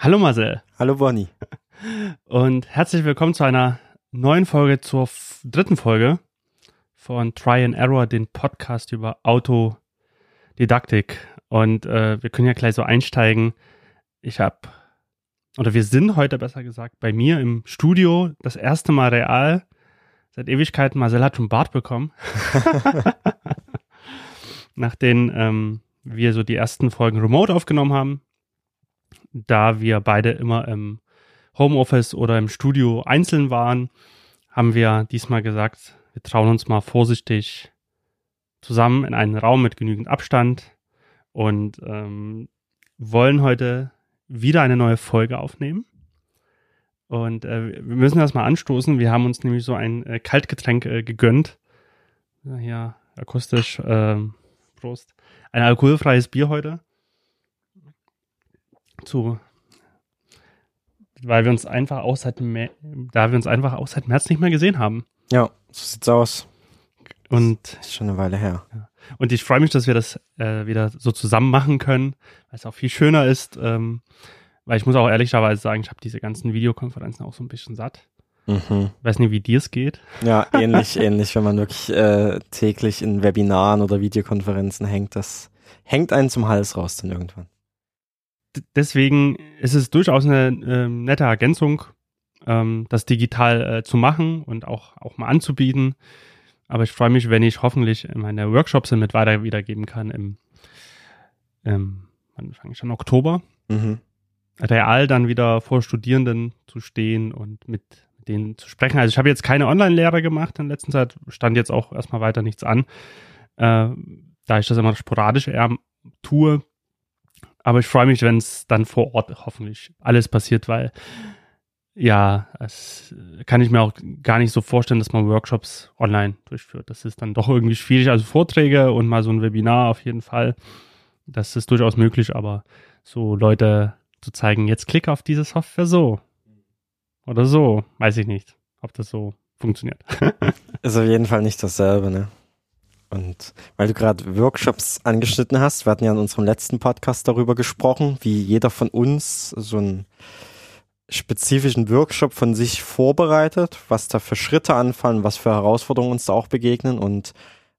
Hallo Marcel. Hallo Bonnie. Und herzlich willkommen zu einer neuen Folge, zur dritten Folge von Try and Error, den Podcast über Autodidaktik. Und äh, wir können ja gleich so einsteigen. Ich habe, oder wir sind heute besser gesagt, bei mir im Studio das erste Mal real. Seit Ewigkeiten, Marcel hat schon Bart bekommen. Nachdem ähm, wir so die ersten Folgen remote aufgenommen haben, da wir beide immer im Homeoffice oder im Studio einzeln waren, haben wir diesmal gesagt, wir trauen uns mal vorsichtig zusammen in einen Raum mit genügend Abstand und ähm, wollen heute wieder eine neue Folge aufnehmen. Und äh, wir müssen das mal anstoßen. Wir haben uns nämlich so ein äh, Kaltgetränk äh, gegönnt. Ja, Hier akustisch. ähm, Prost. Ein alkoholfreies Bier heute. Zu weil wir uns einfach auch seit da wir uns einfach auch seit März nicht mehr gesehen haben. Ja, so sieht's aus. Und, Ist schon eine Weile her. und ich freue mich, dass wir das äh, wieder so zusammen machen können, weil es auch viel schöner ist. Ähm, weil ich muss auch ehrlicherweise sagen, ich habe diese ganzen Videokonferenzen auch so ein bisschen satt. Mhm. Weiß nicht, wie dir es geht. Ja, ähnlich, ähnlich, wenn man wirklich äh, täglich in Webinaren oder Videokonferenzen hängt, das hängt einen zum Hals raus dann irgendwann. Deswegen ist es durchaus eine ähm, nette Ergänzung, ähm, das digital äh, zu machen und auch, auch mal anzubieten. Aber ich freue mich, wenn ich hoffentlich meine Workshops mit weiter wiedergeben kann im, ähm, wann fange ich an? Oktober. Mhm. Real dann wieder vor Studierenden zu stehen und mit denen zu sprechen. Also ich habe jetzt keine Online-Lehre gemacht in letzter Zeit, stand jetzt auch erstmal weiter nichts an, äh, da ich das immer sporadisch eher tue. Aber ich freue mich, wenn es dann vor Ort hoffentlich alles passiert, weil ja, es kann ich mir auch gar nicht so vorstellen, dass man Workshops online durchführt. Das ist dann doch irgendwie schwierig. Also Vorträge und mal so ein Webinar auf jeden Fall. Das ist durchaus möglich, aber so Leute zu zeigen, jetzt klick auf diese Software so. Oder so. Weiß ich nicht, ob das so funktioniert. Ist auf jeden Fall nicht dasselbe, ne? Und weil du gerade Workshops angeschnitten hast, wir hatten ja in unserem letzten Podcast darüber gesprochen, wie jeder von uns so einen spezifischen Workshop von sich vorbereitet, was da für Schritte anfallen, was für Herausforderungen uns da auch begegnen. Und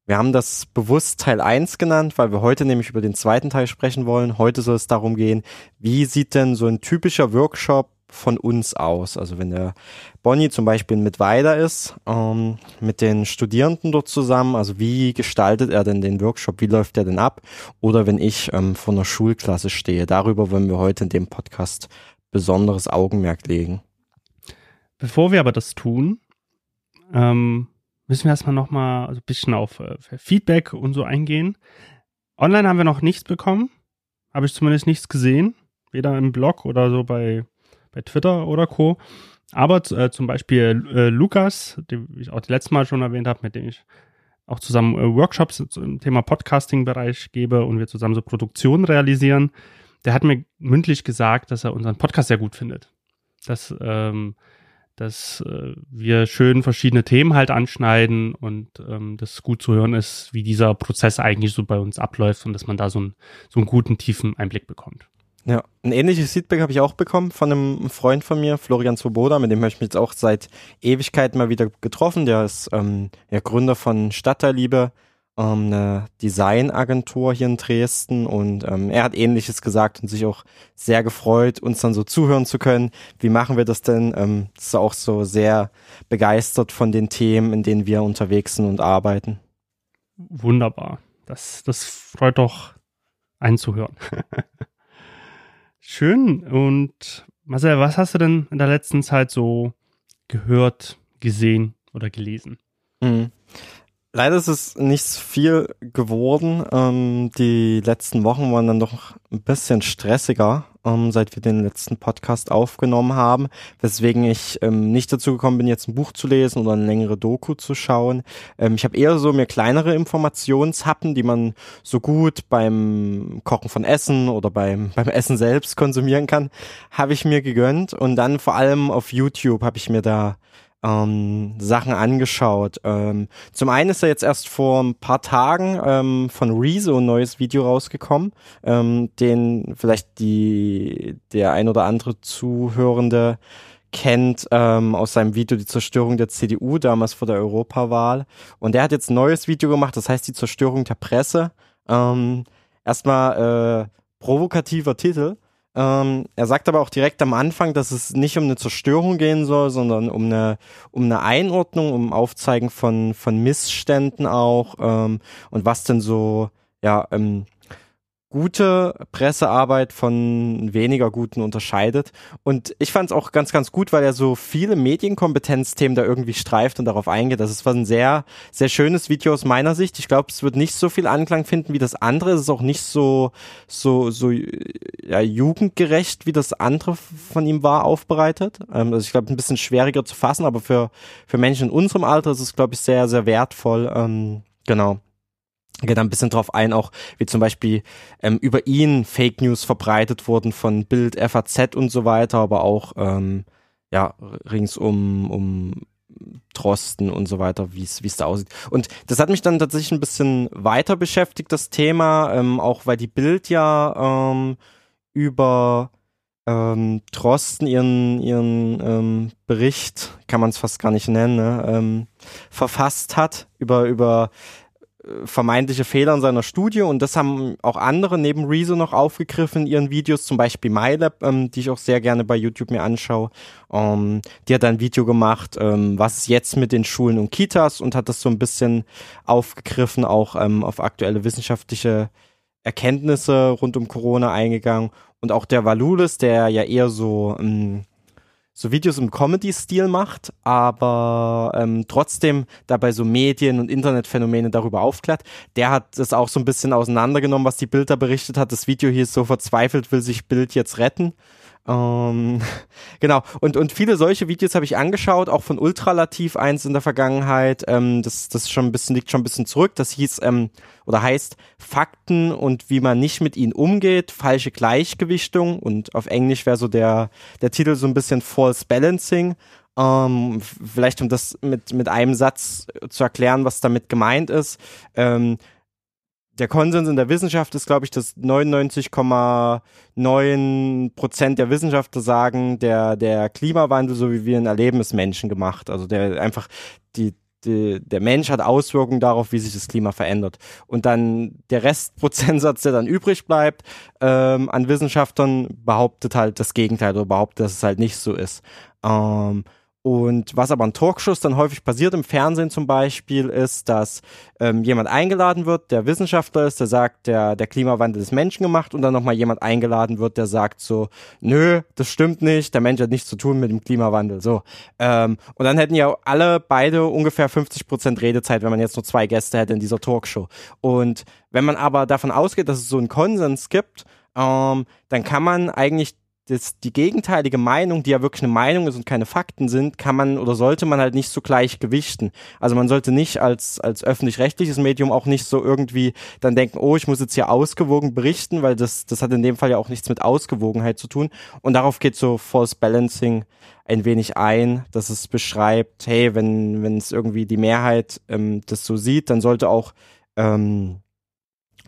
wir haben das bewusst Teil 1 genannt, weil wir heute nämlich über den zweiten Teil sprechen wollen. Heute soll es darum gehen, wie sieht denn so ein typischer Workshop von uns aus? Also wenn der Bonnie zum Beispiel mit Weider ist, ähm, mit den Studierenden dort zusammen, also wie gestaltet er denn den Workshop, wie läuft der denn ab? Oder wenn ich ähm, vor einer Schulklasse stehe, darüber wollen wir heute in dem Podcast besonderes Augenmerk legen. Bevor wir aber das tun, ähm, müssen wir erstmal nochmal ein bisschen auf äh, Feedback und so eingehen. Online haben wir noch nichts bekommen. Habe ich zumindest nichts gesehen. Weder im Blog oder so bei, bei Twitter oder Co. Aber äh, zum Beispiel äh, Lukas, den ich auch das letzte Mal schon erwähnt habe, mit dem ich auch zusammen äh, Workshops zum Thema Podcasting-Bereich gebe und wir zusammen so Produktionen realisieren, der hat mir mündlich gesagt, dass er unseren Podcast sehr gut findet. Dass, ähm, dass äh, wir schön verschiedene Themen halt anschneiden und ähm, das gut zu hören ist, wie dieser Prozess eigentlich so bei uns abläuft und dass man da so, ein, so einen guten, tiefen Einblick bekommt. Ja, ein ähnliches Feedback habe ich auch bekommen von einem Freund von mir, Florian Swoboda, mit dem habe ich mich jetzt auch seit Ewigkeiten mal wieder getroffen. Der ist ähm, ja, Gründer von Stadtteilliebe, ähm, eine Designagentur hier in Dresden und ähm, er hat ähnliches gesagt und sich auch sehr gefreut, uns dann so zuhören zu können. Wie machen wir das denn? Ähm, ist auch so sehr begeistert von den Themen, in denen wir unterwegs sind und arbeiten. Wunderbar. Das, das freut doch einen zu hören. Schön. Und Marcel, was hast du denn in der letzten Zeit so gehört, gesehen oder gelesen? Mhm. Leider ist es nicht so viel geworden. Ähm, die letzten Wochen waren dann doch ein bisschen stressiger, ähm, seit wir den letzten Podcast aufgenommen haben, weswegen ich ähm, nicht dazu gekommen bin, jetzt ein Buch zu lesen oder eine längere Doku zu schauen. Ähm, ich habe eher so mir kleinere Informationshappen, die man so gut beim Kochen von Essen oder beim, beim Essen selbst konsumieren kann, habe ich mir gegönnt und dann vor allem auf YouTube habe ich mir da ähm, Sachen angeschaut. Ähm, zum einen ist er jetzt erst vor ein paar Tagen ähm, von Rezo ein neues Video rausgekommen, ähm, den vielleicht die der ein oder andere Zuhörende kennt ähm, aus seinem Video die Zerstörung der CDU damals vor der Europawahl. Und der hat jetzt ein neues Video gemacht, das heißt die Zerstörung der Presse. Ähm, erstmal äh, provokativer Titel. Ähm, er sagt aber auch direkt am Anfang, dass es nicht um eine Zerstörung gehen soll, sondern um eine, um eine Einordnung, um Aufzeigen von, von Missständen auch ähm, und was denn so, ja, ähm, gute Pressearbeit von weniger guten unterscheidet. Und ich fand es auch ganz, ganz gut, weil er so viele Medienkompetenzthemen da irgendwie streift und darauf eingeht. Das ist ein sehr, sehr schönes Video aus meiner Sicht. Ich glaube, es wird nicht so viel Anklang finden wie das andere. Es ist auch nicht so, so, so ja, jugendgerecht, wie das andere von ihm war, aufbereitet. Ähm, also ich glaube, ein bisschen schwieriger zu fassen, aber für, für Menschen in unserem Alter ist es, glaube ich, sehr, sehr wertvoll. Ähm, genau geht ein bisschen drauf ein, auch wie zum Beispiel ähm, über ihn Fake News verbreitet wurden von Bild, FAZ und so weiter, aber auch ähm, ja ringsum um Drosten und so weiter, wie es da aussieht. Und das hat mich dann tatsächlich ein bisschen weiter beschäftigt, das Thema, ähm, auch weil die Bild ja ähm, über ähm, Drosten ihren ihren ähm, Bericht, kann man es fast gar nicht nennen, ne, ähm, verfasst hat über über vermeintliche Fehler in seiner Studie und das haben auch andere neben Rezo noch aufgegriffen in ihren Videos, zum Beispiel MyLab, ähm, die ich auch sehr gerne bei YouTube mir anschaue. Ähm, die hat ein Video gemacht, ähm, was ist jetzt mit den Schulen und Kitas und hat das so ein bisschen aufgegriffen, auch ähm, auf aktuelle wissenschaftliche Erkenntnisse rund um Corona eingegangen und auch der Valulis, der ja eher so ähm, so Videos im Comedy-Stil macht, aber ähm, trotzdem dabei so Medien- und Internetphänomene darüber aufklärt. Der hat das auch so ein bisschen auseinandergenommen, was die Bilder berichtet hat. Das Video hier ist so verzweifelt, will sich Bild jetzt retten. Ähm, genau. Und, und viele solche Videos habe ich angeschaut, auch von Ultralativ eins in der Vergangenheit. Ähm, das, das schon ein bisschen, liegt schon ein bisschen zurück. Das hieß, ähm, oder heißt Fakten und wie man nicht mit ihnen umgeht, falsche Gleichgewichtung. Und auf Englisch wäre so der, der Titel so ein bisschen False Balancing. Ähm, vielleicht um das mit, mit einem Satz zu erklären, was damit gemeint ist. Ähm, der Konsens in der Wissenschaft ist, glaube ich, dass 99,9 Prozent der Wissenschaftler sagen, der, der Klimawandel, so wie wir ihn erleben, ist menschengemacht. Also der einfach die, die, der Mensch hat Auswirkungen darauf, wie sich das Klima verändert. Und dann der Restprozentsatz, der dann übrig bleibt, ähm, an Wissenschaftlern behauptet halt das Gegenteil oder behauptet, dass es halt nicht so ist. Ähm, und was aber an Talkshows dann häufig passiert, im Fernsehen zum Beispiel, ist, dass ähm, jemand eingeladen wird, der Wissenschaftler ist, der sagt, der, der Klimawandel ist menschengemacht und dann nochmal jemand eingeladen wird, der sagt so, nö, das stimmt nicht, der Mensch hat nichts zu tun mit dem Klimawandel. So. Ähm, und dann hätten ja alle beide ungefähr 50 Prozent Redezeit, wenn man jetzt nur zwei Gäste hätte in dieser Talkshow. Und wenn man aber davon ausgeht, dass es so einen Konsens gibt, ähm, dann kann man eigentlich das, die gegenteilige Meinung, die ja wirklich eine Meinung ist und keine Fakten sind, kann man oder sollte man halt nicht so gleich gewichten. Also man sollte nicht als, als öffentlich-rechtliches Medium auch nicht so irgendwie dann denken, oh, ich muss jetzt hier ausgewogen berichten, weil das, das hat in dem Fall ja auch nichts mit Ausgewogenheit zu tun. Und darauf geht so False Balancing ein wenig ein, dass es beschreibt, hey, wenn, wenn es irgendwie die Mehrheit ähm, das so sieht, dann sollte auch ähm,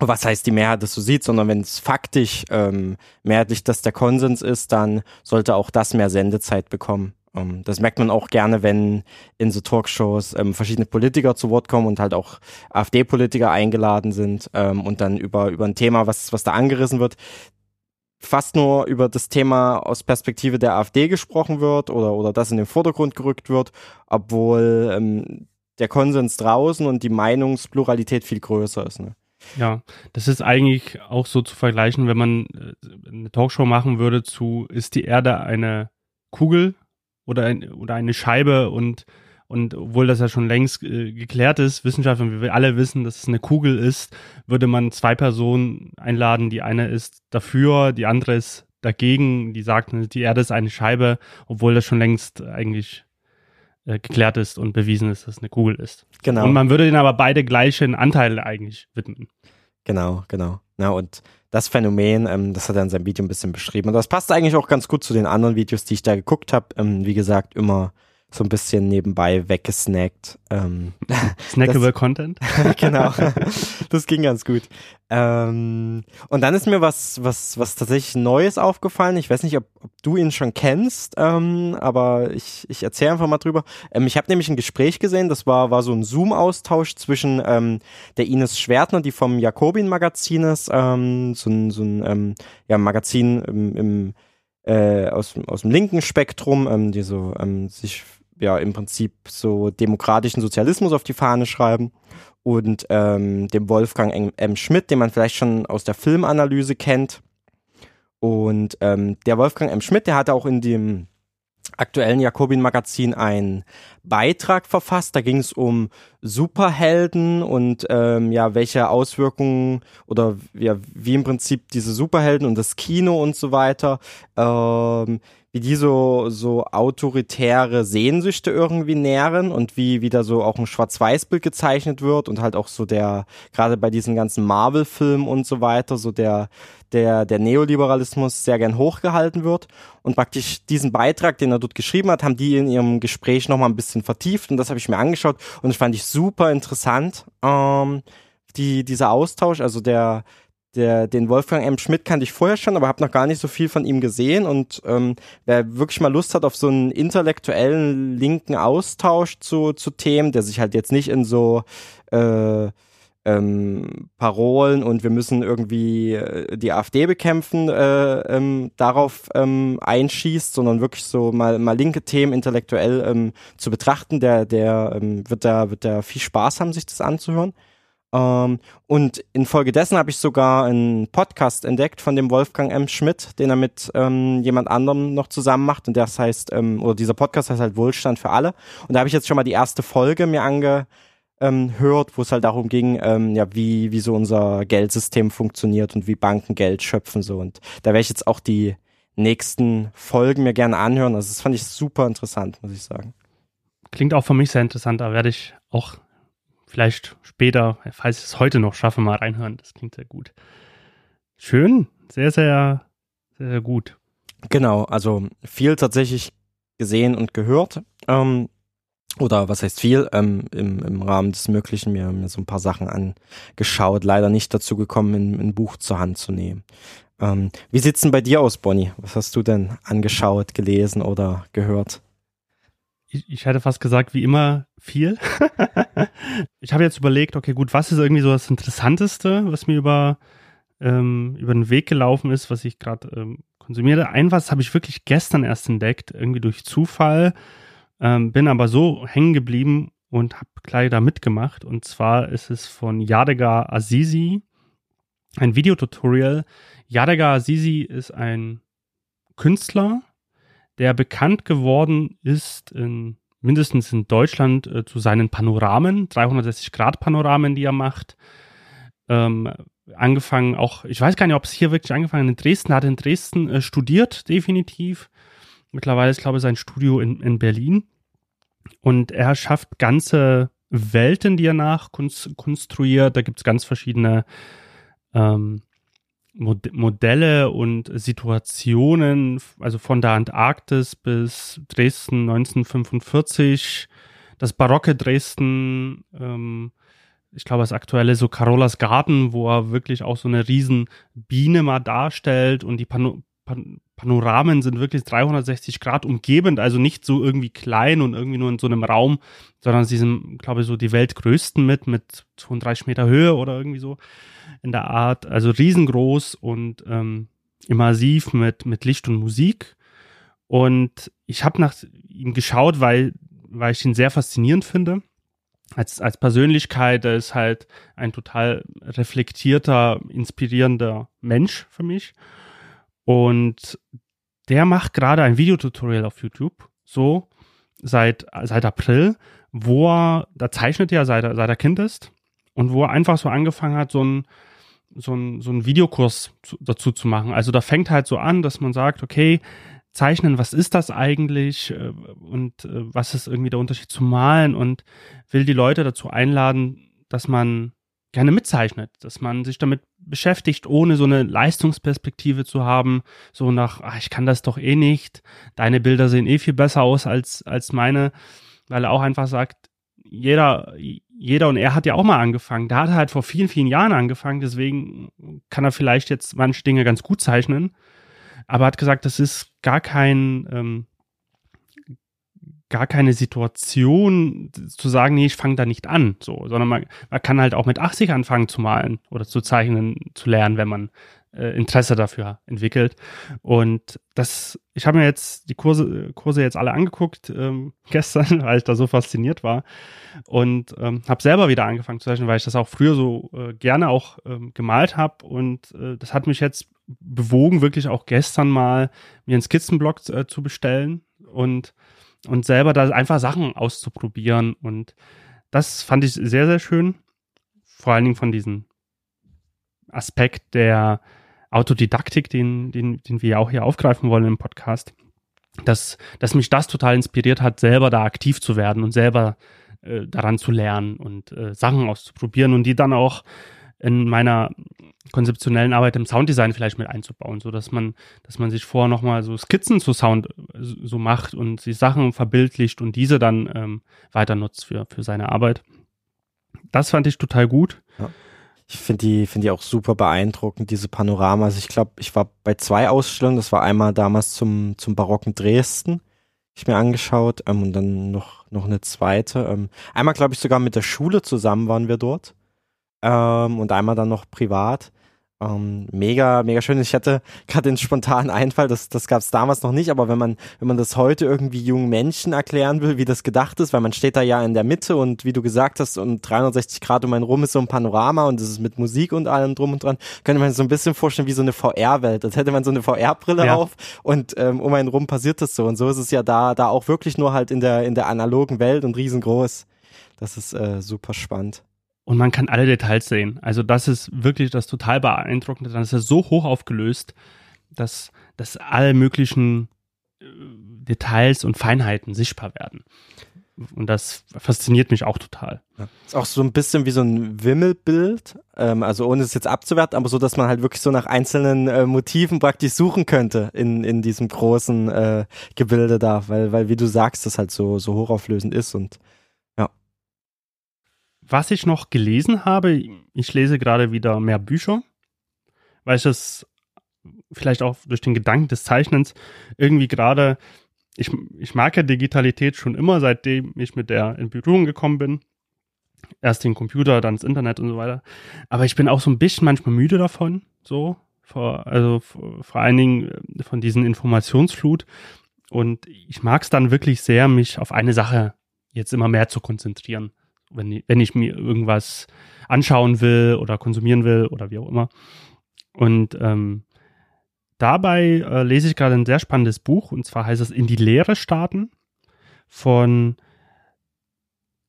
was heißt die Mehrheit das so sieht, sondern wenn es faktisch ähm, mehrheitlich das der Konsens ist, dann sollte auch das mehr Sendezeit bekommen. Ähm, das merkt man auch gerne, wenn in so Talkshows ähm, verschiedene Politiker zu Wort kommen und halt auch AfD-Politiker eingeladen sind ähm, und dann über, über ein Thema, was, was da angerissen wird, fast nur über das Thema aus Perspektive der AfD gesprochen wird oder, oder das in den Vordergrund gerückt wird, obwohl ähm, der Konsens draußen und die Meinungspluralität viel größer ist. Ne? Ja, das ist eigentlich auch so zu vergleichen, wenn man äh, eine Talkshow machen würde zu, ist die Erde eine Kugel oder, ein, oder eine Scheibe und, und obwohl das ja schon längst äh, geklärt ist, Wissenschaftler, wir alle wissen, dass es eine Kugel ist, würde man zwei Personen einladen. Die eine ist dafür, die andere ist dagegen, die sagt, die Erde ist eine Scheibe, obwohl das schon längst eigentlich äh, geklärt ist und bewiesen ist, dass es eine Kugel ist. Genau. Und man würde den aber beide gleichen Anteile eigentlich widmen. Genau, genau. Na, und das Phänomen, ähm, das hat er in seinem Video ein bisschen beschrieben. Und das passt eigentlich auch ganz gut zu den anderen Videos, die ich da geguckt habe. Ähm, wie gesagt, immer so ein bisschen nebenbei weggesnackt. Ähm, Snackable das, Content. genau. Das ging ganz gut. Ähm, und dann ist mir was, was, was tatsächlich Neues aufgefallen. Ich weiß nicht, ob, ob du ihn schon kennst, ähm, aber ich, ich erzähle einfach mal drüber. Ähm, ich habe nämlich ein Gespräch gesehen, das war, war so ein Zoom-Austausch zwischen ähm, der Ines Schwertner, die vom Jakobin-Magazin ist, ähm, so ein, so ein ähm, ja, Magazin im, im äh, aus, aus dem linken Spektrum, ähm, die so ähm, sich ja im Prinzip so demokratischen Sozialismus auf die Fahne schreiben und ähm, dem Wolfgang M. Schmidt, den man vielleicht schon aus der Filmanalyse kennt. Und ähm, der Wolfgang M. Schmidt, der hatte auch in dem aktuellen Jakobin-Magazin einen Beitrag verfasst. Da ging es um Superhelden und ähm, ja, welche Auswirkungen oder ja, wie im Prinzip diese Superhelden und das Kino und so weiter ähm, wie die so, so autoritäre Sehnsüchte irgendwie nähren und wie, wie da so auch ein Schwarz-Weiß-Bild gezeichnet wird und halt auch so der, gerade bei diesen ganzen Marvel-Filmen und so weiter, so der, der, der Neoliberalismus sehr gern hochgehalten wird. Und praktisch diesen Beitrag, den er dort geschrieben hat, haben die in ihrem Gespräch nochmal ein bisschen vertieft und das habe ich mir angeschaut und das fand ich super interessant. Ähm, die, dieser Austausch, also der, der, den Wolfgang M. Schmidt kannte ich vorher schon, aber habe noch gar nicht so viel von ihm gesehen. Und ähm, wer wirklich mal Lust hat auf so einen intellektuellen linken Austausch zu, zu Themen, der sich halt jetzt nicht in so äh, ähm, Parolen und wir müssen irgendwie äh, die AfD bekämpfen, äh, ähm, darauf ähm, einschießt, sondern wirklich so mal, mal linke Themen intellektuell ähm, zu betrachten, der, der ähm, wird da, wird da viel Spaß haben, sich das anzuhören. Ähm, und infolgedessen habe ich sogar einen Podcast entdeckt von dem Wolfgang M. Schmidt, den er mit ähm, jemand anderem noch zusammen macht. Und das heißt, ähm, oder dieser Podcast heißt halt Wohlstand für alle. Und da habe ich jetzt schon mal die erste Folge mir angehört, ähm, wo es halt darum ging, ähm, ja, wie, wie so unser Geldsystem funktioniert und wie Banken Geld schöpfen. so. Und da werde ich jetzt auch die nächsten Folgen mir gerne anhören. Also das fand ich super interessant, muss ich sagen. Klingt auch für mich sehr interessant. Da werde ich auch vielleicht später, falls ich es heute noch schaffe, mal reinhören. Das klingt sehr gut. Schön, sehr, sehr, sehr, sehr gut. Genau, also viel tatsächlich gesehen und gehört. Ähm, oder was heißt viel, ähm, im, im Rahmen des Möglichen mir, mir so ein paar Sachen angeschaut, leider nicht dazu gekommen, ein, ein Buch zur Hand zu nehmen. Ähm, wie sieht's denn bei dir aus, Bonnie? Was hast du denn angeschaut, gelesen oder gehört? Ich, ich hätte fast gesagt, wie immer viel. ich habe jetzt überlegt, okay, gut, was ist irgendwie so das Interessanteste, was mir über, ähm, über den Weg gelaufen ist, was ich gerade ähm, konsumiere. Ein was habe ich wirklich gestern erst entdeckt, irgendwie durch Zufall, ähm, bin aber so hängen geblieben und habe gleich da mitgemacht. Und zwar ist es von Yadega Azizi, ein Videotutorial. Yadega Azizi ist ein Künstler, der bekannt geworden ist, in, mindestens in Deutschland, äh, zu seinen Panoramen, 360-Grad-Panoramen, die er macht. Ähm, angefangen auch, ich weiß gar nicht, ob es hier wirklich angefangen in Dresden, hat in Dresden äh, studiert, definitiv. Mittlerweile ist, glaube ich, sein Studio in, in Berlin. Und er schafft ganze Welten, die er nachkonstruiert. Da gibt es ganz verschiedene ähm, Modelle und Situationen, also von der Antarktis bis Dresden 1945, das barocke Dresden, ähm, ich glaube das aktuelle so Carolas Garten, wo er wirklich auch so eine riesen Biene mal darstellt und die Pano Pan Panoramen sind wirklich 360 Grad umgebend, also nicht so irgendwie klein und irgendwie nur in so einem Raum, sondern sie sind, glaube ich, so die weltgrößten mit, mit 32 Meter Höhe oder irgendwie so in der Art, also riesengroß und ähm, immersiv mit, mit Licht und Musik. Und ich habe nach ihm geschaut, weil, weil ich ihn sehr faszinierend finde. Als, als Persönlichkeit, er ist halt ein total reflektierter, inspirierender Mensch für mich. Und der macht gerade ein Videotutorial auf YouTube, so seit, seit April, wo er, da zeichnet er seit, seit er Kind ist und wo er einfach so angefangen hat, so ein, so ein, so ein Videokurs zu, dazu zu machen. Also da fängt halt so an, dass man sagt, okay, zeichnen, was ist das eigentlich äh, und äh, was ist irgendwie der Unterschied zu malen und will die Leute dazu einladen, dass man gerne mitzeichnet, dass man sich damit beschäftigt, ohne so eine Leistungsperspektive zu haben, so nach, ach, ich kann das doch eh nicht, deine Bilder sehen eh viel besser aus als, als meine, weil er auch einfach sagt, jeder, jeder und er hat ja auch mal angefangen. Da hat er halt vor vielen, vielen Jahren angefangen, deswegen kann er vielleicht jetzt manche Dinge ganz gut zeichnen, aber hat gesagt, das ist gar kein, ähm, gar keine Situation zu sagen, nee, ich fange da nicht an, so, sondern man, man kann halt auch mit 80 anfangen zu malen oder zu zeichnen, zu lernen, wenn man äh, Interesse dafür entwickelt. Und das, ich habe mir jetzt die Kurse, Kurse jetzt alle angeguckt ähm, gestern, weil ich da so fasziniert war. Und ähm, habe selber wieder angefangen zu zeichnen, weil ich das auch früher so äh, gerne auch ähm, gemalt habe. Und äh, das hat mich jetzt bewogen, wirklich auch gestern mal mir einen Skizzenblock äh, zu bestellen. Und und selber da einfach Sachen auszuprobieren. Und das fand ich sehr, sehr schön. Vor allen Dingen von diesem Aspekt der Autodidaktik, den, den, den wir ja auch hier aufgreifen wollen im Podcast, dass, dass mich das total inspiriert hat, selber da aktiv zu werden und selber äh, daran zu lernen und äh, Sachen auszuprobieren und die dann auch in meiner konzeptionellen Arbeit im Sounddesign vielleicht mit einzubauen, so dass man, dass man sich vorher nochmal so Skizzen zu Sound so macht und sich Sachen verbildlicht und diese dann ähm, weiter nutzt für, für seine Arbeit. Das fand ich total gut. Ja. Ich finde die, finde die auch super beeindruckend, diese Panorama. Also ich glaube, ich war bei zwei Ausstellungen. Das war einmal damals zum, zum barocken Dresden, ich mir angeschaut, ähm, und dann noch, noch eine zweite. Ähm, einmal, glaube ich, sogar mit der Schule zusammen waren wir dort ähm, und einmal dann noch privat. Ähm, mega, mega schön. Ich hatte gerade den spontanen Einfall, das, das gab es damals noch nicht, aber wenn man, wenn man das heute irgendwie jungen Menschen erklären will, wie das gedacht ist, weil man steht da ja in der Mitte und wie du gesagt hast, und 360 Grad um einen rum ist so ein Panorama und es ist mit Musik und allem drum und dran, könnte man sich so ein bisschen vorstellen wie so eine VR-Welt. Als hätte man so eine VR-Brille ja. auf und ähm, um einen rum passiert das so. Und so ist es ja da, da auch wirklich nur halt in der, in der analogen Welt und riesengroß. Das ist äh, super spannend und man kann alle Details sehen. Also das ist wirklich das total beeindruckende. Dann ist er so hoch aufgelöst, dass, dass alle möglichen äh, Details und Feinheiten sichtbar werden. Und das fasziniert mich auch total. Ja. Ist auch so ein bisschen wie so ein Wimmelbild, ähm, also ohne es jetzt abzuwerten, aber so, dass man halt wirklich so nach einzelnen äh, Motiven praktisch suchen könnte in, in diesem großen äh, Gebilde da, weil, weil wie du sagst, das halt so, so hochauflösend ist und was ich noch gelesen habe, ich lese gerade wieder mehr Bücher, weil ich es vielleicht auch durch den Gedanken des Zeichnens irgendwie gerade, ich, ich mag ja Digitalität schon immer, seitdem ich mit der in Berührung gekommen bin. Erst den Computer, dann das Internet und so weiter. Aber ich bin auch so ein bisschen manchmal müde davon, so, vor, also vor, vor allen Dingen äh, von diesen Informationsflut. Und ich mag es dann wirklich sehr, mich auf eine Sache jetzt immer mehr zu konzentrieren wenn, wenn ich mir irgendwas anschauen will oder konsumieren will oder wie auch immer. Und ähm, dabei äh, lese ich gerade ein sehr spannendes Buch und zwar heißt es In die Lehre starten von,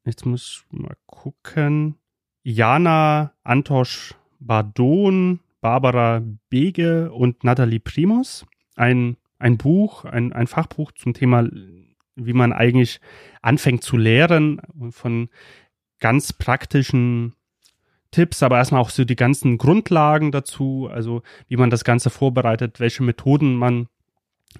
jetzt muss ich mal gucken, Jana Antosch Bardon, Barbara Bege und Nathalie Primus. Ein, ein Buch, ein, ein Fachbuch zum Thema, wie man eigentlich anfängt zu lehren von ganz praktischen Tipps, aber erstmal auch so die ganzen Grundlagen dazu, also wie man das Ganze vorbereitet, welche Methoden man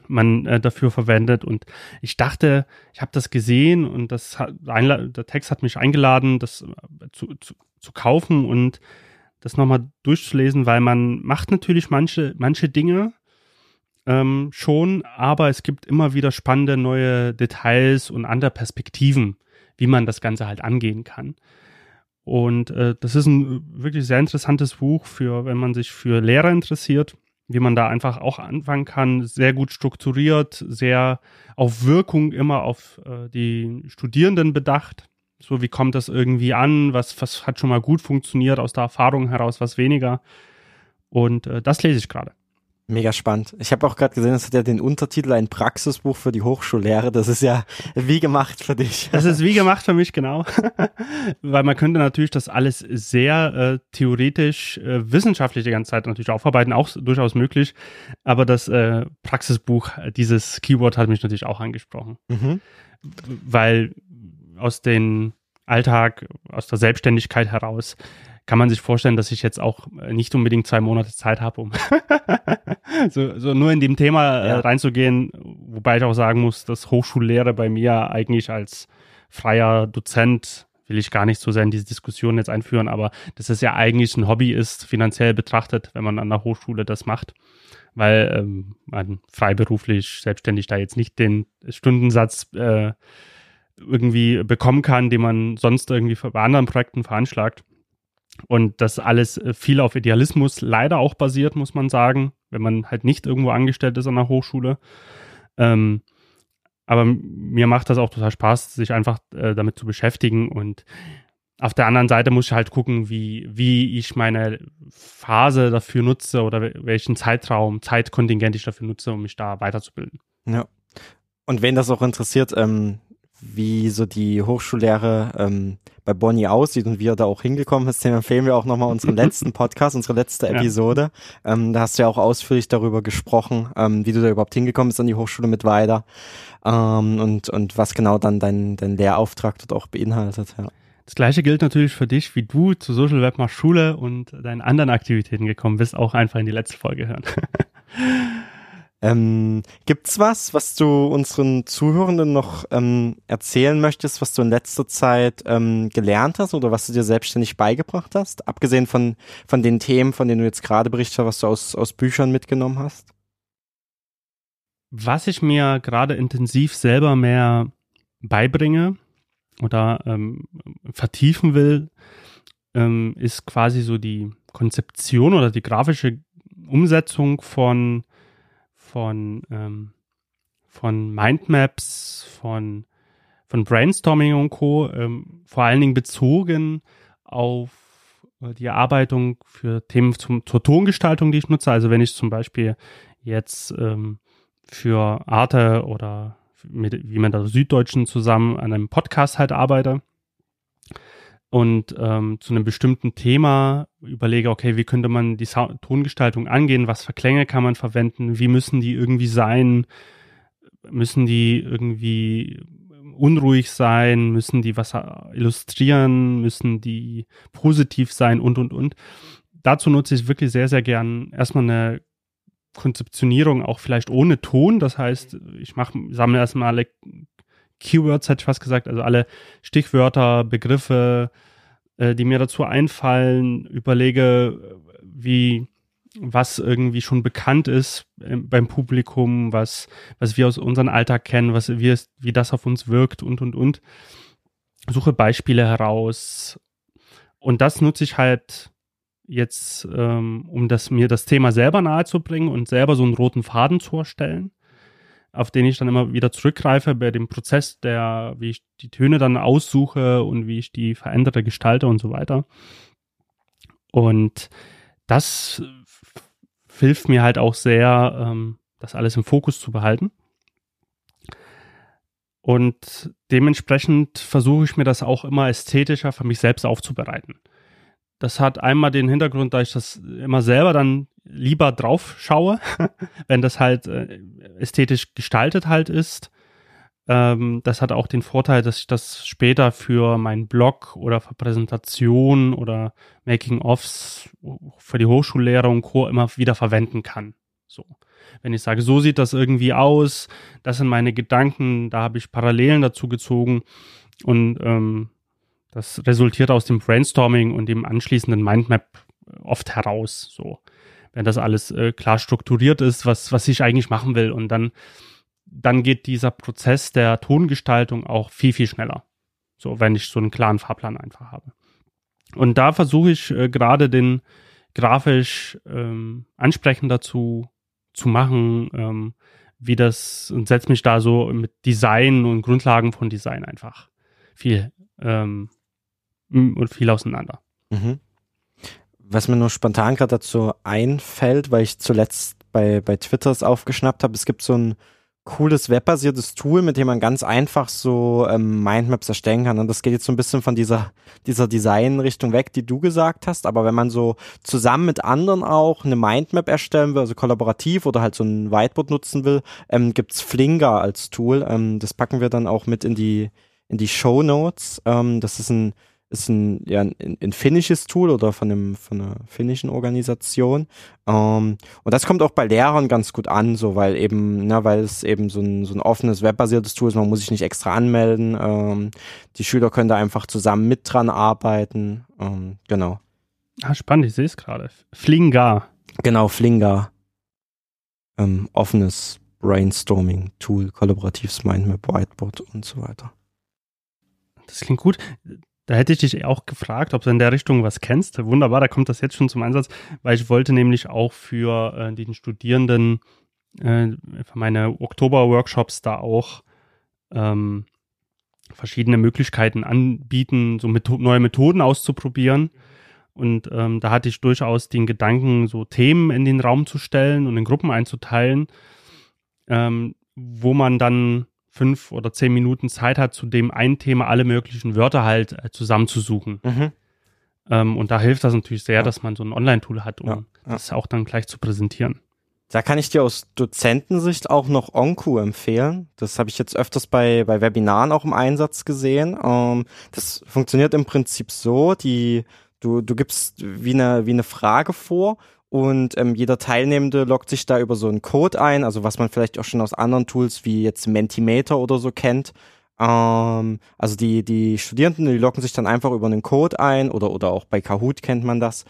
man äh, dafür verwendet. Und ich dachte, ich habe das gesehen und das der Text hat mich eingeladen, das äh, zu, zu, zu kaufen und das nochmal durchzulesen, weil man macht natürlich manche, manche Dinge ähm, schon, aber es gibt immer wieder spannende neue Details und andere Perspektiven, wie man das Ganze halt angehen kann. Und äh, das ist ein wirklich sehr interessantes Buch für, wenn man sich für Lehrer interessiert, wie man da einfach auch anfangen kann. Sehr gut strukturiert, sehr auf Wirkung immer auf äh, die Studierenden bedacht. So, wie kommt das irgendwie an? Was, was hat schon mal gut funktioniert aus der Erfahrung heraus, was weniger? Und äh, das lese ich gerade. Mega spannend. Ich habe auch gerade gesehen, es hat ja den Untertitel ein Praxisbuch für die Hochschullehre. Das ist ja wie gemacht für dich. Das ist wie gemacht für mich, genau. Weil man könnte natürlich das alles sehr äh, theoretisch, äh, wissenschaftlich die ganze Zeit natürlich aufarbeiten, auch durchaus möglich. Aber das äh, Praxisbuch, dieses Keyword hat mich natürlich auch angesprochen. Mhm. Weil aus dem Alltag, aus der Selbstständigkeit heraus kann man sich vorstellen, dass ich jetzt auch äh, nicht unbedingt zwei Monate Zeit habe, um so, so nur in dem Thema äh, reinzugehen, wobei ich auch sagen muss, dass Hochschullehre bei mir eigentlich als freier Dozent will ich gar nicht so sehr in diese Diskussion jetzt einführen, aber dass es ja eigentlich ein Hobby ist, finanziell betrachtet, wenn man an der Hochschule das macht, weil ähm, man freiberuflich, selbstständig da jetzt nicht den Stundensatz äh, irgendwie bekommen kann, den man sonst irgendwie bei anderen Projekten veranschlagt. Und das alles äh, viel auf Idealismus leider auch basiert, muss man sagen, wenn man halt nicht irgendwo angestellt ist an der Hochschule. Ähm, aber mir macht das auch total Spaß, sich einfach äh, damit zu beschäftigen. Und auf der anderen Seite muss ich halt gucken, wie, wie ich meine Phase dafür nutze oder welchen Zeitraum, Zeitkontingent ich dafür nutze, um mich da weiterzubilden. Ja. Und wen das auch interessiert, ähm, wie so die Hochschullehre ähm, bei Bonnie aussieht und wie er da auch hingekommen ist, den empfehlen wir auch nochmal unseren letzten Podcast, unsere letzte Episode. Ja. Ähm, da hast du ja auch ausführlich darüber gesprochen, ähm, wie du da überhaupt hingekommen bist an die Hochschule mit Weider ähm, und, und was genau dann dein, dein Lehrauftrag dort auch beinhaltet. Ja. Das gleiche gilt natürlich für dich, wie du zu Social Web Mach Schule und deinen anderen Aktivitäten gekommen bist, auch einfach in die letzte Folge hören. Ähm, gibt's was, was du unseren Zuhörenden noch ähm, erzählen möchtest, was du in letzter Zeit ähm, gelernt hast oder was du dir selbstständig beigebracht hast? Abgesehen von, von den Themen, von denen du jetzt gerade berichtet hast, was du aus, aus Büchern mitgenommen hast? Was ich mir gerade intensiv selber mehr beibringe oder ähm, vertiefen will, ähm, ist quasi so die Konzeption oder die grafische Umsetzung von von, ähm, von Mindmaps, von, von Brainstorming und Co., ähm, vor allen Dingen bezogen auf äh, die Erarbeitung für Themen zum, zur Tongestaltung, die ich nutze. Also wenn ich zum Beispiel jetzt ähm, für Arte oder mit, wie man da Süddeutschen zusammen an einem Podcast halt arbeite, und ähm, zu einem bestimmten Thema überlege, okay, wie könnte man die Sound Tongestaltung angehen, was für Klänge kann man verwenden, wie müssen die irgendwie sein, müssen die irgendwie unruhig sein, müssen die was illustrieren, müssen die positiv sein? Und, und, und. Dazu nutze ich wirklich sehr, sehr gern erstmal eine Konzeptionierung, auch vielleicht ohne Ton. Das heißt, ich mache, sammle erstmal alle Keywords, hätte ich fast gesagt, also alle Stichwörter, Begriffe, äh, die mir dazu einfallen, überlege, wie was irgendwie schon bekannt ist äh, beim Publikum, was, was wir aus unserem Alltag kennen, was wie, es, wie das auf uns wirkt und und und. Suche Beispiele heraus. Und das nutze ich halt jetzt, ähm, um das, mir das Thema selber nahezubringen und selber so einen roten Faden zu erstellen auf den ich dann immer wieder zurückgreife bei dem Prozess, der, wie ich die Töne dann aussuche und wie ich die verändere, gestalte und so weiter. Und das hilft mir halt auch sehr, ähm, das alles im Fokus zu behalten. Und dementsprechend versuche ich mir das auch immer ästhetischer für mich selbst aufzubereiten. Das hat einmal den Hintergrund, da ich das immer selber dann lieber drauf schaue, wenn das halt äh, ästhetisch gestaltet halt ist. Ähm, das hat auch den Vorteil, dass ich das später für meinen Blog oder für Präsentationen oder Making-ofs für die Hochschullehrer und Co. immer wieder verwenden kann. So. Wenn ich sage, so sieht das irgendwie aus, das sind meine Gedanken, da habe ich Parallelen dazu gezogen und ähm, das resultiert aus dem Brainstorming und dem anschließenden Mindmap oft heraus. So wenn das alles äh, klar strukturiert ist, was, was ich eigentlich machen will. Und dann, dann geht dieser Prozess der Tongestaltung auch viel, viel schneller. So, wenn ich so einen klaren Fahrplan einfach habe. Und da versuche ich äh, gerade den grafisch ähm, ansprechender zu, zu machen, ähm, wie das, und setze mich da so mit Design und Grundlagen von Design einfach viel ähm, und viel auseinander. Mhm was mir nur spontan gerade dazu einfällt, weil ich zuletzt bei, bei Twitters aufgeschnappt habe, es gibt so ein cooles webbasiertes Tool, mit dem man ganz einfach so ähm, Mindmaps erstellen kann. Und das geht jetzt so ein bisschen von dieser, dieser Design-Richtung weg, die du gesagt hast. Aber wenn man so zusammen mit anderen auch eine Mindmap erstellen will, also kollaborativ oder halt so ein Whiteboard nutzen will, ähm, gibt's Flinger als Tool. Ähm, das packen wir dann auch mit in die, in die Show Notes. Ähm, das ist ein ist ein, ja, ein, ein finnisches Tool oder von, einem, von einer finnischen Organisation. Ähm, und das kommt auch bei Lehrern ganz gut an, so weil eben, ne, weil es eben so ein, so ein offenes webbasiertes Tool ist, man muss sich nicht extra anmelden. Ähm, die Schüler können da einfach zusammen mit dran arbeiten. Ähm, genau. Ah, spannend, ich sehe es gerade. Flinga. Genau, Flinga. Ähm, offenes Brainstorming-Tool, kollaboratives Mindmap, Whiteboard und so weiter. Das klingt gut. Da hätte ich dich auch gefragt, ob du in der Richtung was kennst. Wunderbar, da kommt das jetzt schon zum Einsatz, weil ich wollte nämlich auch für äh, den Studierenden äh, für meine Oktober-Workshops da auch ähm, verschiedene Möglichkeiten anbieten, so Metho neue Methoden auszuprobieren. Und ähm, da hatte ich durchaus den Gedanken, so Themen in den Raum zu stellen und in Gruppen einzuteilen, ähm, wo man dann fünf oder zehn Minuten Zeit hat, zu dem einen Thema alle möglichen Wörter halt äh, zusammenzusuchen. Mhm. Ähm, und da hilft das natürlich sehr, ja. dass man so ein Online-Tool hat, um ja, ja. das auch dann gleich zu präsentieren. Da kann ich dir aus Dozentensicht auch noch Onku empfehlen. Das habe ich jetzt öfters bei, bei Webinaren auch im Einsatz gesehen. Ähm, das funktioniert im Prinzip so, die, du, du gibst wie eine, wie eine Frage vor und ähm, jeder Teilnehmende loggt sich da über so einen Code ein, also was man vielleicht auch schon aus anderen Tools wie jetzt Mentimeter oder so kennt. Ähm, also die, die Studierenden, die loggen sich dann einfach über einen Code ein oder, oder auch bei Kahoot kennt man das.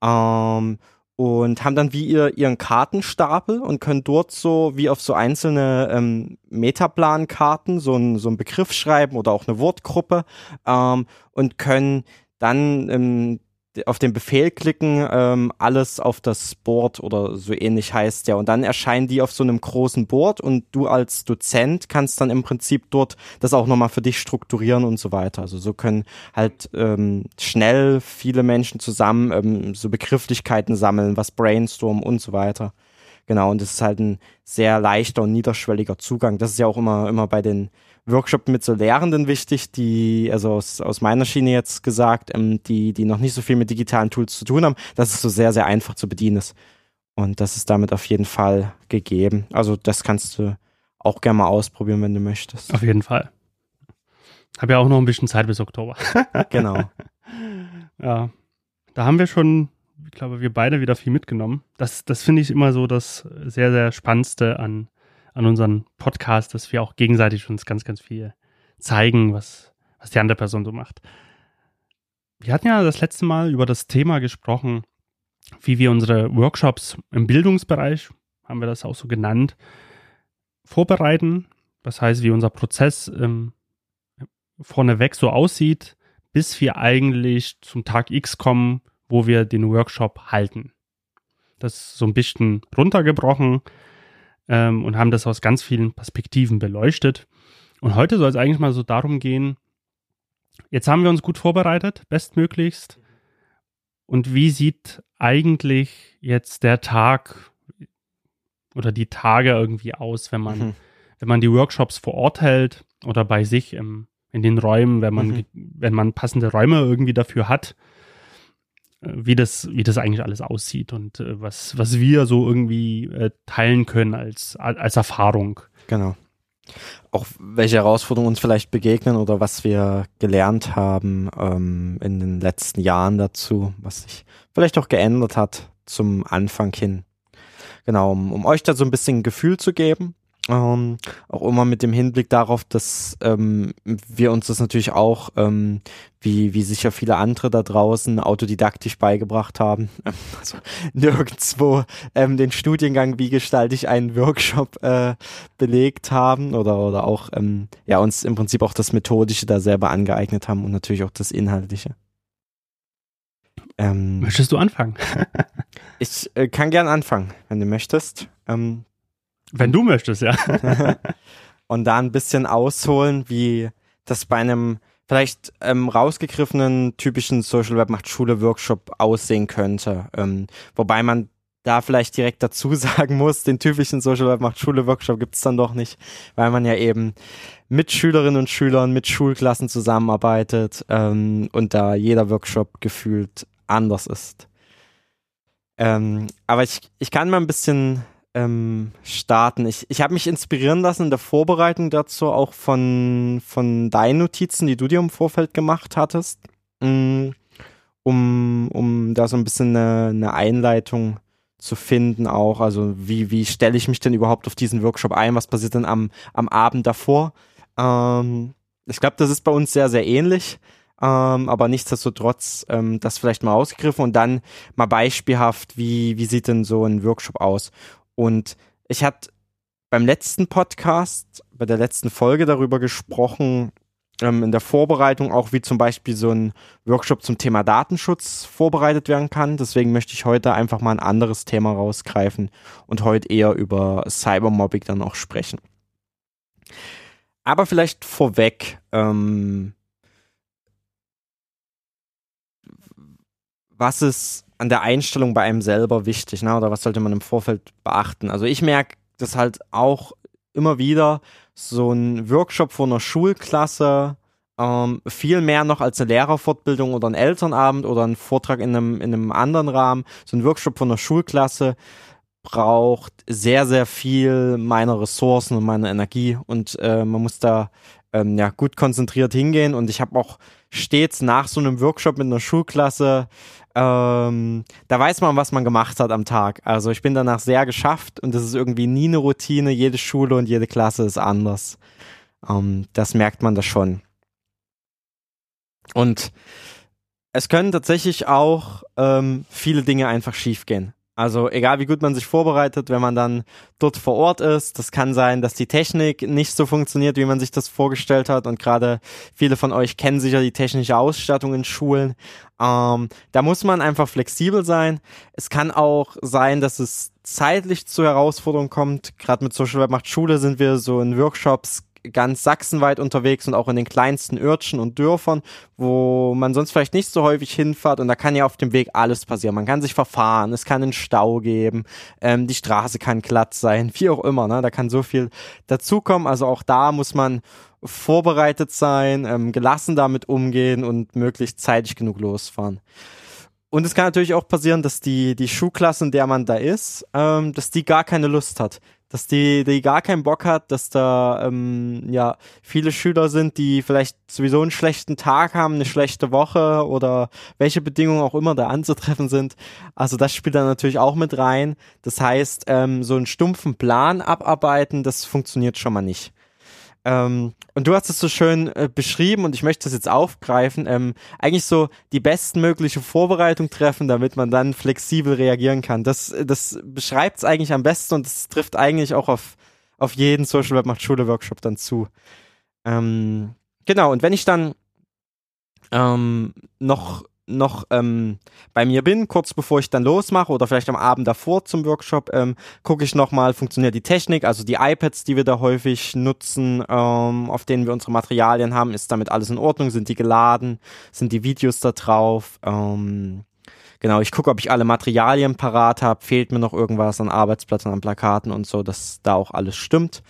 Ähm, und haben dann wie ihr ihren Kartenstapel und können dort so wie auf so einzelne ähm, Metaplan-Karten so ein so ein Begriff schreiben oder auch eine Wortgruppe ähm, und können dann ähm, auf den Befehl klicken, ähm, alles auf das Board oder so ähnlich heißt ja. Und dann erscheinen die auf so einem großen Board und du als Dozent kannst dann im Prinzip dort das auch nochmal für dich strukturieren und so weiter. Also so können halt ähm, schnell viele Menschen zusammen ähm, so Begrifflichkeiten sammeln, was brainstormen und so weiter. Genau, und das ist halt ein sehr leichter und niederschwelliger Zugang. Das ist ja auch immer, immer bei den Workshop mit so Lehrenden wichtig, die, also aus, aus meiner Schiene jetzt gesagt, ähm, die, die noch nicht so viel mit digitalen Tools zu tun haben, dass es so sehr, sehr einfach zu bedienen ist. Und das ist damit auf jeden Fall gegeben. Also das kannst du auch gerne mal ausprobieren, wenn du möchtest. Auf jeden Fall. Habe ja auch noch ein bisschen Zeit bis Oktober. genau. Ja. Da haben wir schon, ich glaube, wir beide wieder viel mitgenommen. Das, das finde ich immer so das sehr, sehr Spannendste an, an unseren Podcast, dass wir auch gegenseitig uns ganz, ganz viel zeigen, was, was die andere Person so macht. Wir hatten ja das letzte Mal über das Thema gesprochen, wie wir unsere Workshops im Bildungsbereich, haben wir das auch so genannt, vorbereiten. Das heißt, wie unser Prozess ähm, vorneweg so aussieht, bis wir eigentlich zum Tag X kommen, wo wir den Workshop halten. Das ist so ein bisschen runtergebrochen ähm, und haben das aus ganz vielen Perspektiven beleuchtet. Und heute soll es eigentlich mal so darum gehen, jetzt haben wir uns gut vorbereitet, bestmöglichst. Und wie sieht eigentlich jetzt der Tag oder die Tage irgendwie aus, wenn man, mhm. wenn man die Workshops vor Ort hält oder bei sich im, in den Räumen, wenn man, mhm. wenn man passende Räume irgendwie dafür hat? Wie das, wie das eigentlich alles aussieht und äh, was, was wir so irgendwie äh, teilen können als, als Erfahrung. Genau. Auch welche Herausforderungen uns vielleicht begegnen oder was wir gelernt haben ähm, in den letzten Jahren dazu, was sich vielleicht auch geändert hat zum Anfang hin. Genau, um, um euch da so ein bisschen Gefühl zu geben, ähm, auch immer mit dem Hinblick darauf, dass ähm, wir uns das natürlich auch, ähm, wie, wie sicher viele andere da draußen, autodidaktisch beigebracht haben. Also nirgendwo ähm, den Studiengang, wie gestalte ich einen Workshop äh, belegt haben oder, oder auch ähm, ja uns im Prinzip auch das Methodische da selber angeeignet haben und natürlich auch das Inhaltliche. Ähm, Möchtest du anfangen? ich äh, kann gern anfangen, wenn du möchtest. Ähm, wenn du möchtest, ja. und da ein bisschen ausholen, wie das bei einem vielleicht ähm, rausgegriffenen typischen Social Web macht Schule Workshop aussehen könnte. Ähm, wobei man da vielleicht direkt dazu sagen muss, den typischen Social Web macht Schule Workshop gibt's dann doch nicht, weil man ja eben mit Schülerinnen und Schülern, mit Schulklassen zusammenarbeitet ähm, und da jeder Workshop gefühlt anders ist. Ähm, aber ich, ich kann mal ein bisschen ähm, starten. Ich, ich habe mich inspirieren lassen in der Vorbereitung dazu auch von, von deinen Notizen, die du dir im Vorfeld gemacht hattest. mm, um, um da so ein bisschen eine, eine Einleitung zu finden auch. Also wie, wie stelle ich mich denn überhaupt auf diesen Workshop ein? Was passiert denn am, am Abend davor? Ähm, ich glaube, das ist bei uns sehr, sehr ähnlich. Ähm, aber nichtsdestotrotz ähm, das vielleicht mal ausgegriffen und dann mal beispielhaft, wie, wie sieht denn so ein Workshop aus? Und ich hatte beim letzten Podcast, bei der letzten Folge darüber gesprochen, ähm, in der Vorbereitung auch, wie zum Beispiel so ein Workshop zum Thema Datenschutz vorbereitet werden kann. Deswegen möchte ich heute einfach mal ein anderes Thema rausgreifen und heute eher über Cybermobbing dann auch sprechen. Aber vielleicht vorweg, ähm, was ist an der Einstellung bei einem selber wichtig, ne? oder was sollte man im Vorfeld beachten? Also ich merke das halt auch immer wieder, so ein Workshop vor einer Schulklasse, ähm, viel mehr noch als eine Lehrerfortbildung oder ein Elternabend oder ein Vortrag in einem, in einem anderen Rahmen. So ein Workshop von einer Schulklasse braucht sehr, sehr viel meiner Ressourcen und meiner Energie und äh, man muss da ähm, ja, gut konzentriert hingehen und ich habe auch stets nach so einem Workshop mit einer Schulklasse, ähm, da weiß man, was man gemacht hat am Tag. Also ich bin danach sehr geschafft und das ist irgendwie nie eine Routine. Jede Schule und jede Klasse ist anders. Ähm, das merkt man da schon. Und es können tatsächlich auch ähm, viele Dinge einfach schiefgehen. Also egal wie gut man sich vorbereitet, wenn man dann dort vor Ort ist, das kann sein, dass die Technik nicht so funktioniert, wie man sich das vorgestellt hat. Und gerade viele von euch kennen sicher die technische Ausstattung in Schulen. Ähm, da muss man einfach flexibel sein. Es kann auch sein, dass es zeitlich zu Herausforderungen kommt. Gerade mit Social Web macht Schule sind wir so in Workshops ganz sachsenweit unterwegs und auch in den kleinsten Örtchen und Dörfern, wo man sonst vielleicht nicht so häufig hinfährt und da kann ja auf dem Weg alles passieren. Man kann sich verfahren, es kann einen Stau geben, ähm, die Straße kann glatt sein, wie auch immer, ne? da kann so viel dazukommen. Also auch da muss man vorbereitet sein, ähm, gelassen damit umgehen und möglichst zeitig genug losfahren. Und es kann natürlich auch passieren, dass die, die Schulklasse, in der man da ist, ähm, dass die gar keine Lust hat dass die, die gar keinen Bock hat, dass da ähm, ja viele Schüler sind, die vielleicht sowieso einen schlechten Tag haben, eine schlechte Woche oder welche Bedingungen auch immer da anzutreffen sind. Also das spielt da natürlich auch mit rein. Das heißt, ähm, so einen stumpfen Plan abarbeiten, das funktioniert schon mal nicht. Ähm, und du hast es so schön äh, beschrieben und ich möchte das jetzt aufgreifen. Ähm, eigentlich so die bestmögliche Vorbereitung treffen, damit man dann flexibel reagieren kann. Das, das beschreibt es eigentlich am besten und das trifft eigentlich auch auf, auf jeden Social Web macht Schule Workshop dann zu. Ähm, genau, und wenn ich dann ähm, noch noch ähm, bei mir bin, kurz bevor ich dann losmache oder vielleicht am Abend davor zum Workshop, ähm, gucke ich nochmal, funktioniert die Technik, also die iPads, die wir da häufig nutzen, ähm, auf denen wir unsere Materialien haben, ist damit alles in Ordnung, sind die geladen, sind die Videos da drauf, ähm, genau, ich gucke, ob ich alle Materialien parat habe, fehlt mir noch irgendwas an Arbeitsplätzen, an Plakaten und so, dass da auch alles stimmt.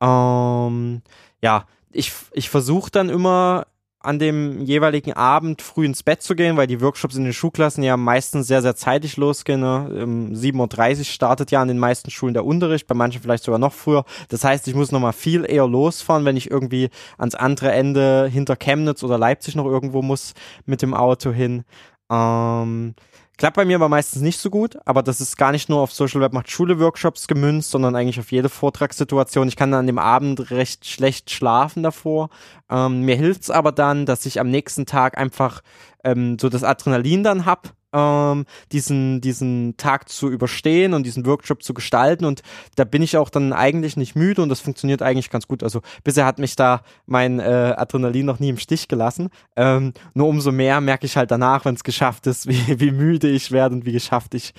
Ähm, ja, ich, ich versuche dann immer an dem jeweiligen Abend früh ins Bett zu gehen, weil die Workshops in den Schulklassen ja meistens sehr, sehr zeitig losgehen. Ne? Um 7.30 Uhr startet ja an den meisten Schulen der Unterricht, bei manchen vielleicht sogar noch früher. Das heißt, ich muss nochmal viel eher losfahren, wenn ich irgendwie ans andere Ende hinter Chemnitz oder Leipzig noch irgendwo muss mit dem Auto hin. Ähm, Klappt bei mir aber meistens nicht so gut, aber das ist gar nicht nur auf Social Web macht Schule Workshops gemünzt, sondern eigentlich auf jede Vortragssituation. Ich kann dann an dem Abend recht schlecht schlafen davor. Ähm, mir hilft's aber dann, dass ich am nächsten Tag einfach ähm, so das Adrenalin dann hab ähm, diesen, diesen Tag zu überstehen und diesen Workshop zu gestalten. Und da bin ich auch dann eigentlich nicht müde und das funktioniert eigentlich ganz gut. Also bisher hat mich da mein äh, Adrenalin noch nie im Stich gelassen. Ähm, nur umso mehr merke ich halt danach, wenn es geschafft ist, wie, wie müde ich werde und wie geschafft ich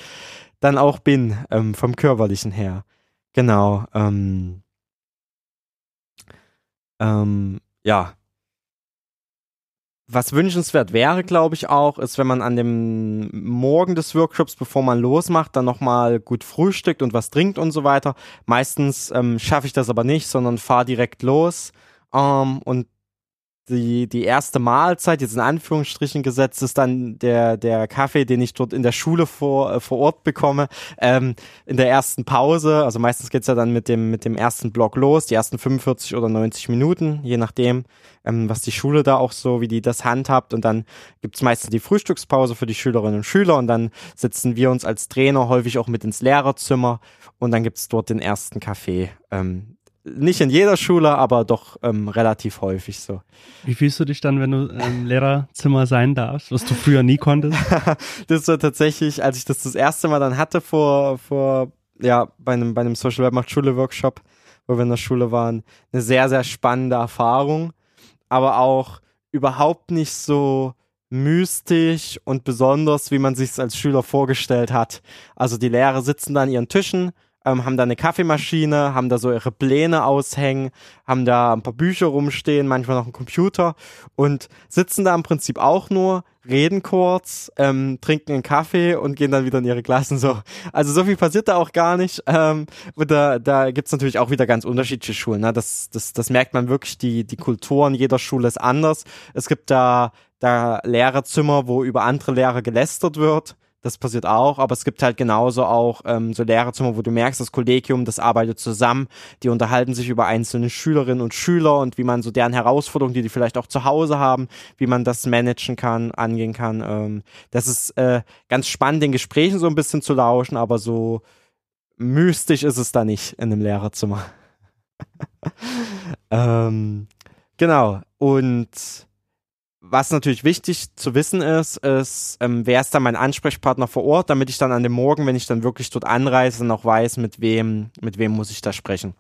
dann auch bin ähm, vom körperlichen her. Genau. Ähm, ähm, ja, was wünschenswert wäre, glaube ich auch, ist, wenn man an dem Morgen des Workshops, bevor man losmacht, dann nochmal gut frühstückt und was trinkt und so weiter. Meistens ähm, schaffe ich das aber nicht, sondern fahre direkt los ähm, und die, die erste Mahlzeit, jetzt in Anführungsstrichen gesetzt, ist dann der, der Kaffee, den ich dort in der Schule vor, äh, vor Ort bekomme, ähm, in der ersten Pause. Also meistens geht's ja dann mit dem, mit dem ersten Block los, die ersten 45 oder 90 Minuten, je nachdem, ähm, was die Schule da auch so, wie die das handhabt. Und dann gibt's meistens die Frühstückspause für die Schülerinnen und Schüler und dann sitzen wir uns als Trainer häufig auch mit ins Lehrerzimmer und dann gibt's dort den ersten Kaffee. Ähm, nicht in jeder Schule, aber doch ähm, relativ häufig so. Wie fühlst du dich dann, wenn du im Lehrerzimmer sein darfst, was du früher nie konntest? das war tatsächlich, als ich das das erste Mal dann hatte vor, vor ja, bei einem, bei einem Social Web macht Schule Workshop, wo wir in der Schule waren, eine sehr, sehr spannende Erfahrung, aber auch überhaupt nicht so mystisch und besonders, wie man sich es als Schüler vorgestellt hat. Also die Lehrer sitzen da an ihren Tischen, ähm, haben da eine Kaffeemaschine, haben da so ihre Pläne aushängen, haben da ein paar Bücher rumstehen, manchmal noch einen Computer und sitzen da im Prinzip auch nur, reden kurz, ähm, trinken einen Kaffee und gehen dann wieder in ihre Klassen so. Also so viel passiert da auch gar nicht. Ähm, und da, da gibt's natürlich auch wieder ganz unterschiedliche Schulen. Ne? Das, das, das merkt man wirklich, die, die Kultur in jeder Schule ist anders. Es gibt da, da Lehrerzimmer, wo über andere Lehrer gelästert wird das passiert auch, aber es gibt halt genauso auch ähm, so Lehrerzimmer, wo du merkst, das Kollegium, das arbeitet zusammen, die unterhalten sich über einzelne Schülerinnen und Schüler und wie man so deren Herausforderungen, die die vielleicht auch zu Hause haben, wie man das managen kann, angehen kann. Ähm, das ist äh, ganz spannend, den Gesprächen so ein bisschen zu lauschen, aber so mystisch ist es da nicht in einem Lehrerzimmer. ähm, genau. Und was natürlich wichtig zu wissen ist, ist, ähm, wer ist dann mein Ansprechpartner vor Ort, damit ich dann an dem Morgen, wenn ich dann wirklich dort anreise, noch weiß, mit wem, mit wem muss ich da sprechen.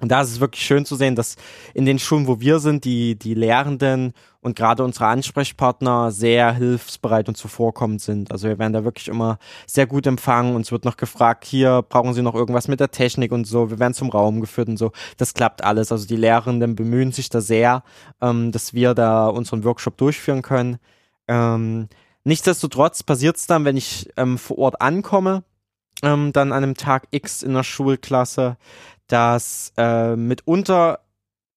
Und da ist es wirklich schön zu sehen, dass in den Schulen, wo wir sind, die, die Lehrenden und gerade unsere Ansprechpartner sehr hilfsbereit und zuvorkommend sind. Also wir werden da wirklich immer sehr gut empfangen. Uns wird noch gefragt, hier brauchen Sie noch irgendwas mit der Technik und so. Wir werden zum Raum geführt und so. Das klappt alles. Also die Lehrenden bemühen sich da sehr, ähm, dass wir da unseren Workshop durchführen können. Ähm, nichtsdestotrotz passiert es dann, wenn ich ähm, vor Ort ankomme, ähm, dann an einem Tag X in der Schulklasse, dass äh, mitunter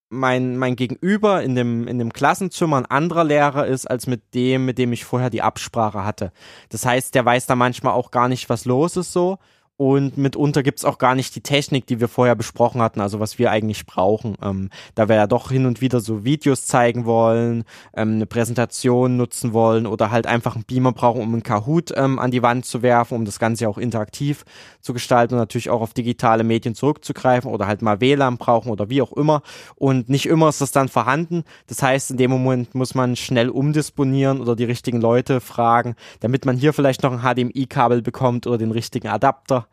mein, mein Gegenüber in dem, in dem Klassenzimmer ein anderer Lehrer ist, als mit dem, mit dem ich vorher die Absprache hatte. Das heißt, der weiß da manchmal auch gar nicht, was los ist so und mitunter gibt's auch gar nicht die Technik, die wir vorher besprochen hatten, also was wir eigentlich brauchen. Ähm, da wir ja doch hin und wieder so Videos zeigen wollen, ähm, eine Präsentation nutzen wollen oder halt einfach einen Beamer brauchen, um einen Kahoot ähm, an die Wand zu werfen, um das Ganze auch interaktiv zu gestalten und natürlich auch auf digitale Medien zurückzugreifen oder halt mal WLAN brauchen oder wie auch immer. Und nicht immer ist das dann vorhanden. Das heißt, in dem Moment muss man schnell umdisponieren oder die richtigen Leute fragen, damit man hier vielleicht noch ein HDMI-Kabel bekommt oder den richtigen Adapter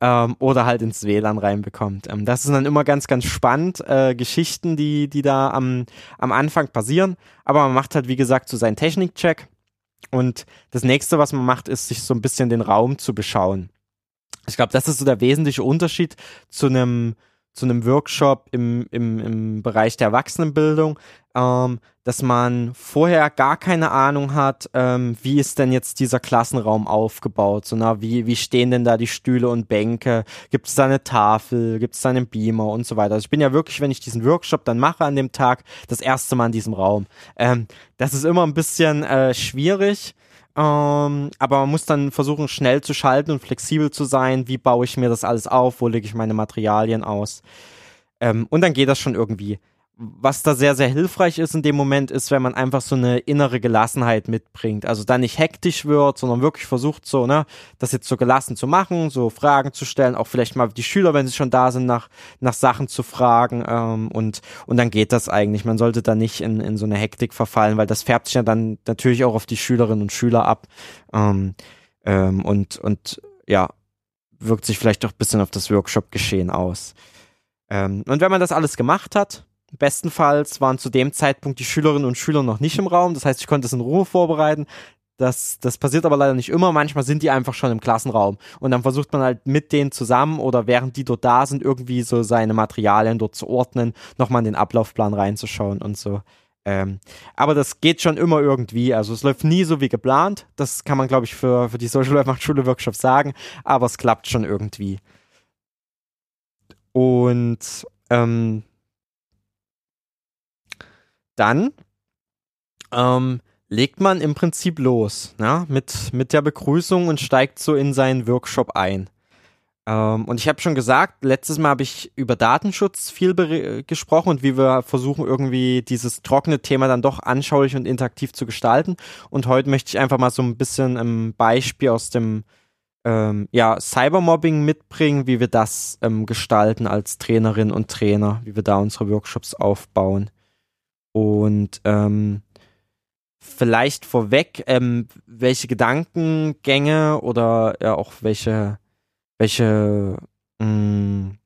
ähm, oder halt ins WLAN reinbekommt. Ähm, das sind dann immer ganz, ganz spannend, äh, Geschichten, die, die da am, am Anfang passieren. Aber man macht halt, wie gesagt, so seinen Technikcheck. Und das nächste, was man macht, ist, sich so ein bisschen den Raum zu beschauen. Ich glaube, das ist so der wesentliche Unterschied zu einem zu einem Workshop im, im, im Bereich der Erwachsenenbildung, ähm, dass man vorher gar keine Ahnung hat, ähm, wie ist denn jetzt dieser Klassenraum aufgebaut, so na, wie, wie stehen denn da die Stühle und Bänke, gibt es da eine Tafel, gibt es da einen Beamer und so weiter. Also ich bin ja wirklich, wenn ich diesen Workshop dann mache an dem Tag, das erste Mal in diesem Raum. Ähm, das ist immer ein bisschen äh, schwierig, ähm, aber man muss dann versuchen, schnell zu schalten und flexibel zu sein. Wie baue ich mir das alles auf? Wo lege ich meine Materialien aus? Ähm, und dann geht das schon irgendwie was da sehr, sehr hilfreich ist in dem Moment, ist, wenn man einfach so eine innere Gelassenheit mitbringt. Also dann nicht hektisch wird, sondern wirklich versucht, so, ne, das jetzt so gelassen zu machen, so Fragen zu stellen, auch vielleicht mal die Schüler, wenn sie schon da sind, nach, nach Sachen zu fragen. Ähm, und, und dann geht das eigentlich. Man sollte da nicht in, in so eine Hektik verfallen, weil das färbt sich ja dann natürlich auch auf die Schülerinnen und Schüler ab. Ähm, ähm, und, und ja, wirkt sich vielleicht auch ein bisschen auf das Workshop-Geschehen aus. Ähm, und wenn man das alles gemacht hat, Bestenfalls waren zu dem Zeitpunkt die Schülerinnen und Schüler noch nicht im Raum. Das heißt, ich konnte es in Ruhe vorbereiten. Das, das passiert aber leider nicht immer. Manchmal sind die einfach schon im Klassenraum. Und dann versucht man halt mit denen zusammen oder während die dort da sind, irgendwie so seine Materialien dort zu ordnen, nochmal in den Ablaufplan reinzuschauen und so. Ähm, aber das geht schon immer irgendwie. Also es läuft nie so wie geplant. Das kann man, glaube ich, für, für die Social Life Schule Workshops sagen. Aber es klappt schon irgendwie. Und ähm, dann ähm, legt man im Prinzip los, ne? mit, mit der Begrüßung und steigt so in seinen Workshop ein. Ähm, und ich habe schon gesagt, letztes Mal habe ich über Datenschutz viel gesprochen und wie wir versuchen, irgendwie dieses trockene Thema dann doch anschaulich und interaktiv zu gestalten. Und heute möchte ich einfach mal so ein bisschen ein Beispiel aus dem ähm, ja, Cybermobbing mitbringen, wie wir das ähm, gestalten als Trainerin und Trainer, wie wir da unsere Workshops aufbauen. Und ähm, vielleicht vorweg, ähm, welche Gedankengänge oder ja auch welche, welche mh, mm,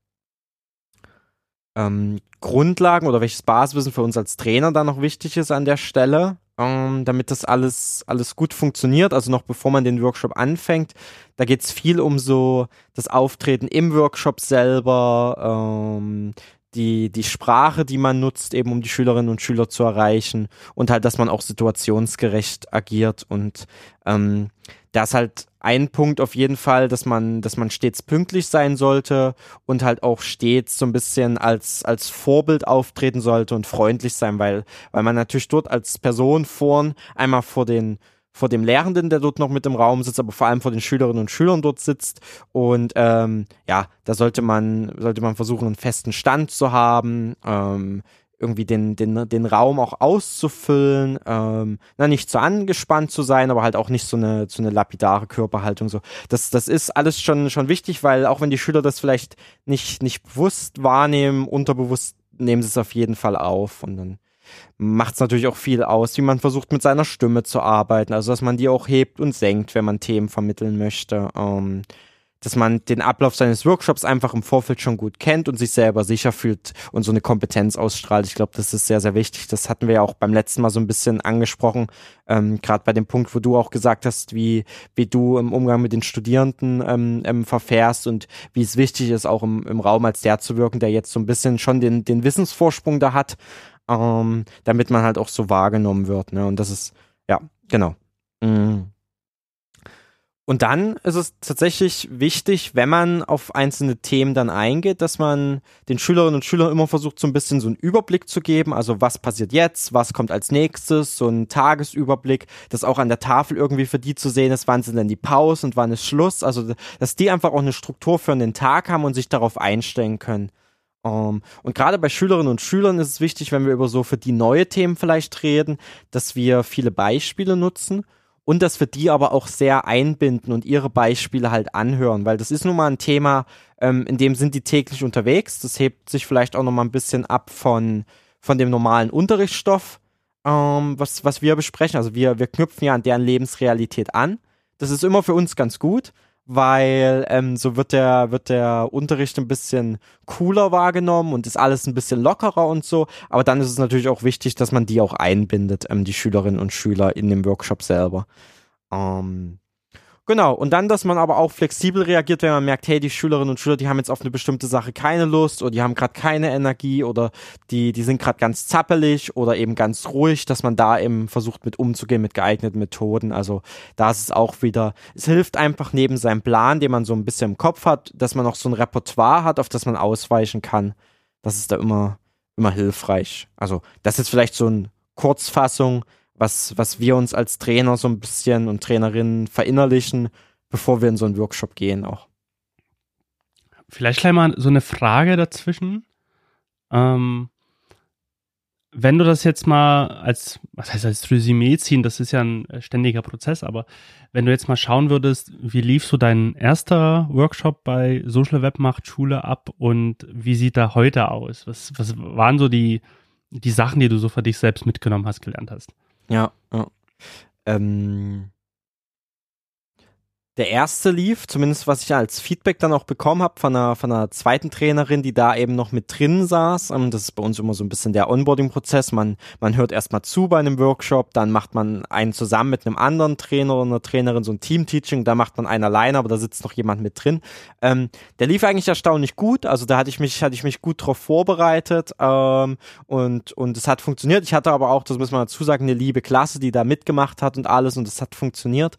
ähm, Grundlagen oder welches Basiswissen für uns als Trainer da noch wichtig ist an der Stelle, ähm, damit das alles, alles gut funktioniert. Also noch bevor man den Workshop anfängt, da geht es viel um so das Auftreten im Workshop selber, ähm, die, die Sprache, die man nutzt, eben um die Schülerinnen und Schüler zu erreichen und halt, dass man auch situationsgerecht agiert und ähm, da ist halt ein Punkt auf jeden Fall, dass man, dass man stets pünktlich sein sollte und halt auch stets so ein bisschen als, als Vorbild auftreten sollte und freundlich sein, weil, weil man natürlich dort als Person vorn einmal vor den vor dem Lehrenden, der dort noch mit im Raum sitzt, aber vor allem vor den Schülerinnen und Schülern dort sitzt. Und ähm, ja, da sollte man, sollte man versuchen, einen festen Stand zu haben, ähm, irgendwie den, den, den Raum auch auszufüllen, ähm, na, nicht zu angespannt zu sein, aber halt auch nicht so eine, so eine lapidare Körperhaltung. So. Das, das ist alles schon, schon wichtig, weil auch wenn die Schüler das vielleicht nicht, nicht bewusst wahrnehmen, unterbewusst nehmen sie es auf jeden Fall auf und dann macht es natürlich auch viel aus, wie man versucht mit seiner Stimme zu arbeiten, also dass man die auch hebt und senkt, wenn man Themen vermitteln möchte. Ähm, dass man den Ablauf seines Workshops einfach im Vorfeld schon gut kennt und sich selber sicher fühlt und so eine Kompetenz ausstrahlt. Ich glaube, das ist sehr, sehr wichtig. Das hatten wir ja auch beim letzten Mal so ein bisschen angesprochen, ähm, gerade bei dem Punkt, wo du auch gesagt hast, wie, wie du im Umgang mit den Studierenden ähm, ähm, verfährst und wie es wichtig ist, auch im, im Raum als der zu wirken, der jetzt so ein bisschen schon den, den Wissensvorsprung da hat, ähm, damit man halt auch so wahrgenommen wird. Ne? Und das ist, ja, genau. Mhm. Und dann ist es tatsächlich wichtig, wenn man auf einzelne Themen dann eingeht, dass man den Schülerinnen und Schülern immer versucht, so ein bisschen so einen Überblick zu geben. Also was passiert jetzt, was kommt als nächstes, so ein Tagesüberblick, dass auch an der Tafel irgendwie für die zu sehen ist, wann sind denn die Pause und wann ist Schluss. Also dass die einfach auch eine Struktur für den Tag haben und sich darauf einstellen können. Um, ähm, und gerade bei Schülerinnen und Schülern ist es wichtig, wenn wir über so für die neue Themen vielleicht reden, dass wir viele Beispiele nutzen und dass wir die aber auch sehr einbinden und ihre Beispiele halt anhören, weil das ist nun mal ein Thema, ähm, in dem sind die täglich unterwegs. Das hebt sich vielleicht auch noch mal ein bisschen ab von, von dem normalen Unterrichtsstoff, ähm, was, was wir besprechen. Also wir, wir knüpfen ja an deren Lebensrealität an. Das ist immer für uns ganz gut, weil ähm, so wird der, wird der Unterricht ein bisschen cooler wahrgenommen und ist alles ein bisschen lockerer und so. Aber dann ist es natürlich auch wichtig, dass man die auch einbindet, ähm, die Schülerinnen und Schüler in dem Workshop selber. Ähm, Genau, und dann, dass man aber auch flexibel reagiert, wenn man merkt, hey, die Schülerinnen und Schüler, die haben jetzt auf eine bestimmte Sache keine Lust oder die haben gerade keine Energie oder die, die sind gerade ganz zappelig oder eben ganz ruhig, dass man da eben versucht mit umzugehen mit geeigneten Methoden. Also da ist es auch wieder, es hilft einfach neben seinem Plan, den man so ein bisschen im Kopf hat, dass man noch so ein Repertoire hat, auf das man ausweichen kann. Das ist da immer, immer hilfreich. Also das ist vielleicht so eine Kurzfassung was, was wir uns als Trainer so ein bisschen und Trainerinnen verinnerlichen, bevor wir in so einen Workshop gehen auch. Vielleicht gleich mal so eine Frage dazwischen. Ähm, wenn du das jetzt mal als, was heißt als Resümee ziehen, das ist ja ein ständiger Prozess, aber wenn du jetzt mal schauen würdest, wie lief so dein erster Workshop bei Social Web Macht Schule ab und wie sieht da heute aus? Was, was waren so die, die Sachen, die du so für dich selbst mitgenommen hast, gelernt hast? Ja, ja. Ähm, der erste lief, zumindest was ich als Feedback dann auch bekommen habe von einer, von einer zweiten Trainerin, die da eben noch mit drin saß. Ähm, das ist bei uns immer so ein bisschen der Onboarding-Prozess. Man, man hört erstmal zu bei einem Workshop, dann macht man einen zusammen mit einem anderen Trainer oder einer Trainerin, so ein Team-Teaching, da macht man einen alleine, aber da sitzt noch jemand mit drin. Ähm, der lief eigentlich erstaunlich gut, also da hatte ich mich, hatte ich mich gut drauf vorbereitet ähm, und, und es hat funktioniert. Ich hatte aber auch, das muss man dazu sagen, eine liebe Klasse, die da mitgemacht hat und alles und es hat funktioniert.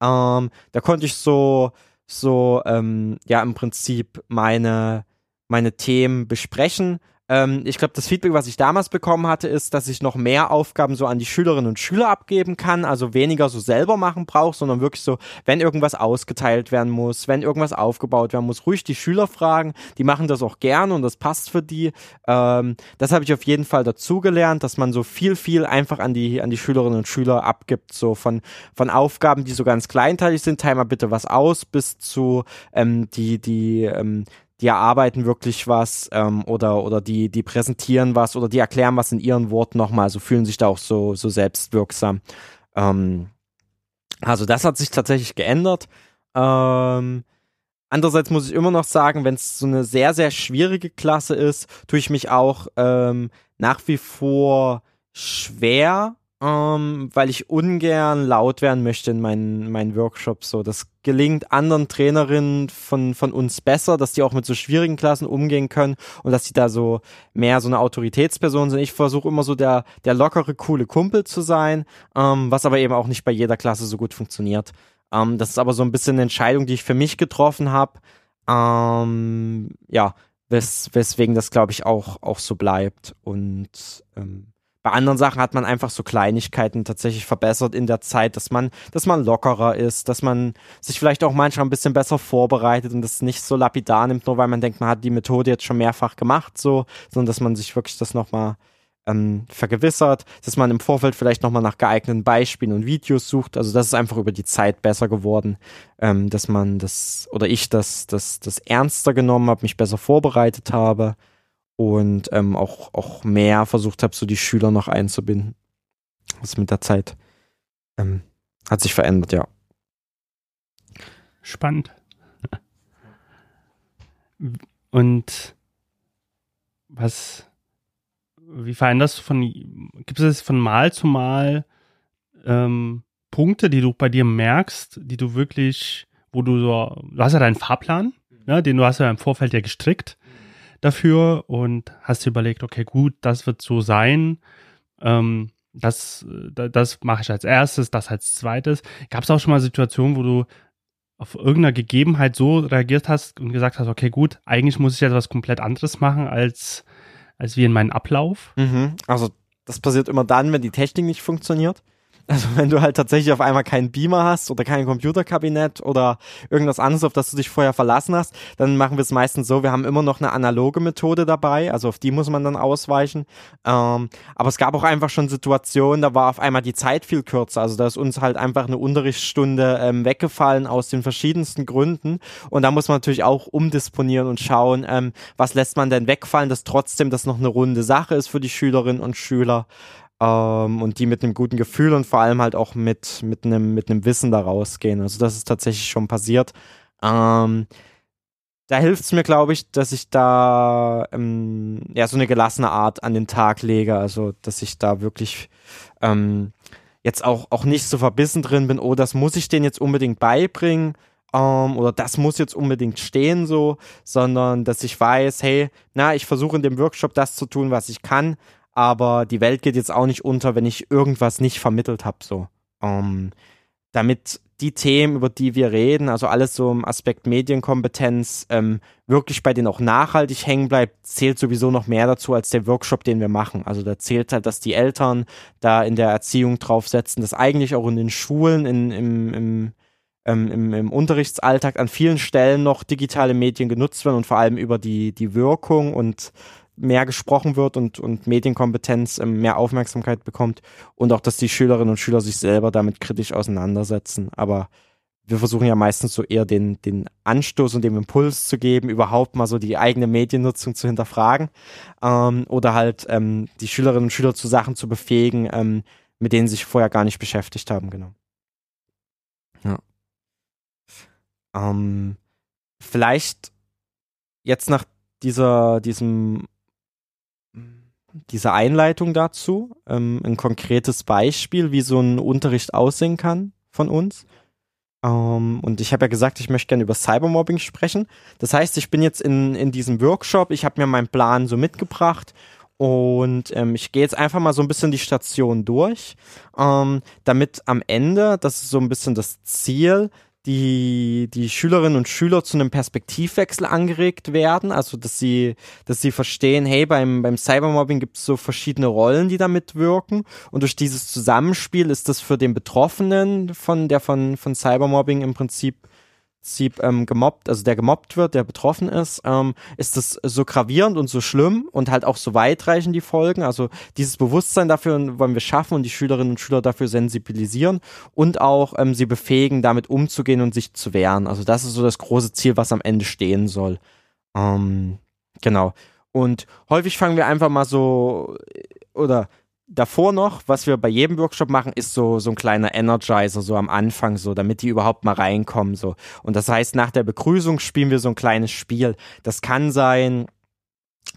Ähm, da konnte ich so, so, ähm, ja, im Prinzip meine, meine Themen besprechen. Ähm, ich glaube, das Feedback, was ich damals bekommen hatte, ist, dass ich noch mehr Aufgaben so an die Schülerinnen und Schüler abgeben kann, also weniger so selber machen brauche, sondern wirklich so, wenn irgendwas ausgeteilt werden muss, wenn irgendwas aufgebaut werden muss, ruhig die Schüler fragen. Die machen das auch gerne und das passt für die. Ähm, das habe ich auf jeden Fall dazugelernt, dass man so viel, viel einfach an die an die Schülerinnen und Schüler abgibt, so von von Aufgaben, die so ganz kleinteilig sind, teil mal bitte was aus, bis zu ähm, die die ähm, die erarbeiten wirklich was ähm, oder oder die die präsentieren was oder die erklären was in ihren Worten nochmal, also fühlen sich da auch so so selbstwirksam. Ähm, also das hat sich tatsächlich geändert. Ähm, andererseits muss ich immer noch sagen, wenn es so eine sehr sehr schwierige Klasse ist, tue ich mich auch ähm, nach wie vor schwer ähm, weil ich ungern laut werden möchte in meinen, meinen Workshops. So, das gelingt anderen Trainerinnen von, von uns besser, dass die auch mit so schwierigen Klassen umgehen können und dass die da so mehr so eine Autoritätsperson sind. Ich versuche immer so der, der lockere, coole Kumpel zu sein, ähm, was aber eben auch nicht bei jeder Klasse so gut funktioniert. Ähm, das ist aber so ein bisschen eine Entscheidung, die ich für mich getroffen habe. Ähm, ja, wes weswegen das, glaube ich, auch, auch so bleibt. Und ähm, bei anderen Sachen hat man einfach so Kleinigkeiten tatsächlich verbessert in der Zeit, dass man, dass man lockerer ist, dass man sich vielleicht auch manchmal ein bisschen besser vorbereitet und das nicht so lapidar nimmt, nur weil man denkt, man hat die Methode jetzt schon mehrfach gemacht, so, sondern dass man sich wirklich das nochmal ähm, vergewissert, dass man im Vorfeld vielleicht nochmal nach geeigneten Beispielen und Videos sucht. Also das ist einfach über die Zeit besser geworden, ähm, dass man das oder ich das, das, das ernster genommen habe, mich besser vorbereitet habe und ähm, auch, auch mehr versucht habe, so die Schüler noch einzubinden. Das mit der Zeit ähm, hat sich verändert, ja. Spannend. Und was, wie veränderst du von, gibt es von Mal zu Mal ähm, Punkte, die du bei dir merkst, die du wirklich, wo du so, du hast ja deinen Fahrplan, ne, den du hast ja im Vorfeld ja gestrickt dafür und hast dir überlegt, okay, gut, das wird so sein. Ähm, das, das mache ich als erstes, das als zweites. Gab es auch schon mal Situationen, wo du auf irgendeiner Gegebenheit so reagiert hast und gesagt hast, okay, gut, eigentlich muss ich etwas komplett anderes machen als, als wie in meinem Ablauf? Mhm. Also das passiert immer dann, wenn die Technik nicht funktioniert. Also wenn du halt tatsächlich auf einmal keinen Beamer hast oder kein Computerkabinett oder irgendwas anderes, auf das du dich vorher verlassen hast, dann machen wir es meistens so, wir haben immer noch eine analoge Methode dabei, also auf die muss man dann ausweichen. Ähm, aber es gab auch einfach schon Situationen, da war auf einmal die Zeit viel kürzer. Also da ist uns halt einfach eine Unterrichtsstunde ähm, weggefallen aus den verschiedensten Gründen. Und da muss man natürlich auch umdisponieren und schauen, ähm, was lässt man denn wegfallen, dass trotzdem das noch eine runde Sache ist für die Schülerinnen und Schüler ähm, und die mit einem guten Gefühl und vor allem halt auch mit, mit einem, mit einem Wissen da rausgehen. Also das ist tatsächlich schon passiert. Ähm, da hilft es mir, glaube ich, dass ich da ähm, ja so eine gelassene Art an den Tag lege. Also, dass ich da wirklich ähm, jetzt auch, auch nicht so verbissen drin bin, oh, das muss ich denen jetzt unbedingt beibringen. Ähm, oder das muss jetzt unbedingt stehen so, sondern dass ich weiß, hey, na, ich versuche in dem Workshop das zu tun, was ich kann aber die Welt geht jetzt auch nicht unter, wenn ich irgendwas nicht vermittelt habe, so. Ähm, damit die Themen, über die wir reden, also alles so im Aspekt Medienkompetenz, ähm, wirklich bei denen auch nachhaltig hängen bleibt, zählt sowieso noch mehr dazu als der Workshop, den wir machen. Also da zählt halt, dass die Eltern da in der Erziehung draufsetzen, dass eigentlich auch in den Schulen, in, im, im, ähm, im, im Unterrichtsalltag an vielen Stellen noch digitale Medien genutzt werden und vor allem über die, die Wirkung und mehr gesprochen wird und, und Medienkompetenz ähm, mehr Aufmerksamkeit bekommt und auch, dass die Schülerinnen und Schüler sich selber damit kritisch auseinandersetzen. Aber wir versuchen ja meistens so eher den, den Anstoß und den Impuls zu geben, überhaupt mal so die eigene Mediennutzung zu hinterfragen ähm, oder halt ähm, die Schülerinnen und Schüler zu Sachen zu befähigen, ähm, mit denen sie sich vorher gar nicht beschäftigt haben, genau. Ja. Ähm, vielleicht jetzt nach dieser, diesem diese Einleitung dazu, ähm, ein konkretes Beispiel, wie so ein Unterricht aussehen kann von uns. Ähm, und ich habe ja gesagt, ich möchte gerne über Cybermobbing sprechen. Das heißt, ich bin jetzt in, in diesem Workshop, ich habe mir meinen Plan so mitgebracht und ähm, ich gehe jetzt einfach mal so ein bisschen die Station durch, ähm, damit am Ende, das ist so ein bisschen das Ziel, die, die Schülerinnen und Schüler zu einem Perspektivwechsel angeregt werden, also dass sie, dass sie verstehen, hey, beim, beim Cybermobbing gibt es so verschiedene Rollen, die da mitwirken und durch dieses Zusammenspiel ist das für den Betroffenen von der von, von Cybermobbing im Prinzip Prinzip ähm, gemobbt, also der gemobbt wird, der betroffen ist, ähm, ist das so gravierend und so schlimm und halt auch so weitreichend die Folgen. Also dieses Bewusstsein dafür wollen wir schaffen und die Schülerinnen und Schüler dafür sensibilisieren und auch ähm, sie befähigen, damit umzugehen und sich zu wehren. Also das ist so das große Ziel, was am Ende stehen soll. Ähm, genau. Und häufig fangen wir einfach mal so oder davor noch, was wir bei jedem Workshop machen, ist so, so ein kleiner Energizer, so am Anfang, so, damit die überhaupt mal reinkommen, so. Und das heißt, nach der Begrüßung spielen wir so ein kleines Spiel. Das kann sein,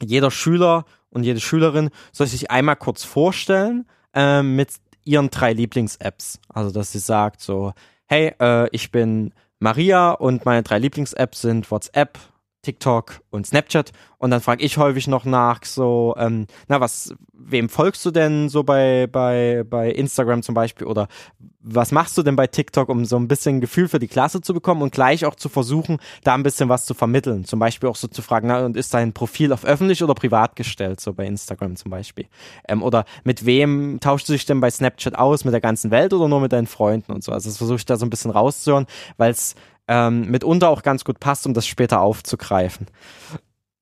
jeder Schüler und jede Schülerin soll sich einmal kurz vorstellen, äh, mit ihren drei Lieblings-Apps. Also, dass sie sagt so, hey, äh, ich bin Maria und meine drei Lieblings-Apps sind WhatsApp, TikTok und Snapchat. Und dann frage ich häufig noch nach so ähm, na was wem folgst du denn so bei bei bei Instagram zum Beispiel? Oder was machst du denn bei TikTok um so ein bisschen Gefühl für die Klasse zu bekommen und gleich auch zu versuchen da ein bisschen was zu vermitteln? Zum Beispiel auch so zu fragen na und ist dein Profil auf öffentlich oder privat gestellt so bei Instagram zum Beispiel? Ähm, oder mit wem tauschst du dich denn bei Snapchat aus mit der ganzen Welt oder nur mit deinen Freunden und so? Also das versuche ich da so ein bisschen rauszuhören weil es ähm, mitunter auch ganz gut passt, um das später aufzugreifen.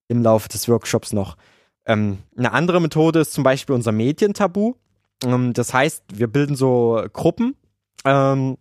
Im Laufe des Workshops noch. Ähm, eine andere Methode ist zum Beispiel unser Medientabu. Ähm, das heißt, wir bilden so Gruppen, ähm,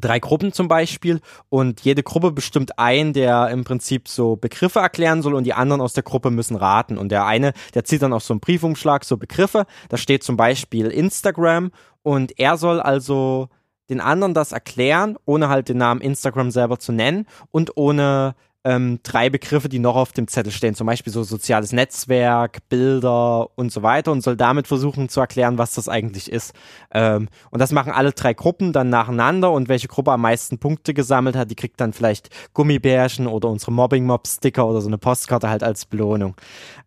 drei Gruppen zum Beispiel, und jede Gruppe bestimmt einen, der im Prinzip so Begriffe erklären soll und die anderen aus der Gruppe müssen raten. Und der eine, der zieht dann auf so einen Briefumschlag so Begriffe. Da steht zum Beispiel Instagram und er soll also den anderen das erklären, ohne halt den Namen Instagram selber zu nennen und ohne ähm, drei Begriffe, die noch auf dem Zettel stehen, zum Beispiel so soziales Netzwerk, Bilder und so weiter und soll damit versuchen zu erklären, was das eigentlich ist. Ähm, und das machen alle drei Gruppen dann nacheinander und welche Gruppe am meisten Punkte gesammelt hat, die kriegt dann vielleicht Gummibärchen oder unsere Mobbing-Mob-Sticker oder so eine Postkarte halt als Belohnung.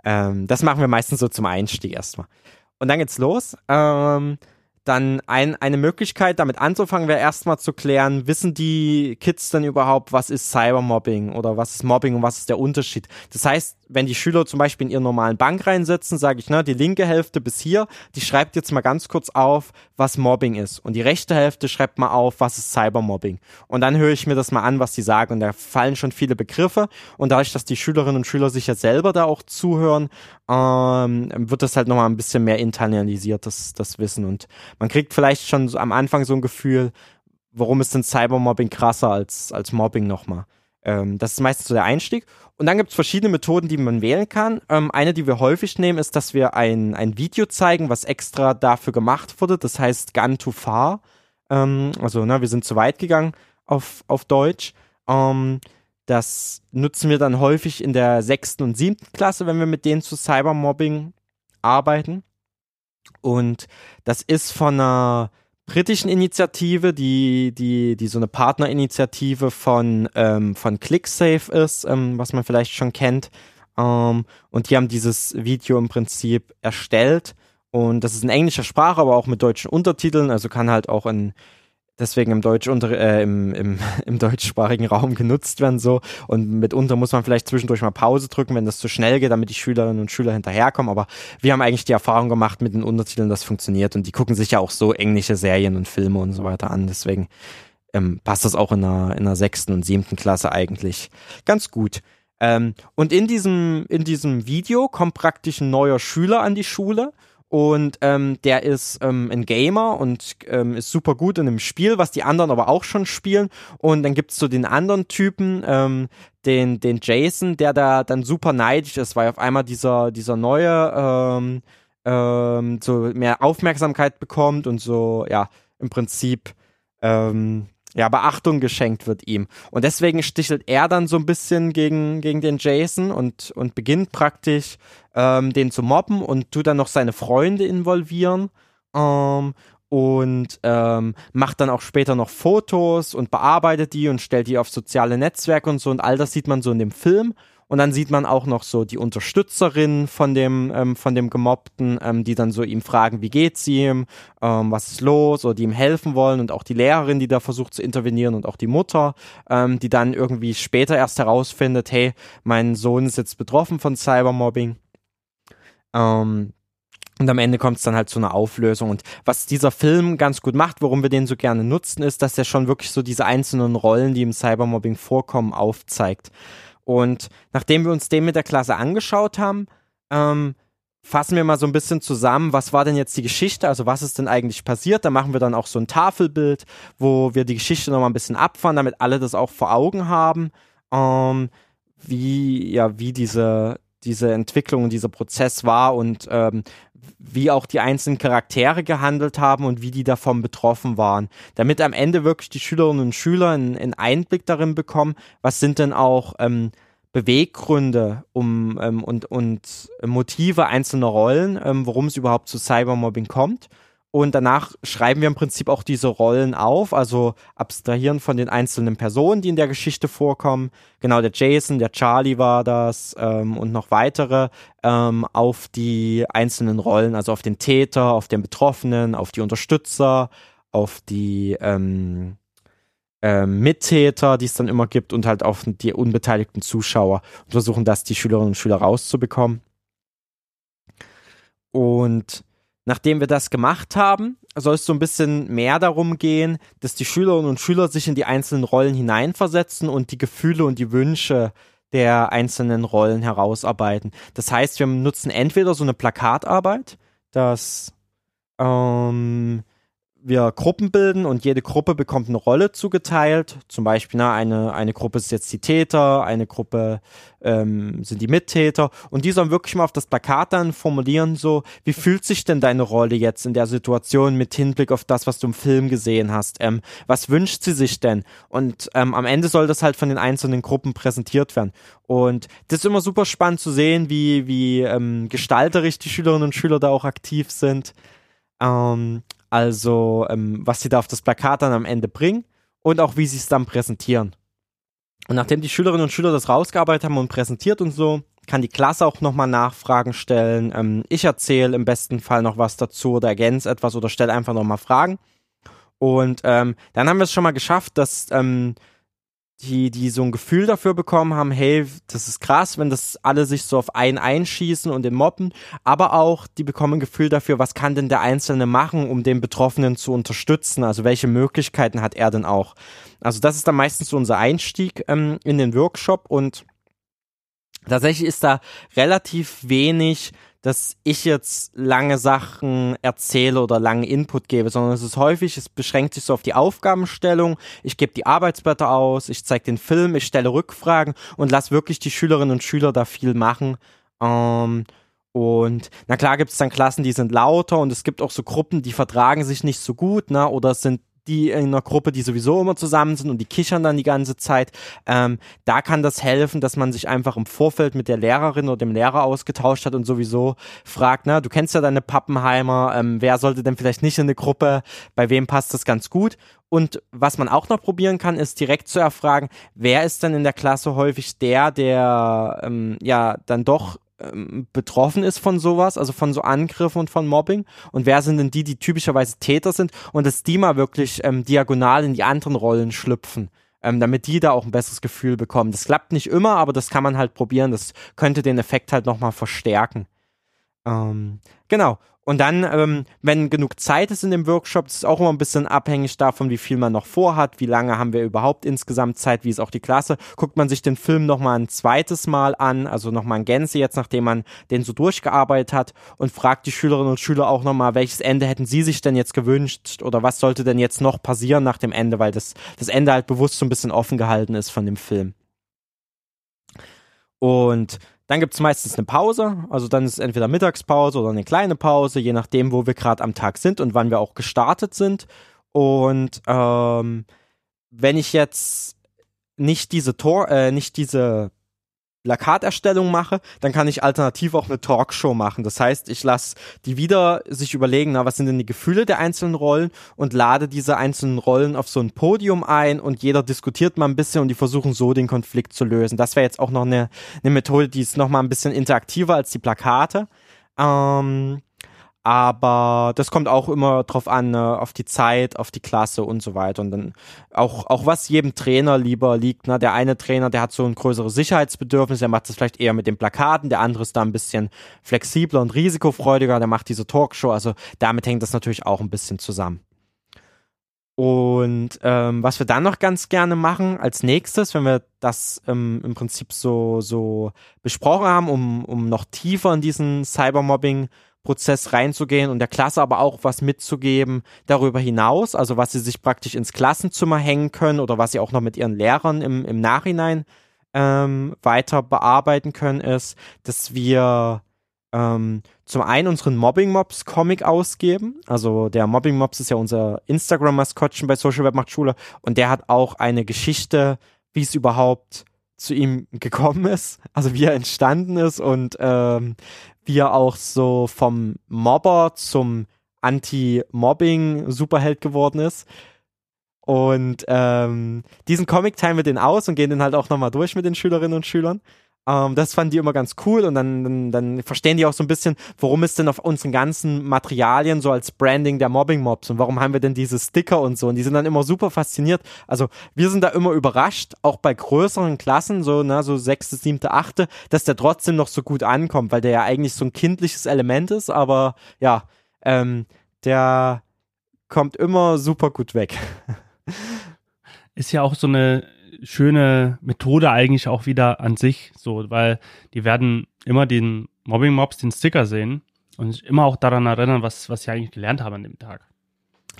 Ähm, das machen wir meistens so zum Einstieg erstmal. Und dann geht's los. Ähm, dann ein, eine Möglichkeit, damit anzufangen, wäre erstmal zu klären, wissen die Kids denn überhaupt, was ist Cybermobbing oder was ist Mobbing und was ist der Unterschied? Das heißt, wenn die Schüler zum Beispiel in ihren normalen Bank reinsetzen, sage ich, ne, die linke Hälfte bis hier, die schreibt jetzt mal ganz kurz auf, was Mobbing ist. Und die rechte Hälfte schreibt mal auf, was ist Cybermobbing. Und dann höre ich mir das mal an, was die sagen. Und da fallen schon viele Begriffe. Und dadurch, dass die Schülerinnen und Schüler sich ja selber da auch zuhören, ähm, wird das halt nochmal ein bisschen mehr internalisiert, das, das Wissen. Und man kriegt vielleicht schon so am Anfang so ein Gefühl, warum ist denn Cybermobbing krasser als, als Mobbing nochmal. Ähm, das ist meistens so der Einstieg. Und dann gibt es verschiedene Methoden, die man wählen kann. Ähm, eine, die wir häufig nehmen, ist, dass wir ein, ein Video zeigen, was extra dafür gemacht wurde. Das heißt Gun to Far. Ähm, also, ne, wir sind zu weit gegangen auf, auf Deutsch. Das nutzen wir dann häufig in der sechsten und siebten Klasse, wenn wir mit denen zu Cybermobbing arbeiten. Und das ist von einer britischen Initiative, die, die, die so eine Partnerinitiative von, ähm, von ClickSafe ist, ähm, was man vielleicht schon kennt. Ähm, und die haben dieses Video im Prinzip erstellt. Und das ist in englischer Sprache, aber auch mit deutschen Untertiteln, also kann halt auch in deswegen im, Deutsch unter, äh, im, im, im deutschsprachigen Raum genutzt werden so. Und mitunter muss man vielleicht zwischendurch mal Pause drücken, wenn das zu schnell geht, damit die Schülerinnen und Schüler hinterherkommen, aber wir haben eigentlich die Erfahrung gemacht mit den Untertiteln, das funktioniert. Und die gucken sich ja auch so englische Serien und Filme und so weiter an, deswegen ähm, passt das auch in der, in der sechsten und siebten Klasse eigentlich ganz gut. Ähm, und in diesem, in diesem Video kommt praktisch ein neuer Schüler an die Schule und ähm, der ist ähm, ein Gamer und ähm, ist super gut in einem Spiel, was die anderen aber auch schon spielen. Und dann gibt's so den anderen Typen, ähm, den, den Jason, der da dann super neidisch ist, weil auf einmal dieser, dieser neue ähm, ähm, so mehr Aufmerksamkeit bekommt und so, ja, im Prinzip ähm, ja, Beachtung geschenkt wird ihm. Und deswegen stichelt er dann so ein bisschen gegen, gegen den Jason und, und beginnt praktisch ähm, den zu mobben und tut dann noch seine Freunde involvieren. Ähm, und ähm, macht dann auch später noch Fotos und bearbeitet die und stellt die auf soziale Netzwerke und so und all das sieht man so in dem Film Und dann sieht man auch noch so die Unterstützerin von dem, ähm, von dem Gemobbten, ähm, die dann so ihm fragen, wie geht's ihm, ähm, was ist los, oder die ihm helfen wollen und auch die Lehrerin, die da versucht zu intervenieren und auch die Mutter, ähm, die dann irgendwie später erst herausfindet, hey, mein Sohn ist jetzt betroffen von Cybermobbing. Ähm, und am Ende kommt es dann halt zu einer Auflösung. Und was dieser Film ganz gut macht, warum wir den so gerne nutzen, ist, dass er schon wirklich so diese einzelnen Rollen, die im Cybermobbing vorkommen, aufzeigt. Und nachdem wir uns den mit der Klasse angeschaut haben, ähm, fassen wir mal so ein bisschen zusammen, was war denn jetzt die Geschichte, also was ist denn eigentlich passiert. Da machen wir dann auch so ein Tafelbild, wo wir die Geschichte nochmal ein bisschen abfahren, damit alle das auch vor Augen haben, ähm, wie, ja, wie diese, diese Entwicklung und dieser Prozess war und ähm, wie auch die einzelnen Charaktere gehandelt haben und wie die davon betroffen waren. Damit am Ende wirklich die Schülerinnen und Schüler einen, einen Einblick darin bekommen, was sind denn auch ähm, Beweggründe um, ähm, und, und Motive einzelner Rollen, ähm, worum es überhaupt zu Cybermobbing kommt und danach schreiben wir im Prinzip auch diese Rollen auf, also abstrahieren von den einzelnen Personen, die in der Geschichte vorkommen. Genau, der Jason, der Charlie war das ähm, und noch weitere ähm, auf die einzelnen Rollen, also auf den Täter, auf den Betroffenen, auf die Unterstützer, auf die ähm, äh, Mittäter, die es dann immer gibt und halt auf die unbeteiligten Zuschauer und versuchen das die Schülerinnen und Schüler rauszubekommen. Und Nachdem wir das gemacht haben, soll es so ein bisschen mehr darum gehen, dass die Schülerinnen und Schüler sich in die einzelnen Rollen hineinversetzen und die Gefühle und die Wünsche der einzelnen Rollen herausarbeiten. Das heißt, wir nutzen entweder so eine Plakatarbeit, dass ähm, wir Gruppen bilden und jede Gruppe bekommt eine Rolle zugeteilt. Zum Beispiel, na, eine, eine Gruppe ist jetzt die Täter, eine Gruppe ähm, sind die Mittäter. Und die sollen wirklich mal auf das Plakat dann formulieren, so, wie fühlt sich denn deine Rolle jetzt in der Situation mit Hinblick auf das, was du im Film gesehen hast? Ähm, was wünscht sie sich denn? Und ähm, am Ende soll das halt von den einzelnen Gruppen präsentiert werden. Und das ist immer super spannend zu sehen, wie, wie ähm, gestalterisch die Schülerinnen und Schüler da auch aktiv sind. Ähm, also, ähm, was sie da auf das Plakat dann am Ende bringen und auch wie sie es dann präsentieren. Und nachdem die Schülerinnen und Schüler das rausgearbeitet haben und präsentiert und so, kann die Klasse auch nochmal Nachfragen stellen. Ähm, ich erzähle im besten Fall noch was dazu oder ergänze etwas oder stelle einfach nochmal Fragen. Und ähm, dann haben wir es schon mal geschafft, dass ähm, die, die so ein Gefühl dafür bekommen haben, hey, das ist krass, wenn das alle sich so auf einen einschießen und den mobben, aber auch, die bekommen ein Gefühl dafür, was kann denn der Einzelne machen, um den Betroffenen zu unterstützen, also welche Möglichkeiten hat er denn auch. Also das ist dann meistens so unser Einstieg ähm, in den Workshop. Und tatsächlich ist da relativ wenig dass ich jetzt lange Sachen erzähle oder langen Input gebe, sondern es ist häufig, es beschränkt sich so auf die Aufgabenstellung. Ich gebe die Arbeitsblätter aus, ich zeige den Film, ich stelle Rückfragen und lasse wirklich die Schülerinnen und Schüler da viel machen. Ähm, und na klar gibt es dann Klassen, die sind lauter und es gibt auch so Gruppen, die vertragen sich nicht so gut, ne? Oder sind die in einer Gruppe, die sowieso immer zusammen sind und die kichern dann die ganze Zeit. Ähm, da kann das helfen, dass man sich einfach im Vorfeld mit der Lehrerin oder dem Lehrer ausgetauscht hat und sowieso fragt, na, du kennst ja deine Pappenheimer, ähm, wer sollte denn vielleicht nicht in eine Gruppe, bei wem passt das ganz gut? Und was man auch noch probieren kann, ist direkt zu erfragen, wer ist denn in der Klasse häufig der, der ähm, ja dann doch ähm, betroffen ist von sowas, also von so Angriffen und von Mobbing und wer sind denn die, die typischerweise Täter sind und dass die mal wirklich ähm, diagonal in die anderen Rollen schlüpfen. Ähm, damit die da auch ein besseres Gefühl bekommen. Das klappt nicht immer, aber das kann man halt probieren. Das könnte den Effekt halt nochmal verstärken. Ähm, genau. Und dann, ähm, wenn genug Zeit ist in dem Workshop, ist auch immer ein bisschen abhängig davon, wie viel man noch vorhat, wie lange haben wir überhaupt insgesamt Zeit, wie ist auch die Klasse, guckt man sich den Film nochmal ein zweites Mal an, also nochmal in Gänze jetzt, nachdem man den so durchgearbeitet hat und fragt die Schülerinnen und Schüler auch nochmal, welches Ende hätten sie sich denn jetzt gewünscht oder was sollte denn jetzt noch passieren nach dem Ende, weil das, das Ende halt bewusst so ein bisschen offen gehalten ist von dem Film. Und dann gibt es meistens eine Pause, also dann ist es entweder Mittagspause oder eine kleine Pause, je nachdem, wo wir gerade am Tag sind und wann wir auch gestartet sind. Und ähm, wenn ich jetzt nicht diese Tor, äh, nicht diese Plakaterstellung mache, dann kann ich alternativ auch eine Talkshow machen. Das heißt, ich lasse die wieder sich überlegen, na, was sind denn die Gefühle der einzelnen Rollen und lade diese einzelnen Rollen auf so ein Podium ein und jeder diskutiert mal ein bisschen und die versuchen so den Konflikt zu lösen. Das wäre jetzt auch noch eine, eine Methode, die ist noch mal ein bisschen interaktiver als die Plakate. Ähm, aber das kommt auch immer drauf an, ne, auf die Zeit, auf die Klasse und so weiter. Und dann auch, auch was jedem Trainer lieber liegt. Ne? Der eine Trainer, der hat so ein größeres Sicherheitsbedürfnis, der macht das vielleicht eher mit den Plakaten, der andere ist da ein bisschen flexibler und risikofreudiger, der macht diese Talkshow. Also damit hängt das natürlich auch ein bisschen zusammen. Und ähm, was wir dann noch ganz gerne machen als nächstes, wenn wir das ähm, im Prinzip so, so besprochen haben, um, um noch tiefer in diesen Cybermobbing Prozess reinzugehen und der Klasse aber auch was mitzugeben darüber hinaus, also was sie sich praktisch ins Klassenzimmer hängen können oder was sie auch noch mit ihren Lehrern im, im Nachhinein ähm, weiter bearbeiten können, ist, dass wir ähm, zum einen unseren Mobbing Mobs Comic ausgeben. Also der Mobbing Mobs ist ja unser Instagram-Maskottchen bei Social Web Macht Schule und der hat auch eine Geschichte, wie es überhaupt zu ihm gekommen ist, also wie er entstanden ist und ähm, wie er auch so vom Mobber zum Anti-Mobbing-Superheld geworden ist. Und ähm, diesen Comic teilen wir den aus und gehen den halt auch nochmal durch mit den Schülerinnen und Schülern. Ähm, das fanden die immer ganz cool und dann, dann, dann verstehen die auch so ein bisschen, warum ist denn auf unseren ganzen Materialien so als Branding der Mobbing-Mobs und warum haben wir denn diese Sticker und so und die sind dann immer super fasziniert. Also wir sind da immer überrascht, auch bei größeren Klassen, so, ne, so sechste, siebte, achte, dass der trotzdem noch so gut ankommt, weil der ja eigentlich so ein kindliches Element ist, aber ja, ähm, der kommt immer super gut weg. Ist ja auch so eine schöne Methode eigentlich auch wieder an sich, so, weil die werden immer den Mobbing-Mobs den Sticker sehen und sich immer auch daran erinnern, was, was sie eigentlich gelernt haben an dem Tag.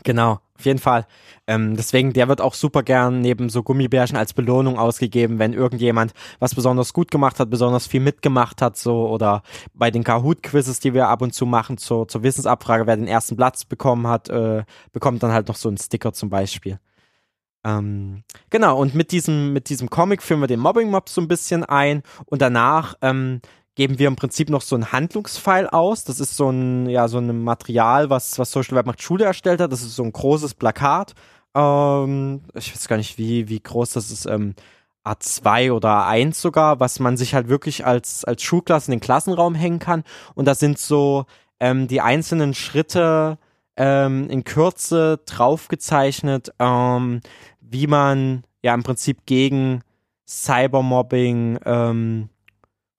Genau, auf jeden Fall. Ähm, deswegen, der wird auch super gern neben so Gummibärchen als Belohnung ausgegeben, wenn irgendjemand was besonders gut gemacht hat, besonders viel mitgemacht hat, so oder bei den Kahoot-Quizzes, die wir ab und zu machen, zur, zur Wissensabfrage, wer den ersten Platz bekommen hat, äh, bekommt dann halt noch so einen Sticker zum Beispiel. Ähm, genau, und mit diesem, mit diesem Comic führen wir den Mobbing-Mob so ein bisschen ein und danach ähm, geben wir im Prinzip noch so einen Handlungspfeil aus. Das ist so ein, ja, so ein Material, was, was Social Web macht Schule erstellt hat. Das ist so ein großes Plakat. Ähm, ich weiß gar nicht, wie, wie groß das ist. Ähm, A2 oder A1 sogar, was man sich halt wirklich als, als Schulklasse in den Klassenraum hängen kann. Und da sind so ähm, die einzelnen Schritte ähm, in Kürze draufgezeichnet, ähm, wie man ja im Prinzip gegen Cybermobbing ähm,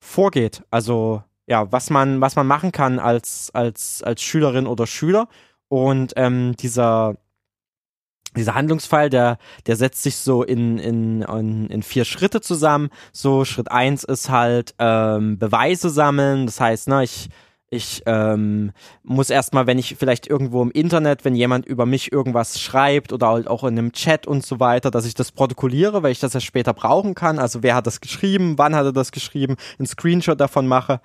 vorgeht. Also ja, was man, was man machen kann als, als, als Schülerin oder Schüler. Und ähm, dieser, dieser Handlungsfall, der, der setzt sich so in, in, in, in vier Schritte zusammen. So, Schritt eins ist halt ähm, Beweise sammeln. Das heißt, ne, ich ich ähm, muss erstmal, wenn ich vielleicht irgendwo im Internet, wenn jemand über mich irgendwas schreibt oder halt auch in einem Chat und so weiter, dass ich das protokolliere, weil ich das ja später brauchen kann. Also wer hat das geschrieben, wann hat er das geschrieben, ein Screenshot davon mache.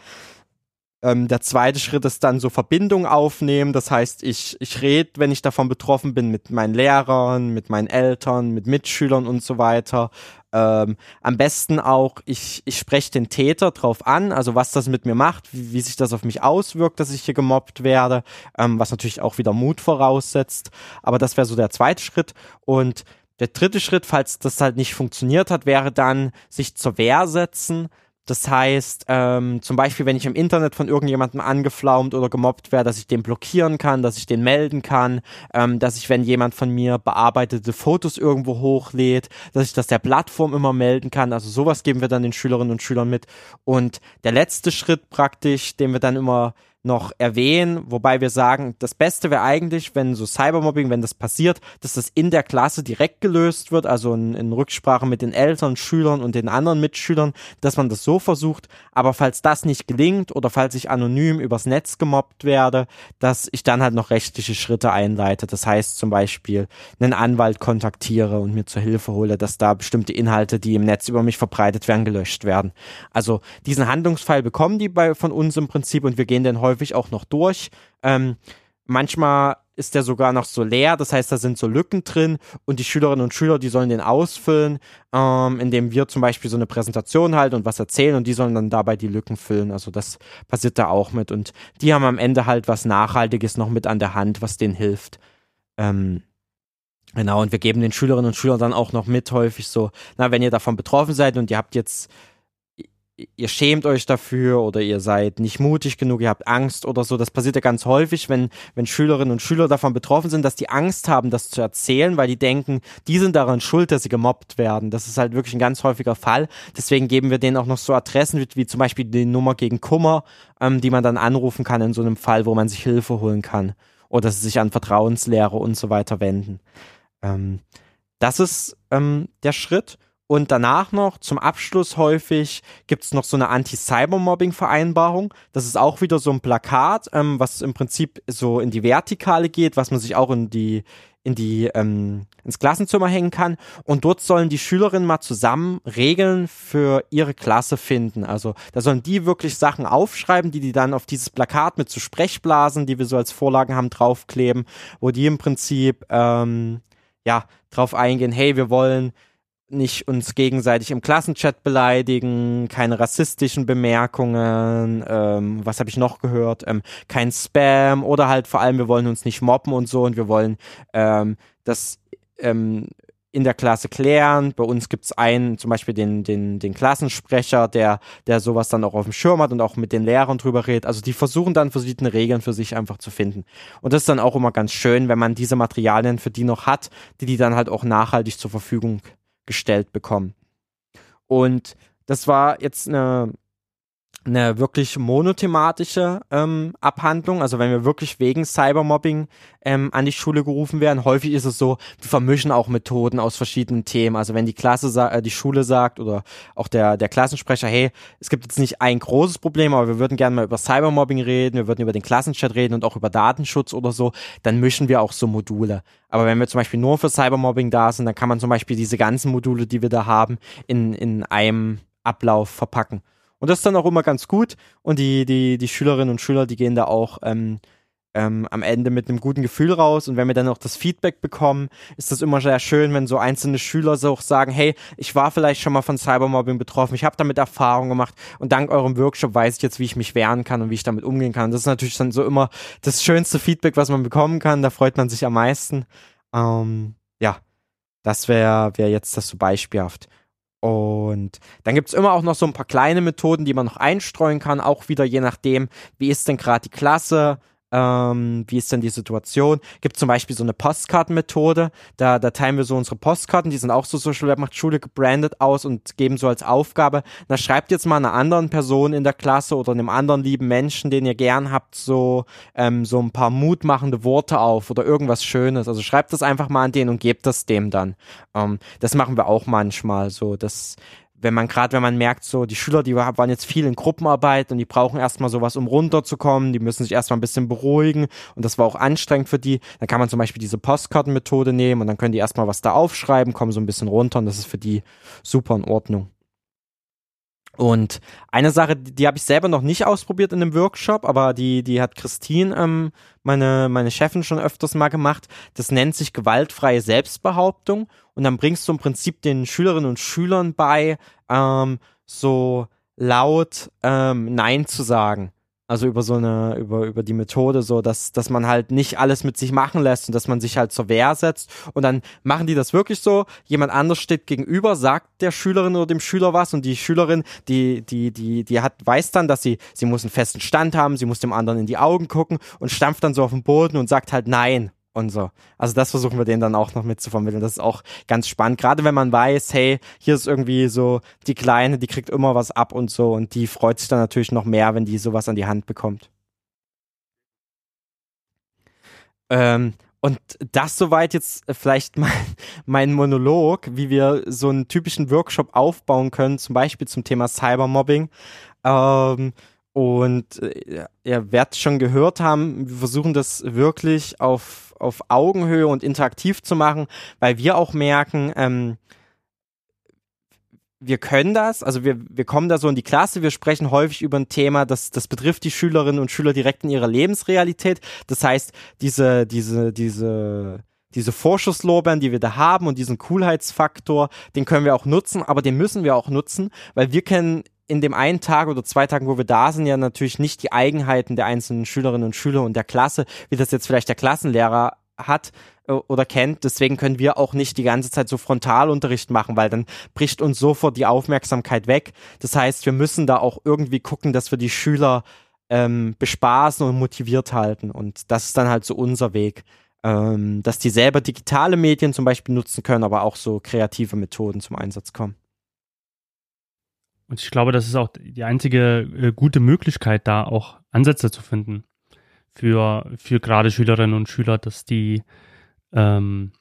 Ähm, der zweite Schritt ist dann so Verbindung aufnehmen. Das heißt, ich, ich rede, wenn ich davon betroffen bin, mit meinen Lehrern, mit meinen Eltern, mit Mitschülern und so weiter. Ähm, am besten auch, ich, ich spreche den Täter drauf an, also was das mit mir macht, wie, wie sich das auf mich auswirkt, dass ich hier gemobbt werde, ähm, was natürlich auch wieder Mut voraussetzt. Aber das wäre so der zweite Schritt. Und der dritte Schritt, falls das halt nicht funktioniert hat, wäre dann sich zur Wehr setzen das heißt, ähm, zum Beispiel, wenn ich im Internet von irgendjemandem angeflaumt oder gemobbt werde, dass ich den blockieren kann, dass ich den melden kann, ähm, dass ich, wenn jemand von mir bearbeitete Fotos irgendwo hochlädt, dass ich das der Plattform immer melden kann. Also sowas geben wir dann den Schülerinnen und Schülern mit. Und der letzte Schritt praktisch, den wir dann immer noch erwähnen, wobei wir sagen, das Beste wäre eigentlich, wenn so Cybermobbing, wenn das passiert, dass das in der Klasse direkt gelöst wird, also in, in, Rücksprache mit den Eltern, Schülern und den anderen Mitschülern, dass man das so versucht. Aber falls das nicht gelingt oder falls ich anonym übers Netz gemobbt werde, dass ich dann halt noch rechtliche Schritte einleite. Das heißt zum Beispiel einen Anwalt kontaktiere und mir zur Hilfe hole, dass da bestimmte Inhalte, die im Netz über mich verbreitet werden, gelöscht werden. Also diesen Handlungsfall bekommen die bei, von uns im Prinzip und wir gehen dann häufig häufig auch noch durch. Ähm, manchmal ist der sogar noch so leer. Das heißt, da sind so Lücken drin und die Schülerinnen und Schüler, die sollen den ausfüllen, ähm, indem wir zum Beispiel so eine Präsentation halten und was erzählen und die sollen dann dabei die Lücken füllen. Also das passiert da auch mit und die haben am Ende halt was Nachhaltiges noch mit an der Hand, was denen hilft. Ähm, Genau, und wir geben den Schülerinnen und Schülern dann auch noch mit häufig so, na, wenn ihr davon betroffen seid und ihr habt jetzt ihr schämt euch dafür oder ihr seid nicht mutig genug, ihr habt Angst oder so. Das passiert ja ganz häufig, wenn, wenn Schülerinnen und Schüler davon betroffen sind, dass die Angst haben, das zu erzählen, weil die denken, die sind daran schuld, dass sie gemobbt werden. Das ist halt wirklich ein ganz häufiger Fall. Deswegen geben wir denen auch noch so Adressen, wie, wie zum Beispiel die Nummer gegen Kummer, ähm, die man dann anrufen kann in so einem Fall, wo man sich Hilfe holen kann. Oder sich an Vertrauenslehre und so weiter wenden. Ähm, das ist ähm, der Schritt. Und danach noch zum Abschluss häufig gibt's noch so eine Anti-Cybermobbing-Vereinbarung. Das ist auch wieder so ein Plakat, ähm, was im Prinzip so in die Vertikale geht, was man sich auch in die in die ähm, ins Klassenzimmer hängen kann. Und dort sollen die Schülerinnen mal zusammen Regeln für ihre Klasse finden. Also da sollen die wirklich Sachen aufschreiben, die die dann auf dieses Plakat mit zu so Sprechblasen, die wir so als Vorlagen haben, draufkleben, wo die im Prinzip ähm, ja drauf eingehen, hey, wir wollen nicht uns gegenseitig im Klassenchat beleidigen, keine rassistischen Bemerkungen, ähm, was habe ich noch gehört, ähm, kein Spam oder halt vor allem, wir wollen uns nicht mobben und so und wir wollen ähm, das ähm, in der Klasse klären. Bei uns gibt's einen, zum Beispiel den, den, den Klassensprecher, der, der sowas dann auch auf dem Schirm hat und auch mit den Lehrern drüber redet. Also die versuchen dann verschiedene Regeln für sich einfach zu finden. Und das ist dann auch immer ganz schön, wenn man diese Materialien für die noch hat, die die dann halt auch nachhaltig zur Verfügung gestellt bekommen. Und das war jetzt eine, eine wirklich monothematische ähm, Abhandlung. Also wenn wir wirklich wegen Cybermobbing ähm, an die Schule gerufen werden, häufig ist es so, wir vermischen auch Methoden aus verschiedenen Themen. Also wenn die Klasse, äh, die Schule sagt oder auch der der Klassensprecher, hey, es gibt jetzt nicht ein großes Problem, aber wir würden gerne mal über Cybermobbing reden, wir würden über den Klassenchat reden und auch über Datenschutz oder so, dann mischen wir auch so Module. Aber wenn wir zum Beispiel nur für Cybermobbing da sind, dann kann man zum Beispiel diese ganzen Module, die wir da haben, in in einem Ablauf verpacken. Und das ist dann auch immer ganz gut. Und die, die, die Schülerinnen und Schüler, die gehen da auch ähm, ähm, am Ende mit einem guten Gefühl raus. Und wenn wir dann auch das Feedback bekommen, ist das immer sehr schön, wenn so einzelne Schüler so auch sagen, hey, ich war vielleicht schon mal von Cybermobbing betroffen, ich habe damit Erfahrung gemacht und dank eurem Workshop weiß ich jetzt, wie ich mich wehren kann und wie ich damit umgehen kann. Das ist natürlich dann so immer das schönste Feedback, was man bekommen kann. Da freut man sich am meisten. Ähm, ja, das wäre wär jetzt das so beispielhaft. Und dann gibt's immer auch noch so ein paar kleine Methoden, die man noch einstreuen kann, auch wieder je nachdem, wie ist denn gerade die Klasse, ähm, wie ist denn die Situation? Gibt zum Beispiel so eine Postkartenmethode, da, da teilen wir so unsere Postkarten, die sind auch so Social Web macht Schule gebrandet aus und geben so als Aufgabe, na schreibt jetzt mal einer anderen Person in der Klasse oder einem anderen lieben Menschen, den ihr gern habt, so, ähm, so ein paar mutmachende Worte auf oder irgendwas Schönes. Also schreibt das einfach mal an den und gebt das dem dann. Ähm, das machen wir auch manchmal so. Das wenn man gerade, wenn man merkt, so die Schüler, die waren jetzt viel in Gruppenarbeit und die brauchen erstmal sowas, um runterzukommen, die müssen sich erstmal ein bisschen beruhigen und das war auch anstrengend für die, dann kann man zum Beispiel diese Postkartenmethode nehmen und dann können die erstmal was da aufschreiben, kommen so ein bisschen runter und das ist für die super in Ordnung. Und eine Sache, die, habe ich selber noch nicht ausprobiert in einem Workshop, aber die, die hat Christine, ähm, meine, meine Chefin, schon öfters mal gemacht. Das nennt sich gewaltfreie Selbstbehauptung. Und dann bringst du im Prinzip den Schülerinnen und Schülern bei, ähm, so laut ähm, Nein zu sagen. Also über so eine, über, über die Methode, so dass, dass man halt nicht alles mit sich machen lässt und dass man sich halt zur Wehr setzt. Und dann machen die das wirklich so. Jemand anders steht gegenüber, sagt der Schülerin oder dem Schüler was und die Schülerin, die, die, die, die hat, weiß dann, dass sie, sie muss einen festen Stand haben, sie muss dem anderen in die Augen gucken und stampft dann so auf den Boden und sagt halt Nein und so. Also das versuchen wir denen dann auch noch mitzuvermitteln. Das ist auch ganz spannend. Gerade wenn man weiß, hey, hier ist irgendwie so die Kleine, die kriegt immer was ab und so und die freut sich dann natürlich noch mehr, wenn die sowas an die Hand bekommt. Ähm, und das soweit jetzt vielleicht mein, mein Monolog, wie wir so einen typischen Workshop aufbauen können, zum Beispiel zum Thema Cybermobbing. Ähm, und äh, ihr werdet schon gehört haben, wir versuchen das wirklich auf, auf Augenhöhe und interaktiv zu machen, weil wir auch merken, ähm, wir können das, also wir, wir kommen da so in die Klasse, wir sprechen häufig über ein Thema, das, das betrifft die Schülerinnen und Schüler direkt in ihrer Lebensrealität. Das heißt, diese, diese, diese, diese Vorschusslorbeeren, die wir da haben und diesen Coolheitsfaktor, den können wir auch nutzen, aber den müssen wir auch nutzen, weil wir kennen in dem einen Tag oder zwei Tagen, wo wir da sind, ja natürlich nicht die Eigenheiten der einzelnen Schülerinnen und Schüler und der Klasse, wie das jetzt vielleicht der Klassenlehrer hat äh, oder kennt. Deswegen können wir auch nicht die ganze Zeit so Frontalunterricht machen, weil dann bricht uns sofort die Aufmerksamkeit weg. Das heißt, wir müssen da auch irgendwie gucken, dass wir die Schüler ähm, bespaßen und motiviert halten. Und das ist dann halt so unser Weg. Ähm, dass die selber digitale Medien zum Beispiel nutzen können, aber auch so kreative Methoden zum Einsatz kommen. Und ich glaube, das ist auch die einzige äh, gute Möglichkeit, da auch Ansätze zu finden für, für gerade Schülerinnen und Schüler, dass die, ähm,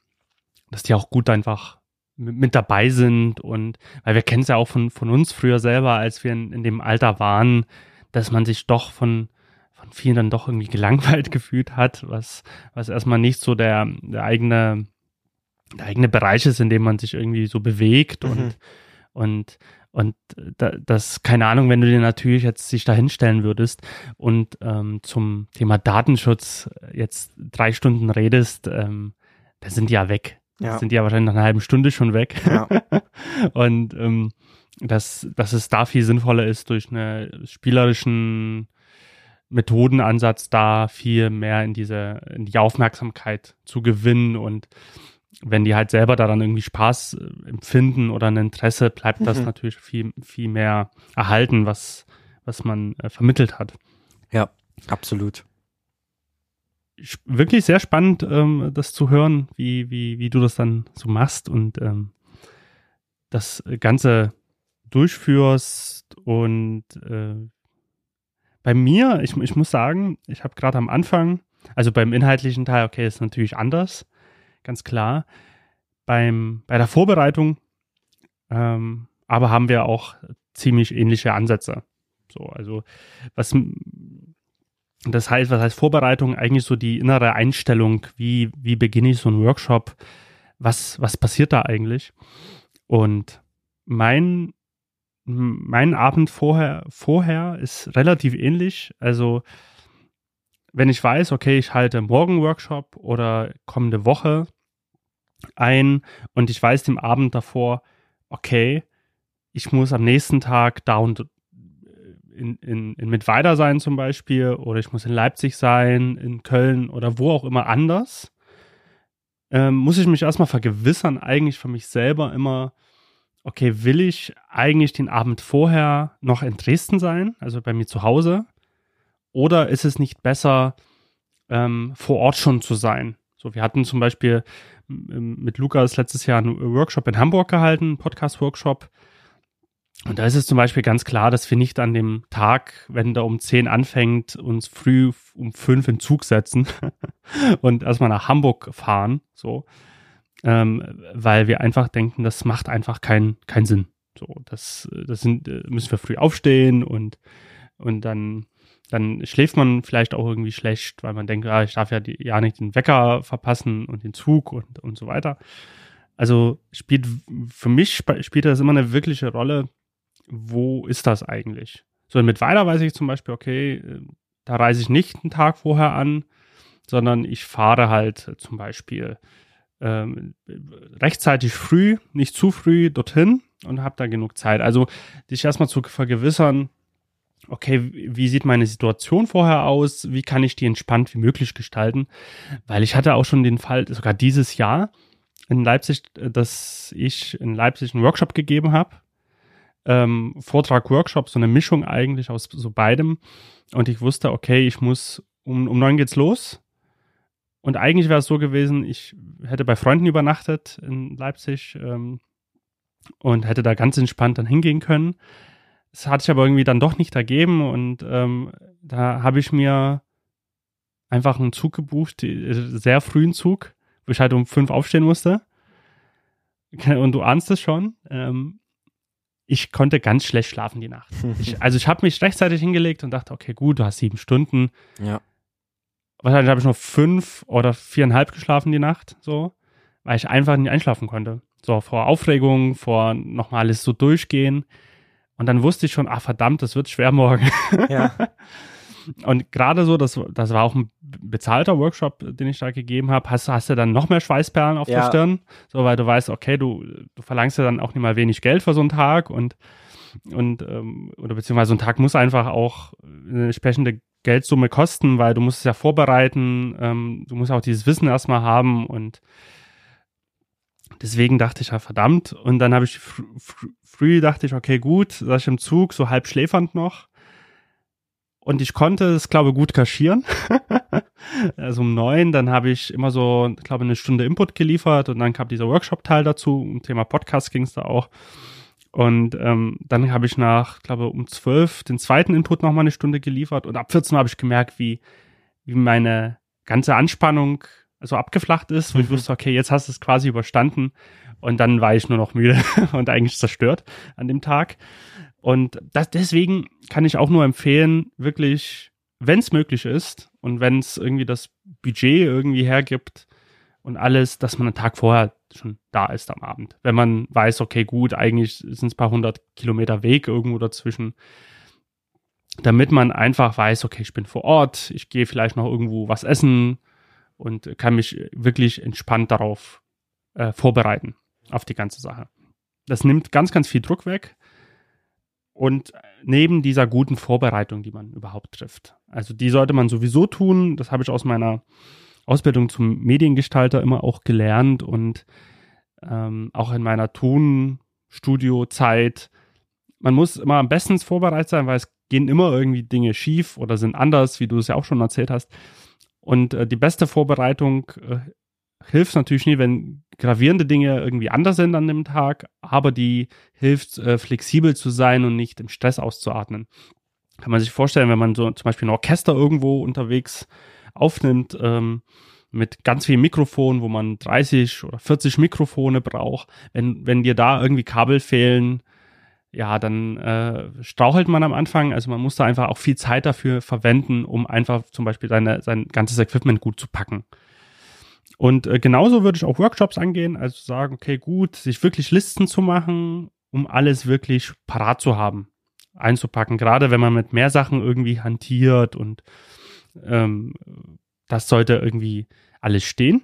dass die auch gut einfach mit, mit dabei sind und weil wir kennen es ja auch von, von uns früher selber, als wir in, in dem Alter waren, dass man sich doch von, von vielen dann doch irgendwie gelangweilt gefühlt hat, was, was erstmal nicht so der, der eigene, der eigene Bereich ist, in dem man sich irgendwie so bewegt mhm. und, und und das, keine Ahnung, wenn du dir natürlich jetzt sich da hinstellen würdest und ähm, zum Thema Datenschutz jetzt drei Stunden redest, ähm, da sind die ja weg. Ja. Sind die ja wahrscheinlich nach einer halben Stunde schon weg. Ja. und ähm, dass, dass es da viel sinnvoller ist, durch einen spielerischen Methodenansatz da viel mehr in diese, in die Aufmerksamkeit zu gewinnen und wenn die halt selber daran irgendwie Spaß äh, empfinden oder ein Interesse, bleibt das mhm. natürlich viel, viel mehr erhalten, was, was man äh, vermittelt hat. Ja, absolut. Wirklich sehr spannend, ähm, das zu hören, wie, wie, wie du das dann so machst und ähm, das Ganze durchführst. Und äh, bei mir, ich, ich muss sagen, ich habe gerade am Anfang, also beim inhaltlichen Teil, okay, ist natürlich anders ganz klar. Beim, bei der Vorbereitung ähm, aber haben wir auch ziemlich ähnliche Ansätze. So, also was das heißt, was heißt Vorbereitung? Eigentlich so die innere Einstellung, wie, wie beginne ich so einen Workshop? Was, was passiert da eigentlich? Und mein, mein Abend vorher, vorher ist relativ ähnlich. Also, wenn ich weiß, okay, ich halte morgen Workshop oder kommende Woche, ein und ich weiß dem Abend davor, okay, ich muss am nächsten Tag da und in, in, in Mittweida sein zum Beispiel oder ich muss in Leipzig sein, in Köln oder wo auch immer anders, ähm, muss ich mich erstmal vergewissern, eigentlich für mich selber immer, okay, will ich eigentlich den Abend vorher noch in Dresden sein, also bei mir zu Hause, oder ist es nicht besser, ähm, vor Ort schon zu sein? So, wir hatten zum Beispiel mit Lukas letztes Jahr einen Workshop in Hamburg gehalten, Podcast-Workshop. Und da ist es zum Beispiel ganz klar, dass wir nicht an dem Tag, wenn der um 10 anfängt, uns früh um 5 in Zug setzen und erstmal nach Hamburg fahren, so, ähm, weil wir einfach denken, das macht einfach keinen keinen Sinn. So, das, das sind, äh, müssen wir früh aufstehen und, und dann dann schläft man vielleicht auch irgendwie schlecht, weil man denkt, ah, ich darf ja, die, ja nicht den Wecker verpassen und den Zug und, und so weiter. Also spielt für mich spielt das immer eine wirkliche Rolle, wo ist das eigentlich? So mit Weiler weiß ich zum Beispiel, okay, äh, da reise ich nicht einen Tag vorher an, sondern ich fahre halt zum Beispiel ähm, rechtzeitig früh, nicht zu früh dorthin und habe da genug Zeit. Also dich erstmal zu vergewissern, okay, wie sieht meine Situation vorher aus? Wie kann ich die entspannt wie möglich gestalten? Weil ich hatte auch schon den Fall, sogar dieses Jahr in Leipzig, dass ich in Leipzig einen Workshop gegeben habe. Ähm, Vortrag, Workshop, so eine Mischung eigentlich aus so beidem. Und ich wusste, okay, ich muss, um, um neun geht's los. Und eigentlich wäre es so gewesen, ich hätte bei Freunden übernachtet in Leipzig ähm, und hätte da ganz entspannt dann hingehen können. Das hat sich aber irgendwie dann doch nicht ergeben und ähm, da habe ich mir einfach einen Zug gebucht, sehr frühen Zug, wo ich halt um fünf aufstehen musste. Und du ahnst es schon. Ähm, ich konnte ganz schlecht schlafen die Nacht. Ich, also ich habe mich rechtzeitig hingelegt und dachte, okay, gut, du hast sieben Stunden. Ja. Wahrscheinlich habe ich noch fünf oder viereinhalb geschlafen die Nacht, so, weil ich einfach nicht einschlafen konnte. So vor Aufregung, vor nochmal alles so durchgehen. Und dann wusste ich schon, ah verdammt, das wird schwer morgen. Ja. Und gerade so, das, das war auch ein bezahlter Workshop, den ich da gegeben habe, hast, hast du dann noch mehr Schweißperlen auf ja. der Stirn, so weil du weißt, okay, du, du verlangst ja dann auch nicht mal wenig Geld für so einen Tag und, und ähm, oder beziehungsweise so ein Tag muss einfach auch eine entsprechende Geldsumme kosten, weil du musst es ja vorbereiten, ähm, du musst auch dieses Wissen erstmal haben und deswegen dachte ich ja verdammt und dann habe ich fr fr früh dachte ich, okay, gut, saß ich im Zug, so halb schläfernd noch und ich konnte es, glaube gut kaschieren. also um neun, dann habe ich immer so, glaube eine Stunde Input geliefert und dann kam dieser Workshop-Teil dazu. Um Thema Podcast ging es da auch. Und ähm, dann habe ich nach, glaube um zwölf den zweiten Input nochmal eine Stunde geliefert und ab 14 habe ich gemerkt, wie, wie meine ganze Anspannung so abgeflacht ist, wo ich mhm. wusste, okay, jetzt hast du es quasi überstanden und dann war ich nur noch müde und eigentlich zerstört an dem Tag. Und das, deswegen kann ich auch nur empfehlen, wirklich, wenn es möglich ist und wenn es irgendwie das Budget irgendwie hergibt und alles, dass man einen Tag vorher schon da ist am Abend. Wenn man weiß, okay, gut, eigentlich sind es ein paar hundert Kilometer Weg irgendwo dazwischen, damit man einfach weiß, okay, ich bin vor Ort, ich gehe vielleicht noch irgendwo was essen und kann mich wirklich entspannt darauf äh, vorbereiten, auf die ganze Sache. Das nimmt ganz, ganz viel Druck weg. Und neben dieser guten Vorbereitung, die man überhaupt trifft. Also die sollte man sowieso tun. Das habe ich aus meiner Ausbildung zum Mediengestalter immer auch gelernt und ähm, auch in meiner Tonstudio-Zeit. Man muss immer am besten vorbereitet sein, weil es gehen immer irgendwie Dinge schief oder sind anders, wie du es ja auch schon erzählt hast. Und äh, die beste Vorbereitung äh, hilft natürlich nie, wenn gravierende Dinge irgendwie anders sind an dem Tag, aber die hilft, äh, flexibel zu sein und nicht im Stress auszuatmen. Kann man sich vorstellen, wenn man so zum Beispiel ein Orchester irgendwo unterwegs aufnimmt, ähm, mit ganz vielen Mikrofonen, wo man 30 oder 40 Mikrofone braucht. Wenn, wenn dir da irgendwie Kabel fehlen, ja, dann äh, strauchelt man am Anfang. Also man muss da einfach auch viel Zeit dafür verwenden, um einfach zum Beispiel seine, sein ganzes Equipment gut zu packen. Und äh, genauso würde ich auch Workshops angehen, also sagen, okay, gut, sich wirklich Listen zu machen, um alles wirklich parat zu haben, einzupacken. Gerade wenn man mit mehr Sachen irgendwie hantiert und ähm, das sollte irgendwie alles stehen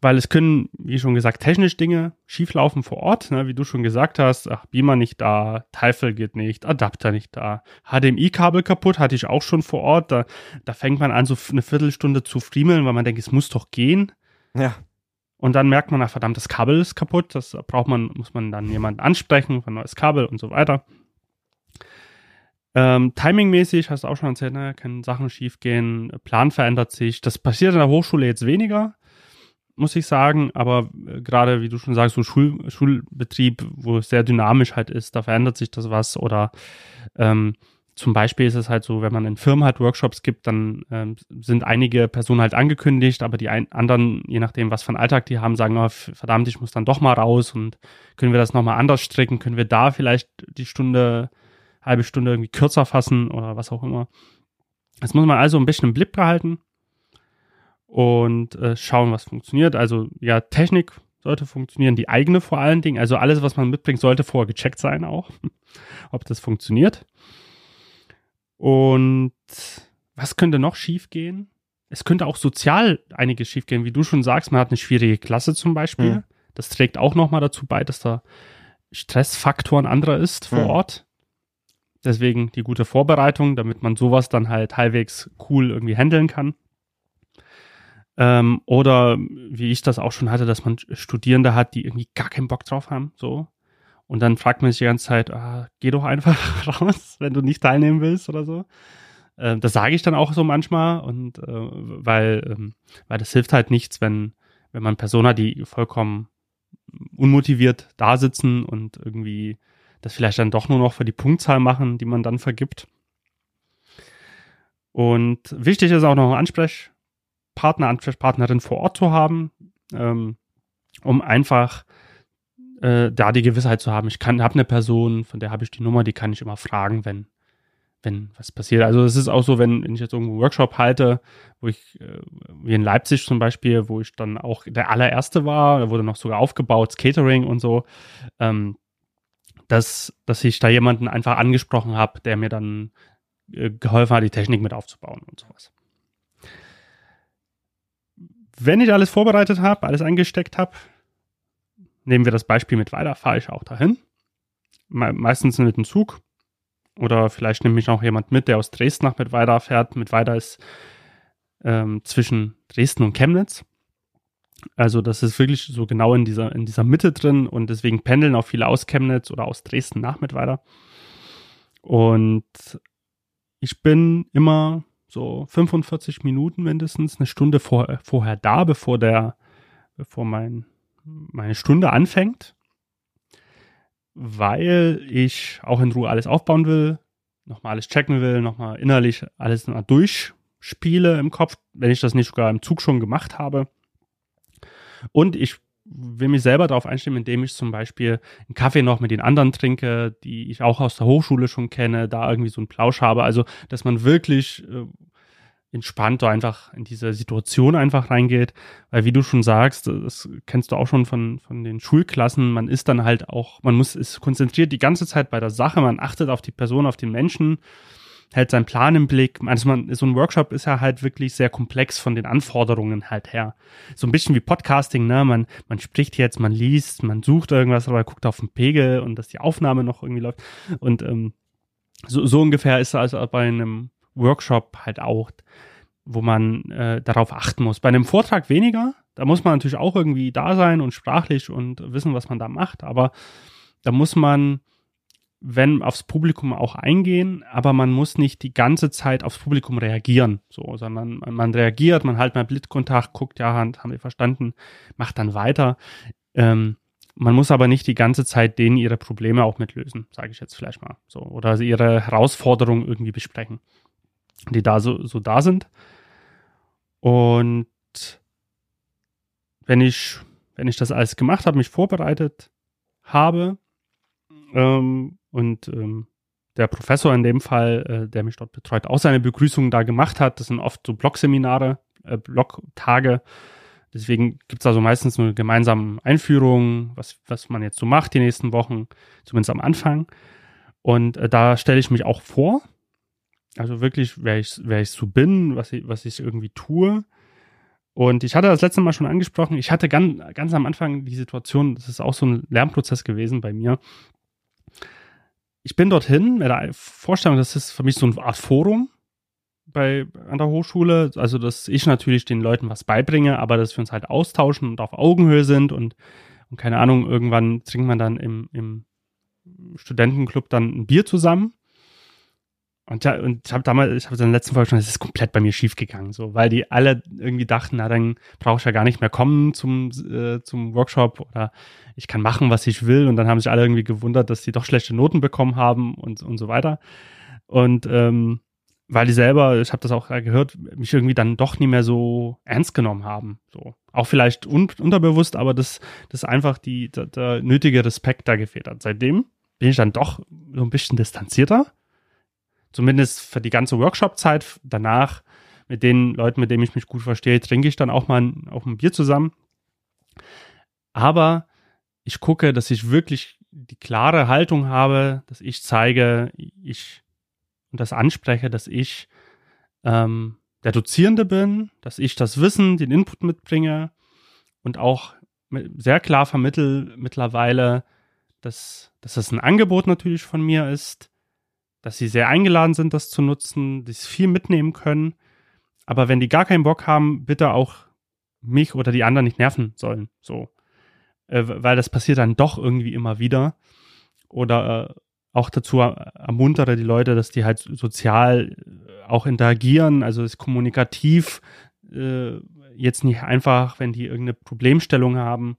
weil es können, wie schon gesagt, technisch Dinge schieflaufen vor Ort, ne, wie du schon gesagt hast, ach, Beamer nicht da, Teufel geht nicht, Adapter nicht da, HDMI-Kabel kaputt, hatte ich auch schon vor Ort, da, da fängt man an, so eine Viertelstunde zu friemeln, weil man denkt, es muss doch gehen. Ja. Und dann merkt man, ach, verdammt, das Kabel ist kaputt, das braucht man, muss man dann jemanden ansprechen, ein neues Kabel und so weiter. Ähm, Timingmäßig, hast du auch schon erzählt, ne, können Sachen schiefgehen, Plan verändert sich. Das passiert in der Hochschule jetzt weniger muss ich sagen. Aber äh, gerade, wie du schon sagst, so Schul Schulbetrieb, wo es sehr dynamisch halt ist, da verändert sich das was. Oder ähm, zum Beispiel ist es halt so, wenn man in Firmen halt Workshops gibt, dann ähm, sind einige Personen halt angekündigt, aber die ein anderen, je nachdem, was für einen Alltag die haben, sagen, oh, verdammt, ich muss dann doch mal raus und können wir das nochmal anders stricken? Können wir da vielleicht die Stunde, halbe Stunde irgendwie kürzer fassen oder was auch immer? Das muss man also ein bisschen im Blick behalten und äh, schauen, was funktioniert. Also ja, Technik sollte funktionieren, die eigene vor allen Dingen. Also alles, was man mitbringt, sollte vorher gecheckt sein auch, ob das funktioniert. Und was könnte noch schiefgehen? Es könnte auch sozial einiges schiefgehen, wie du schon sagst. Man hat eine schwierige Klasse zum Beispiel. Mhm. Das trägt auch nochmal dazu bei, dass der Stressfaktor ein anderer ist vor mhm. Ort. Deswegen die gute Vorbereitung, damit man sowas dann halt halbwegs cool irgendwie handeln kann. Ähm, oder wie ich das auch schon hatte, dass man Studierende hat, die irgendwie gar keinen Bock drauf haben, so. Und dann fragt man sich die ganze Zeit, ah, geh doch einfach raus, wenn du nicht teilnehmen willst oder so. Ähm, das sage ich dann auch so manchmal und äh, weil, ähm, weil das hilft halt nichts, wenn, wenn man Personen hat, die vollkommen unmotiviert da sitzen und irgendwie das vielleicht dann doch nur noch für die Punktzahl machen, die man dann vergibt. Und wichtig ist auch noch ein Ansprech Partner, Ansprechpartnerin vor Ort zu haben, ähm, um einfach äh, da die Gewissheit zu haben, ich kann, habe eine Person, von der habe ich die Nummer, die kann ich immer fragen, wenn, wenn was passiert. Also es ist auch so, wenn, wenn ich jetzt irgendwo einen Workshop halte, wo ich, äh, wie in Leipzig zum Beispiel, wo ich dann auch der allererste war, da wurde noch sogar aufgebaut, Catering und so, ähm, dass, dass ich da jemanden einfach angesprochen habe, der mir dann äh, geholfen hat, die Technik mit aufzubauen und sowas. Wenn ich alles vorbereitet habe, alles eingesteckt habe, nehmen wir das Beispiel mit weiter, fahre ich auch dahin. Me meistens mit dem Zug. Oder vielleicht nimmt mich auch jemand mit, der aus Dresden nach Mittweida fährt. Mittweida ist ähm, zwischen Dresden und Chemnitz. Also das ist wirklich so genau in dieser, in dieser Mitte drin und deswegen pendeln auch viele aus Chemnitz oder aus Dresden nach Mittweida. Und ich bin immer so 45 Minuten mindestens, eine Stunde vor, vorher da, bevor der, bevor mein, meine Stunde anfängt, weil ich auch in Ruhe alles aufbauen will, nochmal alles checken will, nochmal innerlich alles mal durchspiele im Kopf, wenn ich das nicht sogar im Zug schon gemacht habe. Und ich will mich selber darauf einstellen, indem ich zum Beispiel einen Kaffee noch mit den anderen trinke, die ich auch aus der Hochschule schon kenne, da irgendwie so einen Plausch habe. Also, dass man wirklich äh, entspannt einfach in diese Situation einfach reingeht. Weil wie du schon sagst, das kennst du auch schon von, von den Schulklassen, man ist dann halt auch, man muss, ist konzentriert die ganze Zeit bei der Sache, man achtet auf die Person, auf den Menschen hält seinen Plan im Blick. Also man, so ein Workshop ist ja halt wirklich sehr komplex von den Anforderungen halt her. So ein bisschen wie Podcasting, ne? Man, man spricht jetzt, man liest, man sucht irgendwas, aber guckt auf den Pegel und dass die Aufnahme noch irgendwie läuft. Und ähm, so, so ungefähr ist es also bei einem Workshop halt auch, wo man äh, darauf achten muss. Bei einem Vortrag weniger, da muss man natürlich auch irgendwie da sein und sprachlich und wissen, was man da macht, aber da muss man wenn aufs Publikum auch eingehen, aber man muss nicht die ganze Zeit aufs Publikum reagieren, so, sondern man reagiert, man halt mal Blitzkontakt, guckt, ja, haben wir verstanden, macht dann weiter. Ähm, man muss aber nicht die ganze Zeit denen ihre Probleme auch mitlösen, sage ich jetzt vielleicht mal, so, oder ihre Herausforderungen irgendwie besprechen, die da so, so da sind. Und wenn ich, wenn ich das alles gemacht habe, mich vorbereitet habe, ähm, und ähm, der Professor in dem Fall, äh, der mich dort betreut, auch seine Begrüßung da gemacht hat. Das sind oft so Blogseminare, äh, Blogtage. Deswegen gibt es also meistens eine gemeinsame Einführung, was, was man jetzt so macht die nächsten Wochen, zumindest am Anfang. Und äh, da stelle ich mich auch vor. Also wirklich, wer ich, wer ich so bin, was ich, was ich irgendwie tue. Und ich hatte das letzte Mal schon angesprochen, ich hatte ganz, ganz am Anfang die Situation, das ist auch so ein Lernprozess gewesen bei mir, ich bin dorthin mit der Vorstellung, das ist für mich so eine Art Forum bei, an der Hochschule. Also, dass ich natürlich den Leuten was beibringe, aber dass wir uns halt austauschen und auf Augenhöhe sind und, und keine Ahnung, irgendwann trinkt man dann im, im Studentenclub dann ein Bier zusammen. Und, ja, und ich habe damals, ich habe in der letzten Folge schon, es ist komplett bei mir schief gegangen, so, weil die alle irgendwie dachten, na, dann brauche ich ja gar nicht mehr kommen zum, äh, zum Workshop oder ich kann machen, was ich will. Und dann haben sich alle irgendwie gewundert, dass die doch schlechte Noten bekommen haben und, und so weiter. Und ähm, weil die selber, ich habe das auch gehört, mich irgendwie dann doch nie mehr so ernst genommen haben. So. Auch vielleicht un unterbewusst, aber das, das einfach die, der, der nötige Respekt da gefehlt hat. Seitdem bin ich dann doch so ein bisschen distanzierter zumindest für die ganze Workshop-Zeit danach mit den Leuten, mit denen ich mich gut verstehe, trinke ich dann auch mal ein, auch ein Bier zusammen. Aber ich gucke, dass ich wirklich die klare Haltung habe, dass ich zeige, ich und das anspreche, dass ich ähm, der Dozierende bin, dass ich das Wissen, den Input mitbringe und auch sehr klar vermittel mittlerweile, dass, dass das ein Angebot natürlich von mir ist, dass sie sehr eingeladen sind, das zu nutzen, dass sie viel mitnehmen können. Aber wenn die gar keinen Bock haben, bitte auch mich oder die anderen nicht nerven sollen. So. Äh, weil das passiert dann doch irgendwie immer wieder. Oder äh, auch dazu ermuntere die Leute, dass die halt sozial äh, auch interagieren, also ist kommunikativ äh, jetzt nicht einfach, wenn die irgendeine Problemstellung haben,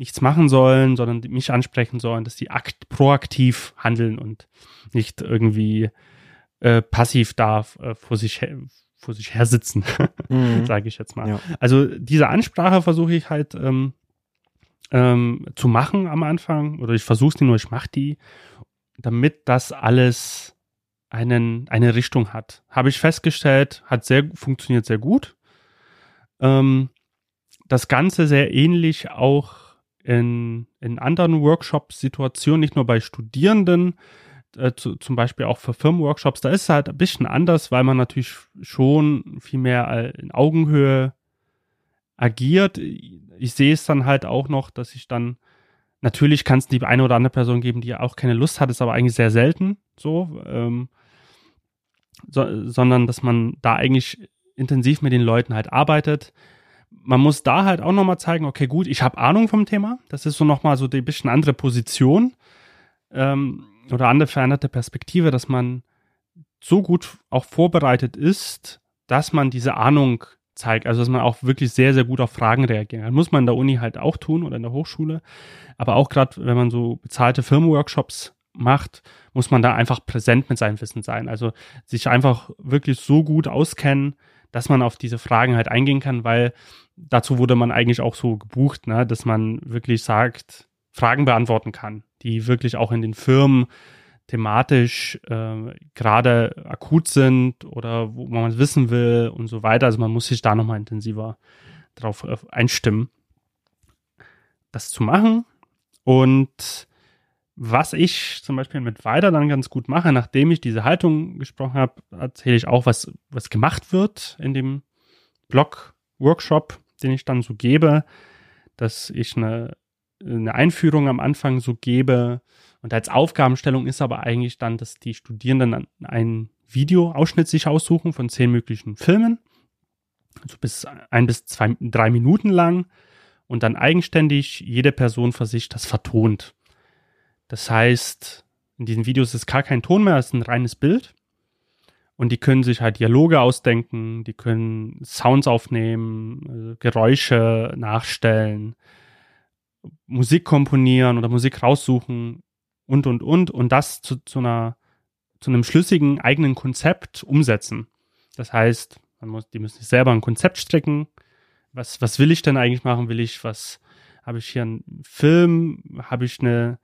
nichts machen sollen, sondern mich ansprechen sollen, dass die akt proaktiv handeln und nicht irgendwie äh, passiv da äh, vor sich vor sich her sitzen, mhm. sage ich jetzt mal. Ja. Also diese Ansprache versuche ich halt ähm, ähm, zu machen am Anfang oder ich versuche es nur, ich mache die, damit das alles einen, eine Richtung hat. Habe ich festgestellt, hat sehr, funktioniert sehr gut. Ähm, das Ganze sehr ähnlich auch in, in anderen Workshop-Situationen, nicht nur bei Studierenden, äh, zu, zum Beispiel auch für Firmenworkshops. Da ist es halt ein bisschen anders, weil man natürlich schon viel mehr in Augenhöhe agiert. Ich sehe es dann halt auch noch, dass ich dann Natürlich kann es die eine oder andere Person geben, die auch keine Lust hat, ist aber eigentlich sehr selten so, ähm, so, sondern dass man da eigentlich intensiv mit den Leuten halt arbeitet. Man muss da halt auch nochmal zeigen, okay, gut, ich habe Ahnung vom Thema. Das ist so nochmal so die bisschen andere Position ähm, oder andere veränderte Perspektive, dass man so gut auch vorbereitet ist, dass man diese Ahnung zeigt. Also dass man auch wirklich sehr, sehr gut auf Fragen reagieren kann. Muss man in der Uni halt auch tun oder in der Hochschule. Aber auch gerade, wenn man so bezahlte Firmenworkshops macht, muss man da einfach präsent mit seinem Wissen sein. Also sich einfach wirklich so gut auskennen, dass man auf diese Fragen halt eingehen kann, weil dazu wurde man eigentlich auch so gebucht, ne, dass man wirklich sagt, Fragen beantworten kann, die wirklich auch in den Firmen thematisch äh, gerade akut sind oder wo man wissen will und so weiter. Also man muss sich da nochmal intensiver drauf einstimmen, das zu machen. Und was ich zum Beispiel mit weiter dann ganz gut mache, nachdem ich diese Haltung gesprochen habe, erzähle ich auch, was, was gemacht wird in dem Blog-Workshop, den ich dann so gebe, dass ich eine, eine Einführung am Anfang so gebe, und als Aufgabenstellung ist aber eigentlich dann, dass die Studierenden einen Videoausschnitt sich aussuchen von zehn möglichen Filmen, also bis ein bis zwei, drei Minuten lang und dann eigenständig jede Person für sich das vertont. Das heißt, in diesen Videos ist gar kein Ton mehr, es ist ein reines Bild. Und die können sich halt Dialoge ausdenken, die können Sounds aufnehmen, also Geräusche nachstellen, Musik komponieren oder Musik raussuchen und, und, und, und das zu, zu einer, zu einem schlüssigen eigenen Konzept umsetzen. Das heißt, muss, die müssen sich selber ein Konzept stricken. Was, was will ich denn eigentlich machen? Will ich was, habe ich hier einen Film? Habe ich eine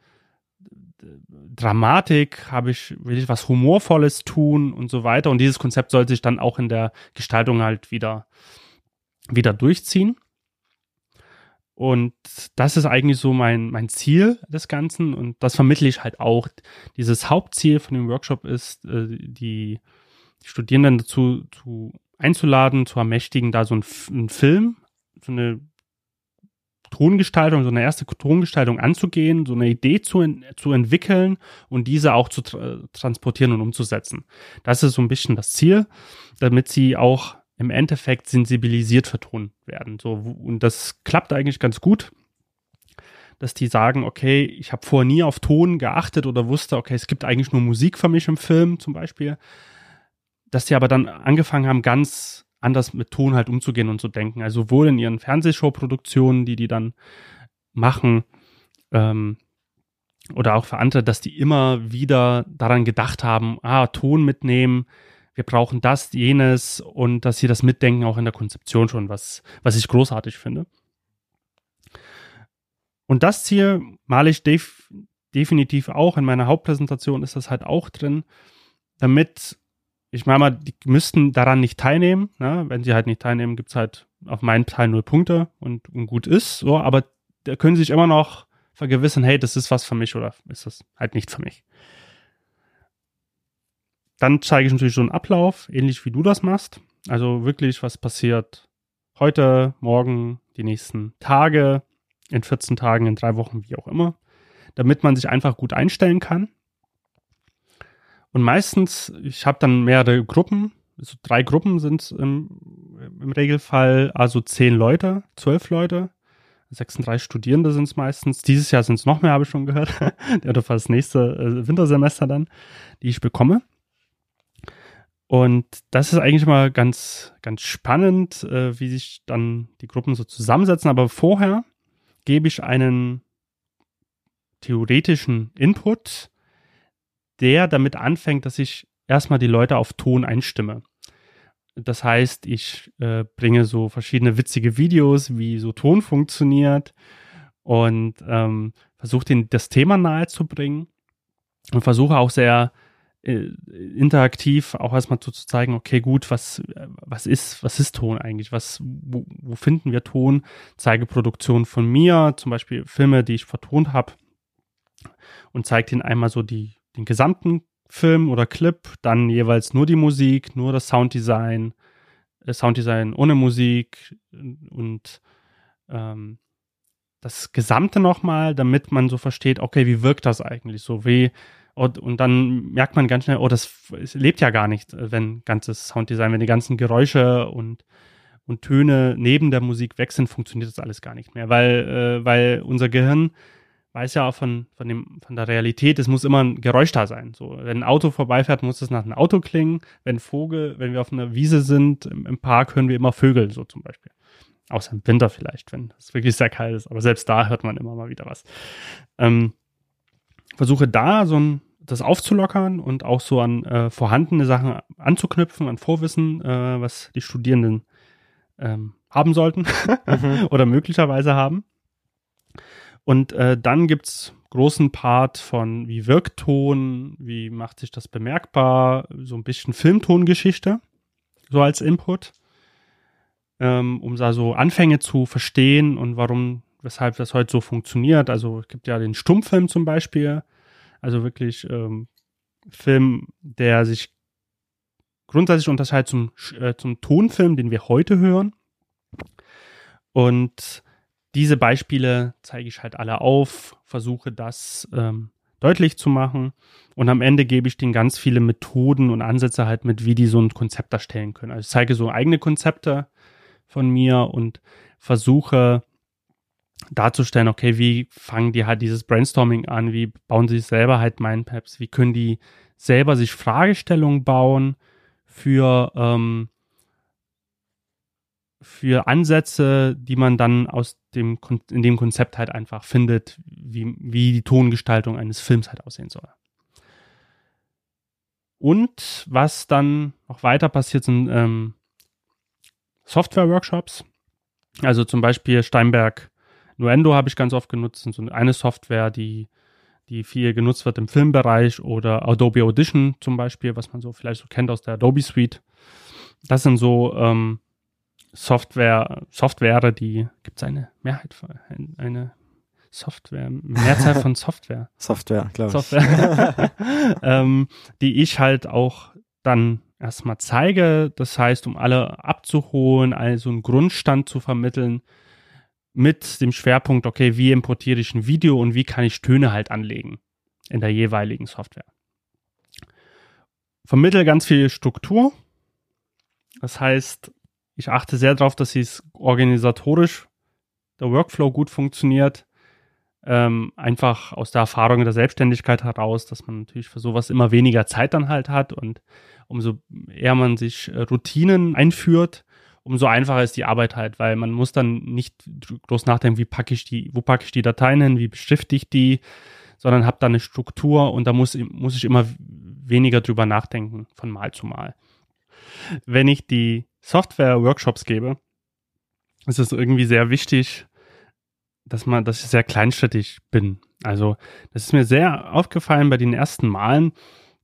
Dramatik? Habe ich, will ich was Humorvolles tun und so weiter? Und dieses Konzept sollte sich dann auch in der Gestaltung halt wieder, wieder durchziehen. Und das ist eigentlich so mein, mein Ziel des Ganzen und das vermittle ich halt auch. Dieses Hauptziel von dem Workshop ist, äh, die, die Studierenden dazu zu einzuladen, zu ermächtigen, da so ein, ein Film, so eine Tongestaltung, so eine erste Tongestaltung anzugehen, so eine Idee zu, zu entwickeln und diese auch zu tra transportieren und umzusetzen. Das ist so ein bisschen das Ziel, damit sie auch im Endeffekt sensibilisiert vertont werden. So, und das klappt eigentlich ganz gut, dass die sagen, okay, ich habe vorher nie auf Ton geachtet oder wusste, okay, es gibt eigentlich nur Musik für mich im Film zum Beispiel, dass die aber dann angefangen haben, ganz anders mit Ton halt umzugehen und zu denken. Also sowohl in ihren Fernsehshow-Produktionen, die die dann machen, ähm, oder auch für andere, dass die immer wieder daran gedacht haben, ah, Ton mitnehmen, wir brauchen das, jenes und dass sie das mitdenken auch in der Konzeption schon, was, was ich großartig finde. Und das Ziel male ich def definitiv auch. In meiner Hauptpräsentation ist das halt auch drin, damit, ich meine mal, die müssten daran nicht teilnehmen. Ne? Wenn sie halt nicht teilnehmen, gibt es halt auf meinen Teil null Punkte und, und gut ist. So, aber da können sie sich immer noch vergewissern, hey, das ist was für mich oder ist das halt nicht für mich. Dann zeige ich natürlich so einen Ablauf, ähnlich wie du das machst. Also wirklich, was passiert heute, morgen, die nächsten Tage, in 14 Tagen, in drei Wochen, wie auch immer, damit man sich einfach gut einstellen kann. Und meistens, ich habe dann mehrere Gruppen, so drei Gruppen sind im, im Regelfall, also zehn Leute, zwölf Leute, 36 Studierende sind es meistens. Dieses Jahr sind es noch mehr, habe ich schon gehört. Oder für das nächste äh, Wintersemester dann, die ich bekomme. Und das ist eigentlich mal ganz, ganz spannend, äh, wie sich dann die Gruppen so zusammensetzen. Aber vorher gebe ich einen theoretischen Input, der damit anfängt, dass ich erstmal die Leute auf Ton einstimme. Das heißt, ich äh, bringe so verschiedene witzige Videos, wie so Ton funktioniert und ähm, versuche das Thema nahe zu bringen und versuche auch sehr äh, interaktiv auch erstmal zu, zu zeigen, okay, gut, was, was ist, was ist Ton eigentlich? Was, wo, wo finden wir Ton? Zeige Produktionen von mir, zum Beispiel Filme, die ich vertont habe und zeige ihnen einmal so die, den gesamten Film oder Clip, dann jeweils nur die Musik, nur das Sounddesign, äh, Sounddesign ohne Musik und ähm, das Gesamte nochmal, damit man so versteht, okay, wie wirkt das eigentlich so, wie und, und dann merkt man ganz schnell, oh, das lebt ja gar nicht, wenn ganzes Sounddesign, wenn die ganzen Geräusche und, und Töne neben der Musik weg sind, funktioniert das alles gar nicht mehr, weil, äh, weil unser Gehirn weiß ja auch von, von, dem, von der Realität, es muss immer ein Geräusch da sein. So, wenn ein Auto vorbeifährt, muss es nach einem Auto klingen. Wenn Vogel, wenn wir auf einer Wiese sind, im, im Park, hören wir immer Vögel, so zum Beispiel. Außer im Winter vielleicht, wenn es wirklich sehr kalt ist. Aber selbst da hört man immer mal wieder was. Ähm, versuche da so ein, das aufzulockern und auch so an äh, vorhandene Sachen anzuknüpfen, an Vorwissen, äh, was die Studierenden ähm, haben sollten mhm. oder möglicherweise haben. Und äh, dann gibt's großen Part von wie wirkt Ton, wie macht sich das bemerkbar, so ein bisschen Filmtongeschichte, so als Input, ähm, um da so Anfänge zu verstehen und warum, weshalb das heute so funktioniert. Also es gibt ja den Stummfilm zum Beispiel, also wirklich ähm, Film, der sich grundsätzlich unterscheidet zum, äh, zum Tonfilm, den wir heute hören. Und diese Beispiele zeige ich halt alle auf, versuche das ähm, deutlich zu machen und am Ende gebe ich denen ganz viele Methoden und Ansätze halt mit, wie die so ein Konzept erstellen können. Also ich zeige so eigene Konzepte von mir und versuche darzustellen, okay, wie fangen die halt dieses Brainstorming an, wie bauen sie selber halt Mindmaps, wie können die selber sich Fragestellungen bauen für ähm, für Ansätze, die man dann aus dem, in dem Konzept halt einfach findet, wie, wie die Tongestaltung eines Films halt aussehen soll. Und was dann noch weiter passiert, sind ähm, Software-Workshops. Also zum Beispiel Steinberg Nuendo habe ich ganz oft genutzt, so eine Software, die, die viel genutzt wird im Filmbereich oder Adobe Audition zum Beispiel, was man so vielleicht so kennt aus der Adobe Suite. Das sind so ähm, Software, Software, die gibt es eine Mehrheit, eine Software, Mehrzahl von Software. Software, glaube ich. Software, ähm, die ich halt auch dann erstmal zeige. Das heißt, um alle abzuholen, also einen Grundstand zu vermitteln mit dem Schwerpunkt, okay, wie importiere ich ein Video und wie kann ich Töne halt anlegen in der jeweiligen Software. Vermittle ganz viel Struktur. Das heißt, ich achte sehr darauf, dass es organisatorisch der Workflow gut funktioniert. Ähm, einfach aus der Erfahrung der Selbstständigkeit heraus, dass man natürlich für sowas immer weniger Zeit dann halt hat und umso eher man sich äh, Routinen einführt, umso einfacher ist die Arbeit halt, weil man muss dann nicht groß nachdenken, wie packe ich die, wo packe ich die Dateien hin, wie beschrifte ich die, sondern habe da eine Struktur und da muss, muss ich immer weniger drüber nachdenken von Mal zu Mal. Wenn ich die Software-Workshops gebe, ist es irgendwie sehr wichtig, dass man, dass ich sehr kleinstädtig bin. Also, das ist mir sehr aufgefallen bei den ersten Malen,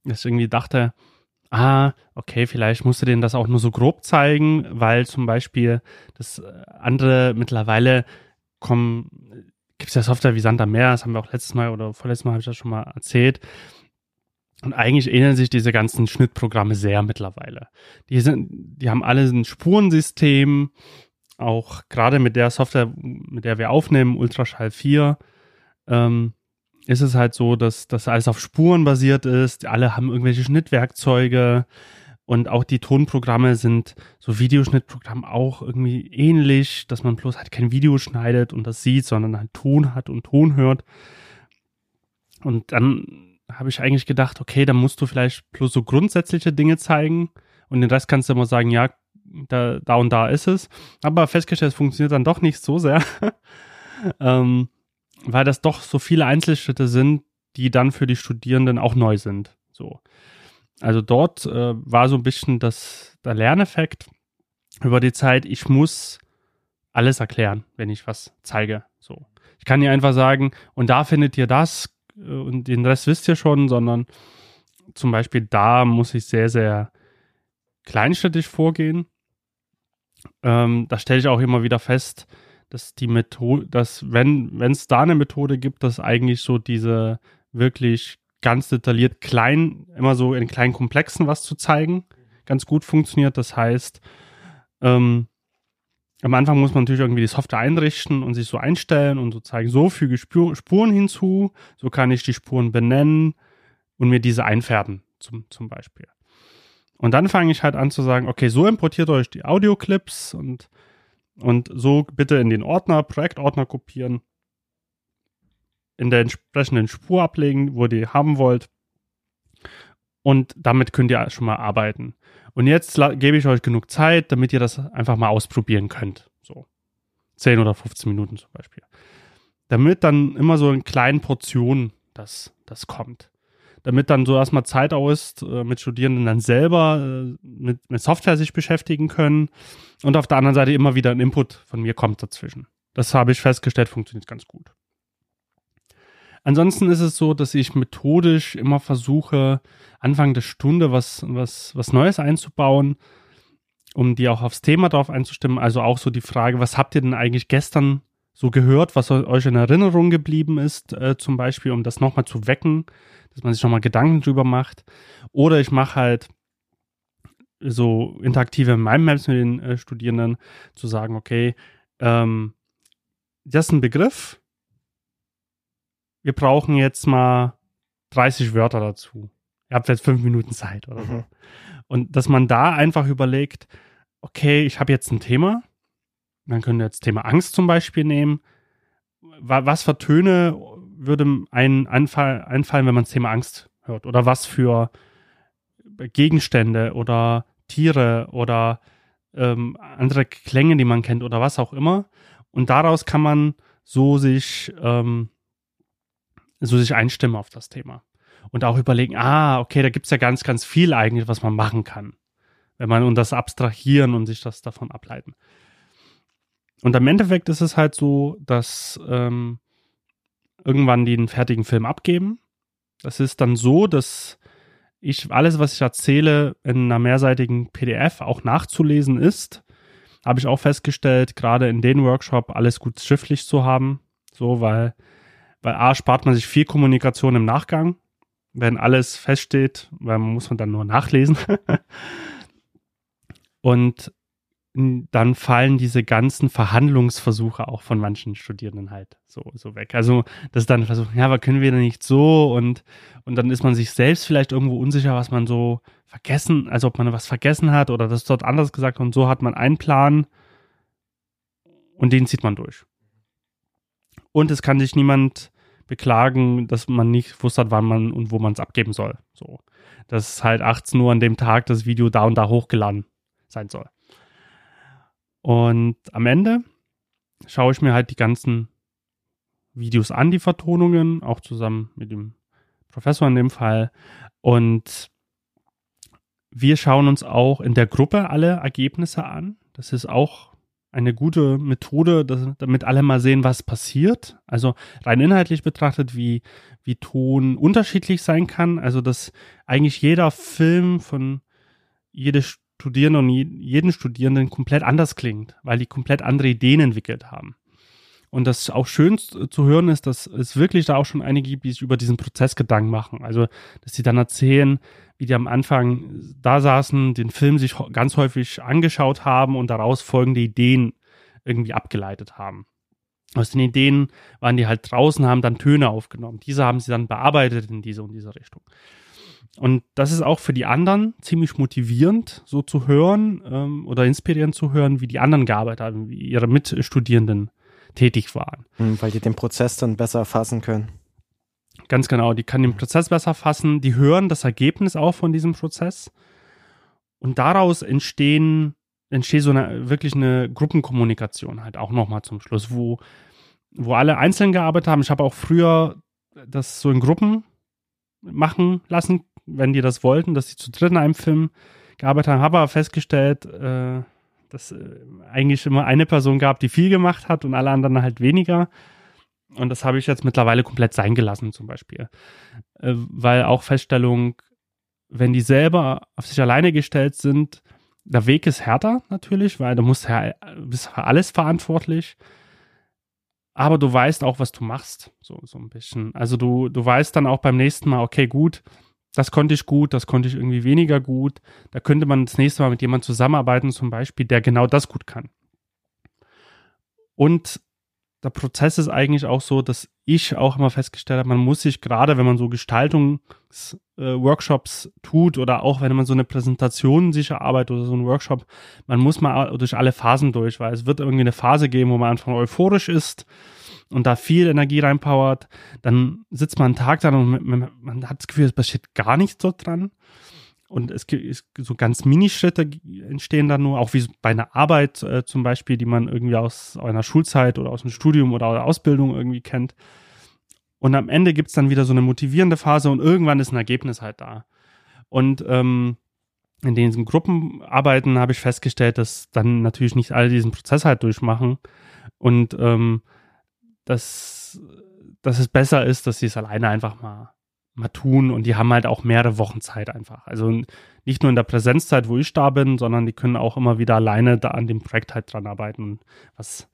dass ich irgendwie dachte, ah, okay, vielleicht musst du denen das auch nur so grob zeigen, weil zum Beispiel das andere mittlerweile kommen, gibt es ja Software wie Sand am Meer, das haben wir auch letztes Mal oder vorletztes Mal habe ich das schon mal erzählt, und eigentlich ähneln sich diese ganzen Schnittprogramme sehr mittlerweile. Die sind, die haben alle ein Spurensystem, auch gerade mit der Software, mit der wir aufnehmen, Ultraschall 4, ähm, ist es halt so, dass das alles auf Spuren basiert ist. Alle haben irgendwelche Schnittwerkzeuge und auch die Tonprogramme sind so Videoschnittprogramme auch irgendwie ähnlich, dass man bloß halt kein Video schneidet und das sieht, sondern halt Ton hat und Ton hört. Und dann habe ich eigentlich gedacht, okay, dann musst du vielleicht bloß so grundsätzliche Dinge zeigen und den Rest kannst du immer sagen, ja, da, da und da ist es. Aber festgestellt, es funktioniert dann doch nicht so sehr, ähm, weil das doch so viele Einzelschritte sind, die dann für die Studierenden auch neu sind. So. Also dort äh, war so ein bisschen das, der Lerneffekt über die Zeit, ich muss alles erklären, wenn ich was zeige. So. Ich kann dir einfach sagen, und da findet ihr das, und den Rest wisst ihr schon, sondern zum Beispiel da muss ich sehr, sehr kleinschrittig vorgehen. Ähm, da stelle ich auch immer wieder fest, dass die Methode, dass wenn es da eine Methode gibt, dass eigentlich so diese wirklich ganz detailliert klein, immer so in kleinen Komplexen was zu zeigen, ganz gut funktioniert. Das heißt, ähm, am Anfang muss man natürlich irgendwie die Software einrichten und sich so einstellen und so zeigen, so füge Spur, Spuren hinzu, so kann ich die Spuren benennen und mir diese einfärben, zum, zum Beispiel. Und dann fange ich halt an zu sagen, okay, so importiert euch die Audioclips und, und so bitte in den Ordner, Projektordner kopieren, in der entsprechenden Spur ablegen, wo ihr die haben wollt. Und damit könnt ihr schon mal arbeiten. Und jetzt gebe ich euch genug Zeit, damit ihr das einfach mal ausprobieren könnt. So 10 oder 15 Minuten zum Beispiel. Damit dann immer so in kleinen Portionen das, das kommt damit dann so erstmal Zeit aus äh, mit Studierenden dann selber äh, mit, mit Software sich beschäftigen können und auf der anderen Seite immer wieder ein Input von mir kommt dazwischen. Das habe ich festgestellt, funktioniert ganz gut. Ansonsten ist es so, dass ich methodisch immer versuche, Anfang der Stunde was, was, was Neues einzubauen, um die auch aufs Thema drauf einzustimmen. Also auch so die Frage, was habt ihr denn eigentlich gestern so gehört, was euch in Erinnerung geblieben ist, äh, zum Beispiel, um das nochmal zu wecken dass man sich nochmal Gedanken drüber macht. Oder ich mache halt so interaktive Mindmaps mit den äh, Studierenden, zu sagen, okay, ähm, das ist ein Begriff. Wir brauchen jetzt mal 30 Wörter dazu. Ihr habt jetzt fünf Minuten Zeit oder so. Mhm. Und dass man da einfach überlegt, okay, ich habe jetzt ein Thema. Man könnte jetzt Thema Angst zum Beispiel nehmen. Was für Töne würde einen Anfall, einfallen, wenn man das Thema Angst hört? Oder was für Gegenstände oder Tiere oder ähm, andere Klänge, die man kennt oder was auch immer. Und daraus kann man so sich, ähm, so sich einstimmen auf das Thema. Und auch überlegen, ah, okay, da gibt es ja ganz, ganz viel eigentlich, was man machen kann. Wenn man und das abstrahieren und sich das davon ableiten. Und im Endeffekt ist es halt so, dass ähm, irgendwann den fertigen Film abgeben. Das ist dann so, dass ich alles, was ich erzähle, in einer mehrseitigen PDF auch nachzulesen ist. Habe ich auch festgestellt, gerade in den Workshop alles gut schriftlich zu haben. So, weil, weil A, spart man sich viel Kommunikation im Nachgang. Wenn alles feststeht, weil man muss man dann nur nachlesen. Und dann fallen diese ganzen Verhandlungsversuche auch von manchen Studierenden halt so, so weg. Also, das ist dann versuchen, ja, aber können wir denn nicht so? Und, und dann ist man sich selbst vielleicht irgendwo unsicher, was man so vergessen, also ob man was vergessen hat oder das dort anders gesagt und so hat man einen Plan und den zieht man durch. Und es kann sich niemand beklagen, dass man nicht wusste, wann man und wo man es abgeben soll. So. Dass halt 18 Uhr an dem Tag das Video da und da hochgeladen sein soll. Und am Ende schaue ich mir halt die ganzen Videos an, die Vertonungen, auch zusammen mit dem Professor in dem Fall. Und wir schauen uns auch in der Gruppe alle Ergebnisse an. Das ist auch eine gute Methode, dass, damit alle mal sehen, was passiert. Also rein inhaltlich betrachtet, wie, wie Ton unterschiedlich sein kann. Also dass eigentlich jeder Film von jede Studierenden und jeden Studierenden komplett anders klingt, weil die komplett andere Ideen entwickelt haben. Und das auch schön zu hören ist, dass es wirklich da auch schon einige gibt, die sich über diesen Prozess Gedanken machen. Also, dass sie dann erzählen, wie die am Anfang da saßen, den Film sich ganz häufig angeschaut haben und daraus folgende Ideen irgendwie abgeleitet haben. Aus den Ideen waren die halt draußen, haben dann Töne aufgenommen. Diese haben sie dann bearbeitet in diese und diese Richtung. Und das ist auch für die anderen ziemlich motivierend, so zu hören ähm, oder inspirierend zu hören, wie die anderen gearbeitet haben, wie ihre Mitstudierenden tätig waren. Hm, weil die den Prozess dann besser fassen können. Ganz genau, die kann den Prozess besser fassen, die hören das Ergebnis auch von diesem Prozess. Und daraus entstehen, entsteht so eine wirklich eine Gruppenkommunikation halt auch nochmal zum Schluss, wo, wo alle einzeln gearbeitet haben. Ich habe auch früher das so in Gruppen machen lassen wenn die das wollten, dass sie zu dritt in einem Film gearbeitet haben, habe aber festgestellt, äh, dass äh, eigentlich immer eine Person gab, die viel gemacht hat und alle anderen halt weniger. Und das habe ich jetzt mittlerweile komplett sein gelassen, zum Beispiel. Äh, weil auch Feststellung, wenn die selber auf sich alleine gestellt sind, der Weg ist härter natürlich, weil du musst ja, bist für alles verantwortlich. Aber du weißt auch, was du machst, so, so ein bisschen. Also du, du weißt dann auch beim nächsten Mal, okay, gut, das konnte ich gut, das konnte ich irgendwie weniger gut. Da könnte man das nächste Mal mit jemandem zusammenarbeiten, zum Beispiel, der genau das gut kann. Und der Prozess ist eigentlich auch so, dass ich auch immer festgestellt habe, man muss sich gerade, wenn man so Gestaltungsworkshops äh, tut oder auch wenn man so eine Präsentation sich erarbeitet oder so einen Workshop, man muss mal durch alle Phasen durch, weil es wird irgendwie eine Phase geben, wo man einfach euphorisch ist und da viel Energie reinpowert. Dann sitzt man einen Tag da und man, man hat das Gefühl, es passiert gar nichts dort dran. Und es gibt so ganz Minischritte entstehen dann nur, auch wie bei einer Arbeit äh, zum Beispiel, die man irgendwie aus einer Schulzeit oder aus einem Studium oder einer Ausbildung irgendwie kennt. Und am Ende gibt's dann wieder so eine motivierende Phase und irgendwann ist ein Ergebnis halt da. Und ähm, in diesen Gruppenarbeiten habe ich festgestellt, dass dann natürlich nicht alle diesen Prozess halt durchmachen und ähm, dass, dass es besser ist, dass sie es alleine einfach mal mal tun und die haben halt auch mehrere Wochen Zeit einfach. Also nicht nur in der Präsenzzeit, wo ich da bin, sondern die können auch immer wieder alleine da an dem Projekt halt dran arbeiten, was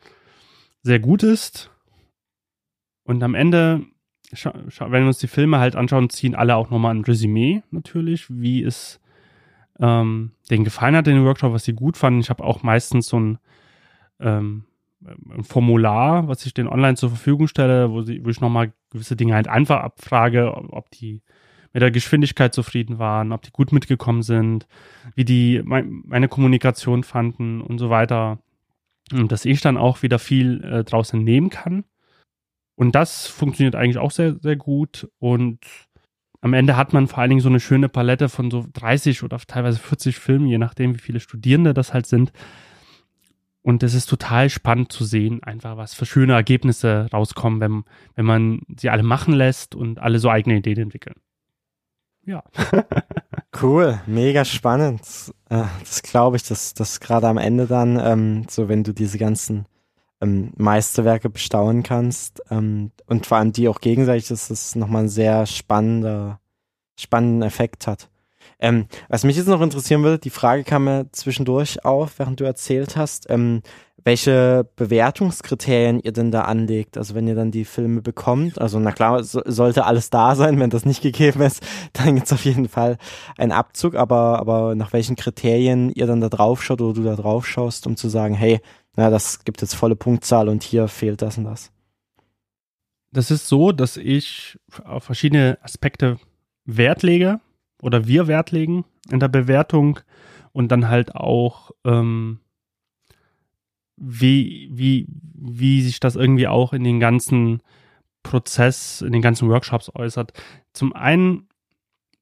sehr gut ist. Und am Ende, wenn wir uns die Filme halt anschauen, ziehen alle auch nochmal ein Resümee natürlich, wie es ähm, denen gefallen hat in den Workshop, was sie gut fanden. Ich habe auch meistens so ein ähm, ein Formular, was ich den online zur Verfügung stelle, wo, sie, wo ich nochmal gewisse Dinge halt einfach abfrage, ob die mit der Geschwindigkeit zufrieden waren, ob die gut mitgekommen sind, wie die mein, meine Kommunikation fanden und so weiter. Und dass ich dann auch wieder viel äh, draus entnehmen kann. Und das funktioniert eigentlich auch sehr, sehr gut. Und am Ende hat man vor allen Dingen so eine schöne Palette von so 30 oder teilweise 40 Filmen, je nachdem, wie viele Studierende das halt sind, und es ist total spannend zu sehen, einfach was für schöne Ergebnisse rauskommen, wenn, wenn man sie alle machen lässt und alle so eigene Ideen entwickeln. Ja. cool, mega spannend. Äh, das glaube ich, dass das gerade am Ende dann, ähm, so wenn du diese ganzen ähm, Meisterwerke bestaunen kannst ähm, und vor allem die auch gegenseitig, dass das nochmal einen sehr spannender, spannenden Effekt hat. Ähm, was mich jetzt noch interessieren würde, die Frage kam mir zwischendurch auf, während du erzählt hast, ähm, welche Bewertungskriterien ihr denn da anlegt. Also wenn ihr dann die Filme bekommt, also na klar, so, sollte alles da sein, wenn das nicht gegeben ist, dann gibt's auf jeden Fall einen Abzug, aber, aber nach welchen Kriterien ihr dann da drauf schaut oder du da drauf schaust, um zu sagen, hey, na, das gibt jetzt volle Punktzahl und hier fehlt das und das. Das ist so, dass ich auf verschiedene Aspekte Wert lege oder wir Wert legen in der Bewertung und dann halt auch, ähm, wie, wie, wie sich das irgendwie auch in den ganzen Prozess, in den ganzen Workshops äußert. Zum einen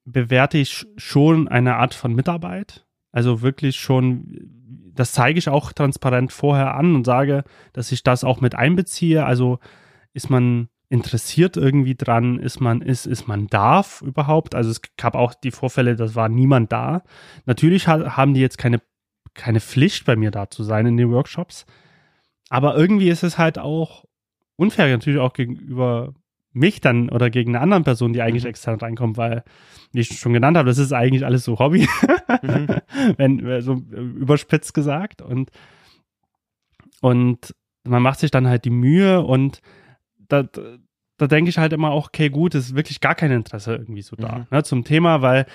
bewerte ich schon eine Art von Mitarbeit, also wirklich schon, das zeige ich auch transparent vorher an und sage, dass ich das auch mit einbeziehe. Also ist man interessiert irgendwie dran, ist man, ist, ist man darf überhaupt. Also es gab auch die Vorfälle, das war niemand da. Natürlich ha haben die jetzt keine, keine Pflicht bei mir da zu sein in den Workshops. Aber irgendwie ist es halt auch unfair, natürlich auch gegenüber mich dann oder gegen eine andere Person, die eigentlich mhm. extern reinkommt, weil, wie ich schon genannt habe, das ist eigentlich alles so Hobby, mhm. wenn so überspitzt gesagt und und man macht sich dann halt die Mühe und da, da denke ich halt immer auch, okay, gut, ist wirklich gar kein Interesse irgendwie so da mhm. ne, zum Thema, weil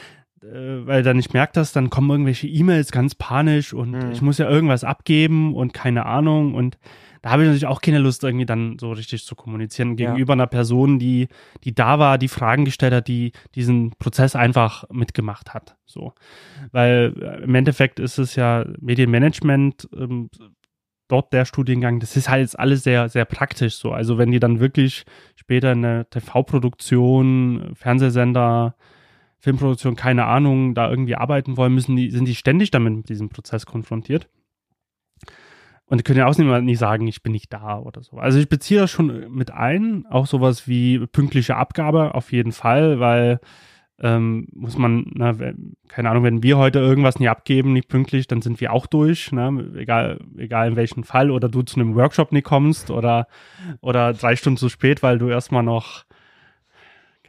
äh, weil dann ich merke das, dann kommen irgendwelche E-Mails ganz panisch und mhm. ich muss ja irgendwas abgeben und keine Ahnung und da habe ich natürlich auch keine Lust irgendwie dann so richtig zu kommunizieren gegenüber ja. einer Person, die die da war, die Fragen gestellt hat, die diesen Prozess einfach mitgemacht hat, so, weil äh, im Endeffekt ist es ja Medienmanagement ähm, dort der Studiengang, das ist halt jetzt alles sehr, sehr praktisch so. Also wenn die dann wirklich später in der TV-Produktion, Fernsehsender, Filmproduktion, keine Ahnung, da irgendwie arbeiten wollen, müssen die, sind die ständig damit mit diesem Prozess konfrontiert. Und die können ja auch nicht, nicht sagen, ich bin nicht da oder so. Also ich beziehe das schon mit ein, auch sowas wie pünktliche Abgabe auf jeden Fall, weil ähm, muss man, na, keine Ahnung, wenn wir heute irgendwas nie abgeben, nicht pünktlich, dann sind wir auch durch, ne? egal, egal in welchem Fall, oder du zu einem Workshop nicht kommst oder, oder drei Stunden zu spät, weil du erstmal noch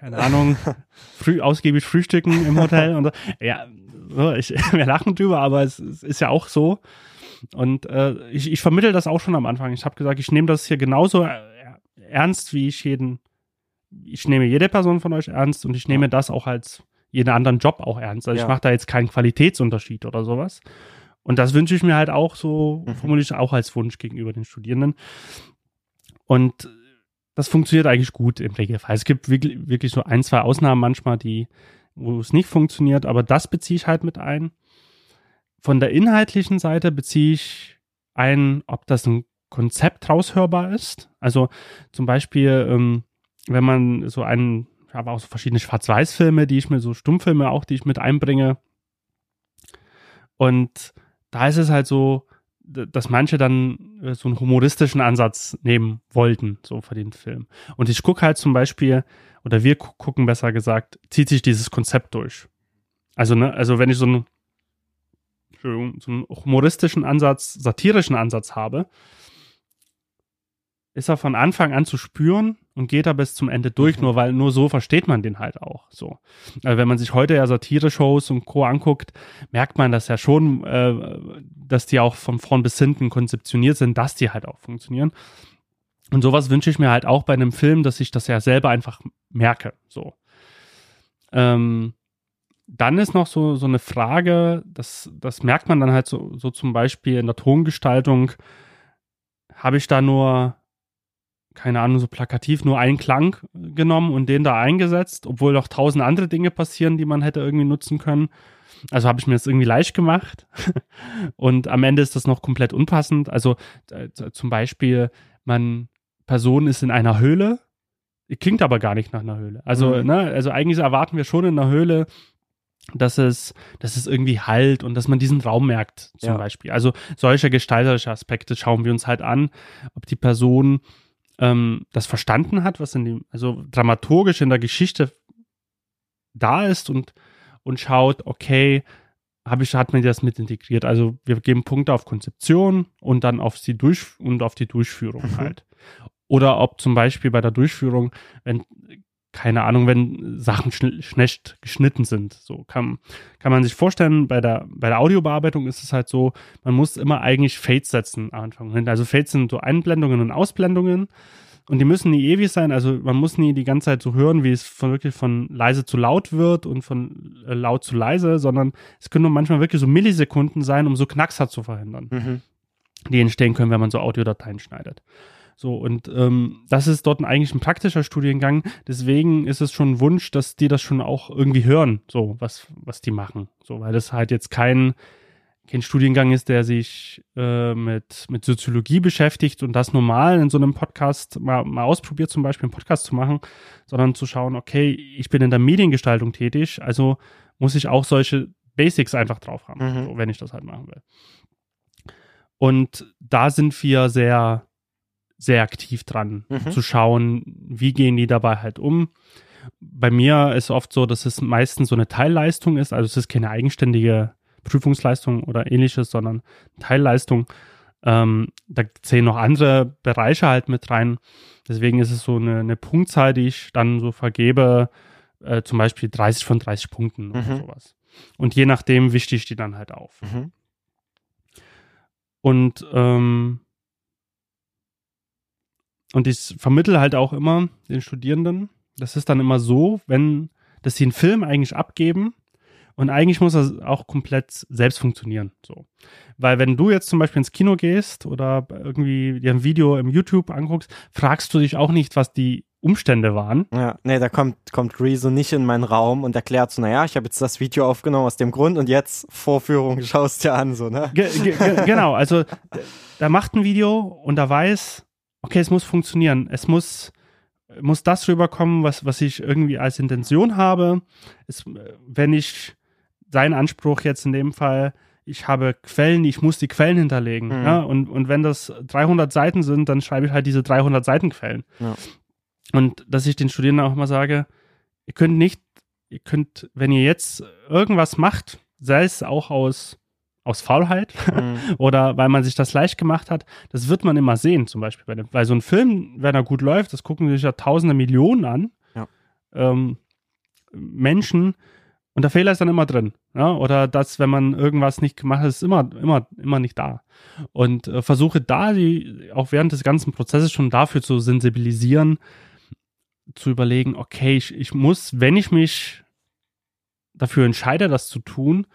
keine Ahnung, früh, ausgiebig frühstücken im Hotel und so. Ja, so, ich, wir lachen drüber, aber es, es ist ja auch so. Und äh, ich, ich vermittel das auch schon am Anfang. Ich habe gesagt, ich nehme das hier genauso äh, ernst, wie ich jeden, ich nehme jede Person von euch ernst und ich nehme das auch als jeden anderen Job auch ernst. Also Ja. ich mache da jetzt keinen Qualitätsunterschied oder sowas. Und das wünsche ich mir halt auch so, Mhm. formuliere ich auch als Wunsch gegenüber den Studierenden. Und das funktioniert eigentlich gut im Regelfall. Es gibt wirklich, wirklich so ein, zwei Ausnahmen manchmal, die, wo es nicht funktioniert, aber das beziehe ich halt mit ein. Von der inhaltlichen Seite beziehe ich ein, ob das ein Konzept raushörbar ist. Also zum Beispiel, ähm, wenn man so einen, ich habe auch so verschiedene Schwarz-Weiß-Filme, die ich mir, so Stummfilme auch, die ich mit einbringe. Und da ist es halt so, dass manche dann äh, so einen humoristischen Ansatz nehmen wollten, so für den Film. Und ich gucke halt zum Beispiel, oder wir gu- gucken besser gesagt, zieht sich dieses Konzept durch. Also, ne, also wenn ich so einen, so einen humoristischen Ansatz, satirischen Ansatz habe, ist er von Anfang an zu spüren und geht er bis zum Ende durch, Mhm. nur weil nur so versteht man den halt auch. So, also wenn man sich heute ja Satire-Shows und Co. anguckt, merkt man das ja schon, äh, dass die auch von vorn bis hinten konzeptioniert sind, dass die halt auch funktionieren. Und sowas wünsche ich mir halt auch bei einem Film, dass ich das ja selber einfach merke. So. Ähm, dann ist noch so, so eine Frage, das, das merkt man dann halt so, so zum Beispiel in der Tongestaltung, habe ich da nur, keine Ahnung, so plakativ nur einen Klang genommen und den da eingesetzt, obwohl noch tausend andere Dinge passieren, die man hätte irgendwie nutzen können. Also habe ich mir das irgendwie leicht gemacht und am Ende ist das noch komplett unpassend. Also äh, zum Beispiel, man, Person ist in einer Höhle, klingt aber gar nicht nach einer Höhle. Also, Mhm. ne, also eigentlich erwarten wir schon in einer Höhle, dass es, dass es irgendwie halt und dass man diesen Raum merkt, zum Ja. Beispiel. Also solche gestalterische Aspekte schauen wir uns halt an, ob die Person ähm, das verstanden hat, was in dem, also dramaturgisch in der Geschichte da ist und, und schaut, okay, habe ich, hat man das mit integriert? Also wir geben Punkte auf Konzeption und dann auf die Durch und auf die Durchführung Mhm. halt. Oder ob zum Beispiel bei der Durchführung, wenn, keine Ahnung, wenn Sachen schn schlecht geschnitten sind. So kann, kann man sich vorstellen, bei der, bei der Audiobearbeitung ist es halt so, man muss immer eigentlich Fades setzen am Anfang. hin. Also Fades sind so Einblendungen und Ausblendungen. Und die müssen nie ewig sein, also man muss nie die ganze Zeit so hören, wie es von wirklich von leise zu laut wird und von äh, laut zu leise, sondern es können nur manchmal wirklich so Millisekunden sein, um so Knackser zu verhindern Mhm. die entstehen können, wenn man so Audiodateien schneidet. So, und ähm, das ist dort eigentlich ein praktischer Studiengang. Deswegen ist es schon ein Wunsch, dass die das schon auch irgendwie hören, so, was, was die machen. So, weil das halt jetzt kein, kein Studiengang ist, der sich äh, mit, mit Soziologie beschäftigt und das normal in so einem Podcast mal, mal ausprobiert, zum Beispiel einen Podcast zu machen, sondern zu schauen, okay, ich bin in der Mediengestaltung tätig, also muss ich auch solche Basics einfach drauf haben, Mhm. so, wenn ich das halt machen will. Und da sind wir sehr, sehr aktiv dran, Mhm. zu schauen, wie gehen die dabei halt um. Bei mir ist oft so, dass es meistens so eine Teilleistung ist, also es ist keine eigenständige Prüfungsleistung oder ähnliches, sondern Teilleistung. Ähm, da zählen noch andere Bereiche halt mit rein. Deswegen ist es so eine, eine Punktzahl, die ich dann so vergebe, äh, zum Beispiel 30 von 30 Punkten oder Mhm. sowas. Und je nachdem wichte ich die dann halt auf. Mhm. Und, ähm, und ich vermittle halt auch immer den Studierenden, das ist dann immer so, wenn, dass sie einen Film eigentlich abgeben und eigentlich muss er auch komplett selbst funktionieren. So. Weil wenn du jetzt zum Beispiel ins Kino gehst oder irgendwie dir ein Video im YouTube anguckst, fragst du dich auch nicht, was die Umstände waren. Ja, nee, da kommt, kommt Rezo nicht in meinen Raum und erklärt so, naja, ich habe jetzt das Video aufgenommen aus dem Grund und jetzt Vorführung, schaust dir an, so, ne? Ge ge genau, also da macht ein Video und da weiß, okay, es muss funktionieren. Es muss, muss das rüberkommen, was, was ich irgendwie als Intention habe. Es, wenn ich seinen Anspruch jetzt in dem Fall, ich habe Quellen, ich muss die Quellen hinterlegen. Mhm. Ja? Und, und wenn das 300 Seiten sind, dann schreibe ich halt diese 300 Seiten Quellen. Ja. Und dass ich den Studierenden auch mal sage, ihr könnt nicht, ihr könnt, wenn ihr jetzt irgendwas macht, sei es auch aus, aus Faulheit, Mhm. oder weil man sich das leicht gemacht hat, das wird man immer sehen, zum Beispiel bei dem, weil so ein Film, wenn er gut läuft, das gucken sich ja tausende Millionen an. Ja. ähm, Menschen und der Fehler ist dann immer drin. Ja? Oder dass, wenn man irgendwas nicht gemacht hat, ist immer, immer, immer nicht da. Und äh, versuche da, die, auch während des ganzen Prozesses schon dafür zu sensibilisieren, zu überlegen, okay, ich, ich muss, wenn ich mich dafür entscheide, das zu tun,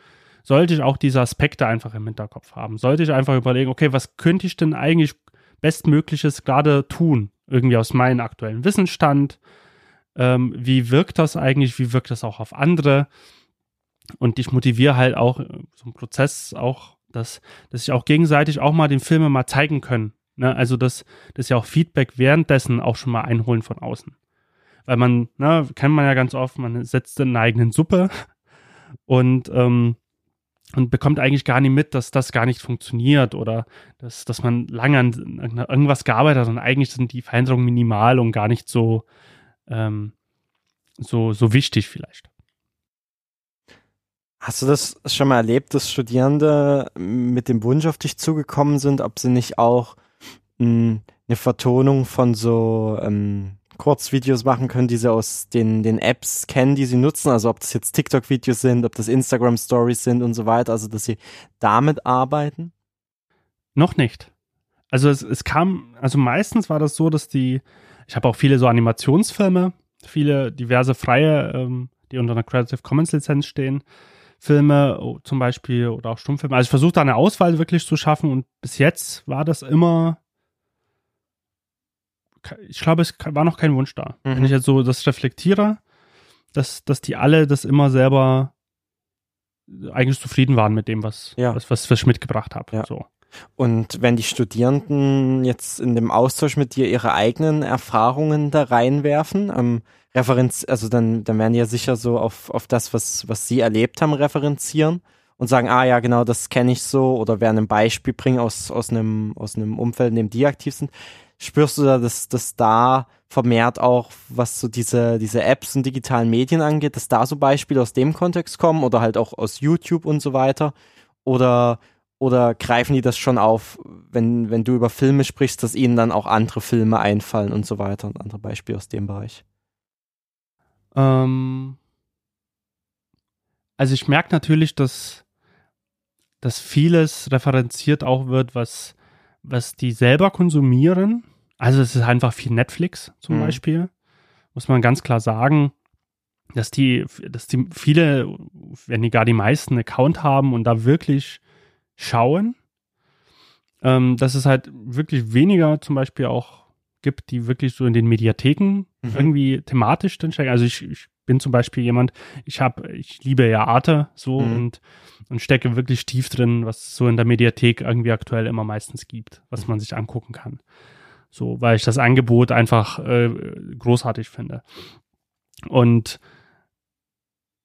sollte ich auch diese Aspekte einfach im Hinterkopf haben. Sollte ich einfach überlegen, okay, was könnte ich denn eigentlich Bestmögliches gerade tun? Irgendwie aus meinem aktuellen Wissensstand. Ähm, wie wirkt das eigentlich? Wie wirkt das auch auf andere? Und ich motiviere halt auch äh, so einen Prozess auch, dass, dass ich auch gegenseitig auch mal den Film mal zeigen können. Ne? Also, dass, dass ja auch Feedback währenddessen auch schon mal einholen von außen. Weil man, ne, kennt man ja ganz oft, man setzt in einer eigenen Suppe und, ähm, und bekommt eigentlich gar nicht mit, dass das gar nicht funktioniert oder dass, dass man lange an irgendwas gearbeitet hat und eigentlich sind die Veränderungen minimal und gar nicht so, ähm, so, so wichtig vielleicht. Hast du das schon mal erlebt, dass Studierende mit dem Wunsch auf dich zugekommen sind, ob sie nicht auch hm, eine Vertonung von so ähm, Kurzvideos machen können, die sie aus den, den Apps kennen, die sie nutzen, also ob das jetzt TikTok-Videos sind, ob das Instagram-Stories sind und so weiter, also dass sie damit arbeiten? Noch nicht. Also es, es kam, also meistens war das so, dass die, ich habe auch viele so Animationsfilme, viele diverse freie, ähm, die unter einer Creative Commons Lizenz stehen, Filme oh, zum Beispiel oder auch Stummfilme. Also ich versuche da eine Auswahl wirklich zu schaffen und bis jetzt war das immer, ich glaube, es war noch kein Wunsch da. Mhm. Wenn ich jetzt so das reflektiere, dass, dass die alle das immer selber eigentlich zufrieden waren mit dem, was, ja. was, was, was ich mitgebracht habe. Ja. So. Und wenn die Studierenden jetzt in dem Austausch mit dir ihre eigenen Erfahrungen da reinwerfen, ähm, Referenz, also dann, dann werden die ja sicher so auf, auf das, was, was sie erlebt haben, referenzieren und sagen, ah ja, genau, das kenne ich so, oder werden ein Beispiel bringen aus, aus, einem, aus einem Umfeld, in dem die aktiv sind. Spürst du da, dass, dass da vermehrt auch, was so diese, diese Apps und digitalen Medien angeht, dass da so Beispiele aus dem Kontext kommen oder halt auch aus YouTube und so weiter? Oder, oder greifen die das schon auf, wenn, wenn du über Filme sprichst, dass ihnen dann auch andere Filme einfallen und so weiter und andere Beispiele aus dem Bereich? Ähm, also ich merke natürlich, dass, dass vieles referenziert auch wird, was, was die selber konsumieren. Also es ist einfach viel Netflix zum mhm. Beispiel. Muss man ganz klar sagen, dass die, dass die viele, wenn die gar die meisten Account haben und da wirklich schauen. Ähm, dass es halt wirklich weniger zum Beispiel auch gibt, die wirklich so in den Mediatheken mhm. irgendwie thematisch drinstecken. Also ich, ich bin zum Beispiel jemand, ich habe, ich liebe ja Arte so mhm. und, und stecke wirklich tief drin, was es so in der Mediathek irgendwie aktuell immer meistens gibt, was man sich angucken kann. So, weil ich das Angebot einfach äh, großartig finde. Und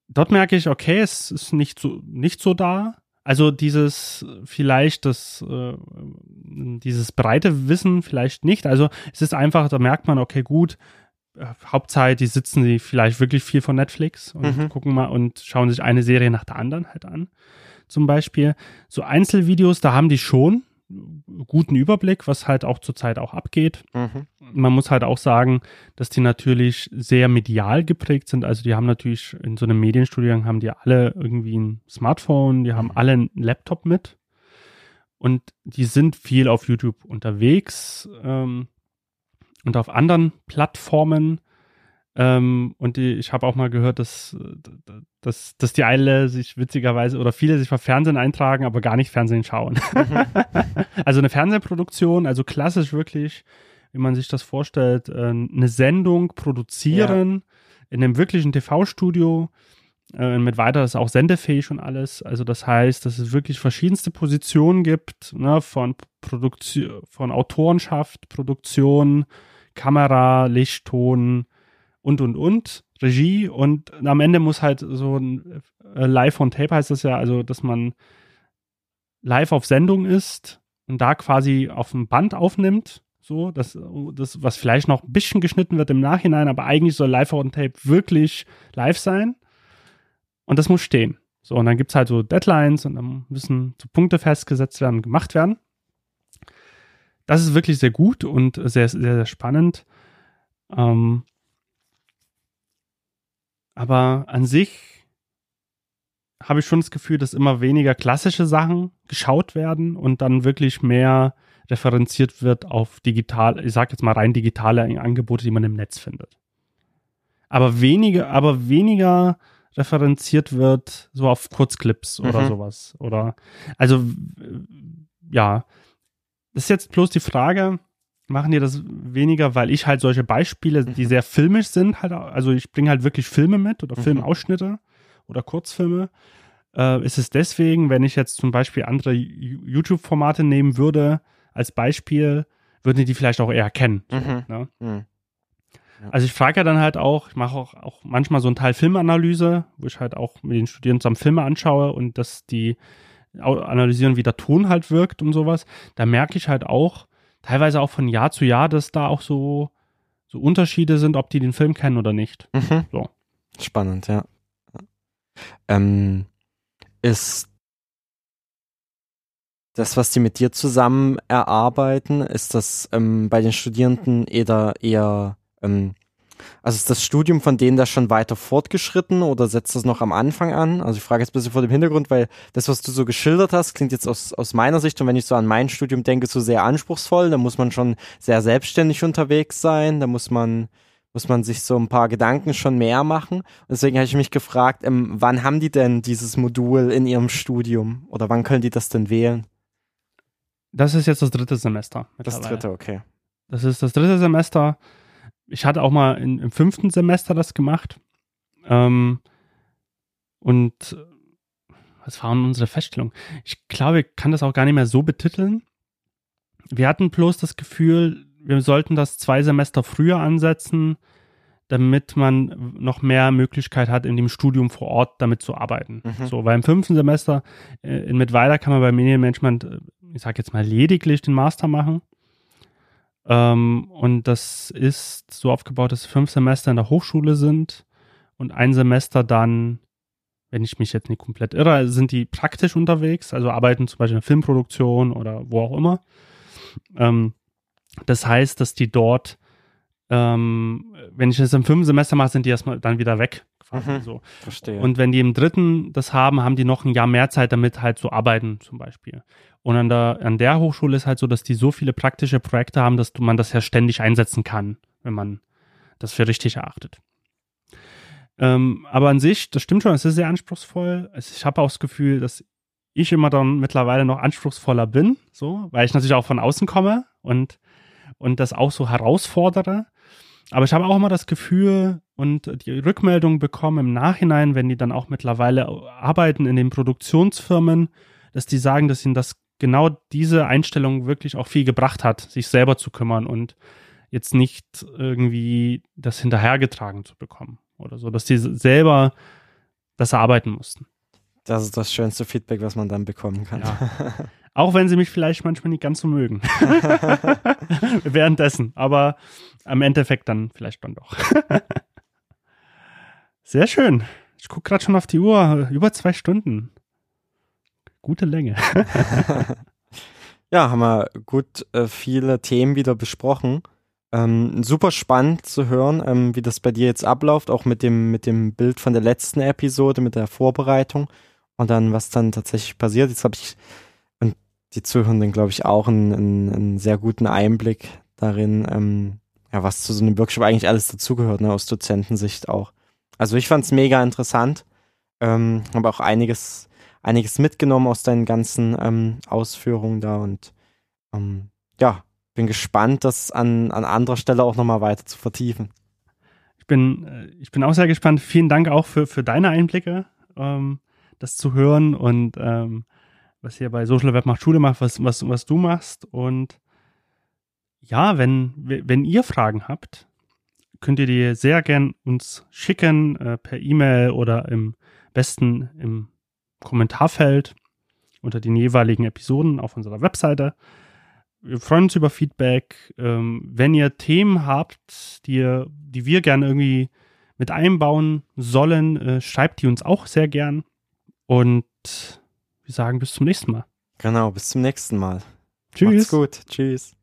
dort merke ich, okay, es ist nicht so, nicht so da. Also dieses vielleicht das äh, dieses breite Wissen vielleicht nicht. Also es ist einfach, da merkt man, okay, gut, Hauptzeit, die sitzen sie vielleicht wirklich viel von Netflix und mhm. gucken mal und schauen sich eine Serie nach der anderen halt an. Zum Beispiel so Einzelvideos, da haben die schon guten Überblick, was halt auch zurzeit auch abgeht. Mhm. Man muss halt auch sagen, dass die natürlich sehr medial geprägt sind. Also die haben natürlich in so einem Medienstudium haben die alle irgendwie ein Smartphone, die haben mhm. alle einen Laptop mit und die sind viel auf YouTube unterwegs ähm, und auf anderen Plattformen. Ähm, und die, ich habe auch mal gehört, dass, dass, dass die alle sich witzigerweise oder viele sich für Fernsehen eintragen, aber gar nicht Fernsehen schauen. Mhm. also eine Fernsehproduktion, also klassisch wirklich, wie man sich das vorstellt, äh, eine Sendung produzieren ja. in einem wirklichen TV-Studio. Äh, mit weiter ist auch sendefähig und alles. Also das heißt, dass es wirklich verschiedenste Positionen gibt, ne, von Produktion, von Autorenschaft, Produktion, Kamera, Licht, Ton, und und und, Regie und am Ende muss halt so ein äh, Live on Tape heißt das ja, also dass man live auf Sendung ist und da quasi auf dem Band aufnimmt, so, das, das, was vielleicht noch ein bisschen geschnitten wird im Nachhinein, aber eigentlich soll Live on Tape wirklich live sein. Und das muss stehen. So, und dann gibt es halt so Deadlines und dann müssen so Punkte festgesetzt werden gemacht werden. Das ist wirklich sehr gut und sehr, sehr, sehr spannend. Ähm, Aber an sich habe ich schon das Gefühl, dass immer weniger klassische Sachen geschaut werden und dann wirklich mehr referenziert wird auf digital, ich sag jetzt mal rein digitale Angebote, die man im Netz findet. Aber weniger, aber weniger referenziert wird so auf Kurzclips oder Mhm. sowas. Oder also ja. Das ist jetzt bloß die Frage, machen die das weniger, weil ich halt solche Beispiele, die sehr filmisch sind, halt, also ich bringe halt wirklich Filme mit oder Mhm. Filmausschnitte oder Kurzfilme. Äh, ist es deswegen, wenn ich jetzt zum Beispiel andere YouTube-Formate nehmen würde, als Beispiel, würden die die vielleicht auch eher kennen. Mhm. Ne? Mhm. Also ich frage ja dann halt auch, ich mache auch, auch manchmal so einen Teil Filmanalyse, wo ich halt auch mit den Studierenden zusammen Filme anschaue und dass die analysieren, wie der Ton halt wirkt und sowas. Da merke ich halt auch, teilweise auch von Jahr zu Jahr, dass da auch so, so Unterschiede sind, ob die den Film kennen oder nicht. Mhm. So. Spannend, ja. Ähm, ist das, was die mit dir zusammen erarbeiten, ist das ähm, bei den Studierenden eher, eher ähm, also ist das Studium von denen da schon weiter fortgeschritten oder setzt das noch am Anfang an? Also ich frage jetzt ein bisschen vor dem Hintergrund, weil das, was du so geschildert hast, klingt jetzt aus, aus meiner Sicht und wenn ich so an mein Studium denke, so sehr anspruchsvoll. Da muss man schon sehr selbstständig unterwegs sein, da muss man muss man sich so ein paar Gedanken schon mehr machen. Und deswegen habe ich mich gefragt, ähm, wann haben die denn dieses Modul in ihrem Studium oder wann können die das denn wählen? Das ist jetzt das dritte Semester. Das dritte, okay. Das ist das dritte Semester. Ich hatte auch mal in, im fünften Semester das gemacht. Ähm, und äh, was waren unsere Feststellungen? Ich glaube, ich kann das auch gar nicht mehr so betiteln. Wir hatten bloß das Gefühl, wir sollten das zwei Semester früher ansetzen, damit man noch mehr Möglichkeit hat, in dem Studium vor Ort damit zu arbeiten. Mhm. So, weil im fünften Semester äh, in Mittweida kann man bei Medienmanagement, äh, ich sag jetzt mal, lediglich den Master machen. Ähm, und das ist so aufgebaut, dass fünf Semester in der Hochschule sind und ein Semester dann, wenn ich mich jetzt nicht komplett irre, sind die praktisch unterwegs, also arbeiten zum Beispiel in der Filmproduktion oder wo auch immer. Ähm, das heißt, dass die dort, ähm, wenn ich das im fünften Semester mache, sind die erstmal dann wieder weg. Mhm. So. Verstehe. Und wenn die im dritten das haben, haben die noch ein Jahr mehr Zeit damit halt zu arbeiten zum Beispiel. Und an der, an der Hochschule ist halt so, dass die so viele praktische Projekte haben, dass man das ja ständig einsetzen kann, wenn man das für richtig erachtet. Ähm, aber an sich, das stimmt schon, es ist sehr anspruchsvoll. Ich habe auch das Gefühl, dass ich immer dann mittlerweile noch anspruchsvoller bin, so, weil ich natürlich auch von außen komme und, und das auch so herausfordere. Aber ich habe auch immer das Gefühl und die Rückmeldung bekommen im Nachhinein, wenn die dann auch mittlerweile arbeiten in den Produktionsfirmen, dass die sagen, dass ihnen das genau diese Einstellung wirklich auch viel gebracht hat, sich selber zu kümmern und jetzt nicht irgendwie das hinterhergetragen zu bekommen oder so, dass die selber das erarbeiten mussten. das ist das schönste Feedback, was man dann bekommen kann. Ja. Auch wenn sie mich vielleicht manchmal nicht ganz so mögen. Währenddessen. Aber am Endeffekt dann vielleicht dann doch. Sehr schön. Ich gucke gerade schon auf die Uhr. Über zwei Stunden. Gute Länge. Ja, haben wir gut äh, viele Themen wieder besprochen. Ähm, super spannend zu hören, ähm, wie das bei dir jetzt abläuft, auch mit dem, mit dem Bild von der letzten Episode, mit der Vorbereitung und dann, was dann tatsächlich passiert. Jetzt habe ich und die Zuhörenden, glaube ich, auch einen, einen, einen sehr guten Einblick darin, ähm, ja, was zu so einem Workshop eigentlich alles dazugehört, ne, aus Dozentensicht auch. Also ich fand es mega interessant, ähm, habe auch einiges einiges mitgenommen aus deinen ganzen ähm, Ausführungen da und ähm, ja, bin gespannt, das an, an anderer Stelle auch nochmal weiter zu vertiefen. Ich bin, äh, ich bin auch sehr gespannt. Vielen Dank auch für, für deine Einblicke, ähm, das zu hören und ähm, was hier bei Social Web macht Schule macht, was, was, was du machst. Und ja, wenn, wenn ihr Fragen habt, könnt ihr die sehr gern uns schicken, äh, per E-Mail oder im besten im Kommentarfeld unter den jeweiligen Episoden auf unserer Webseite. Wir freuen uns über Feedback. Ähm, wenn ihr Themen habt, die, ihr, die wir gerne irgendwie mit einbauen sollen, äh, schreibt die uns auch sehr gern. Und wir sagen bis zum nächsten Mal. Genau, bis zum nächsten Mal. Tschüss. Macht's gut. Tschüss.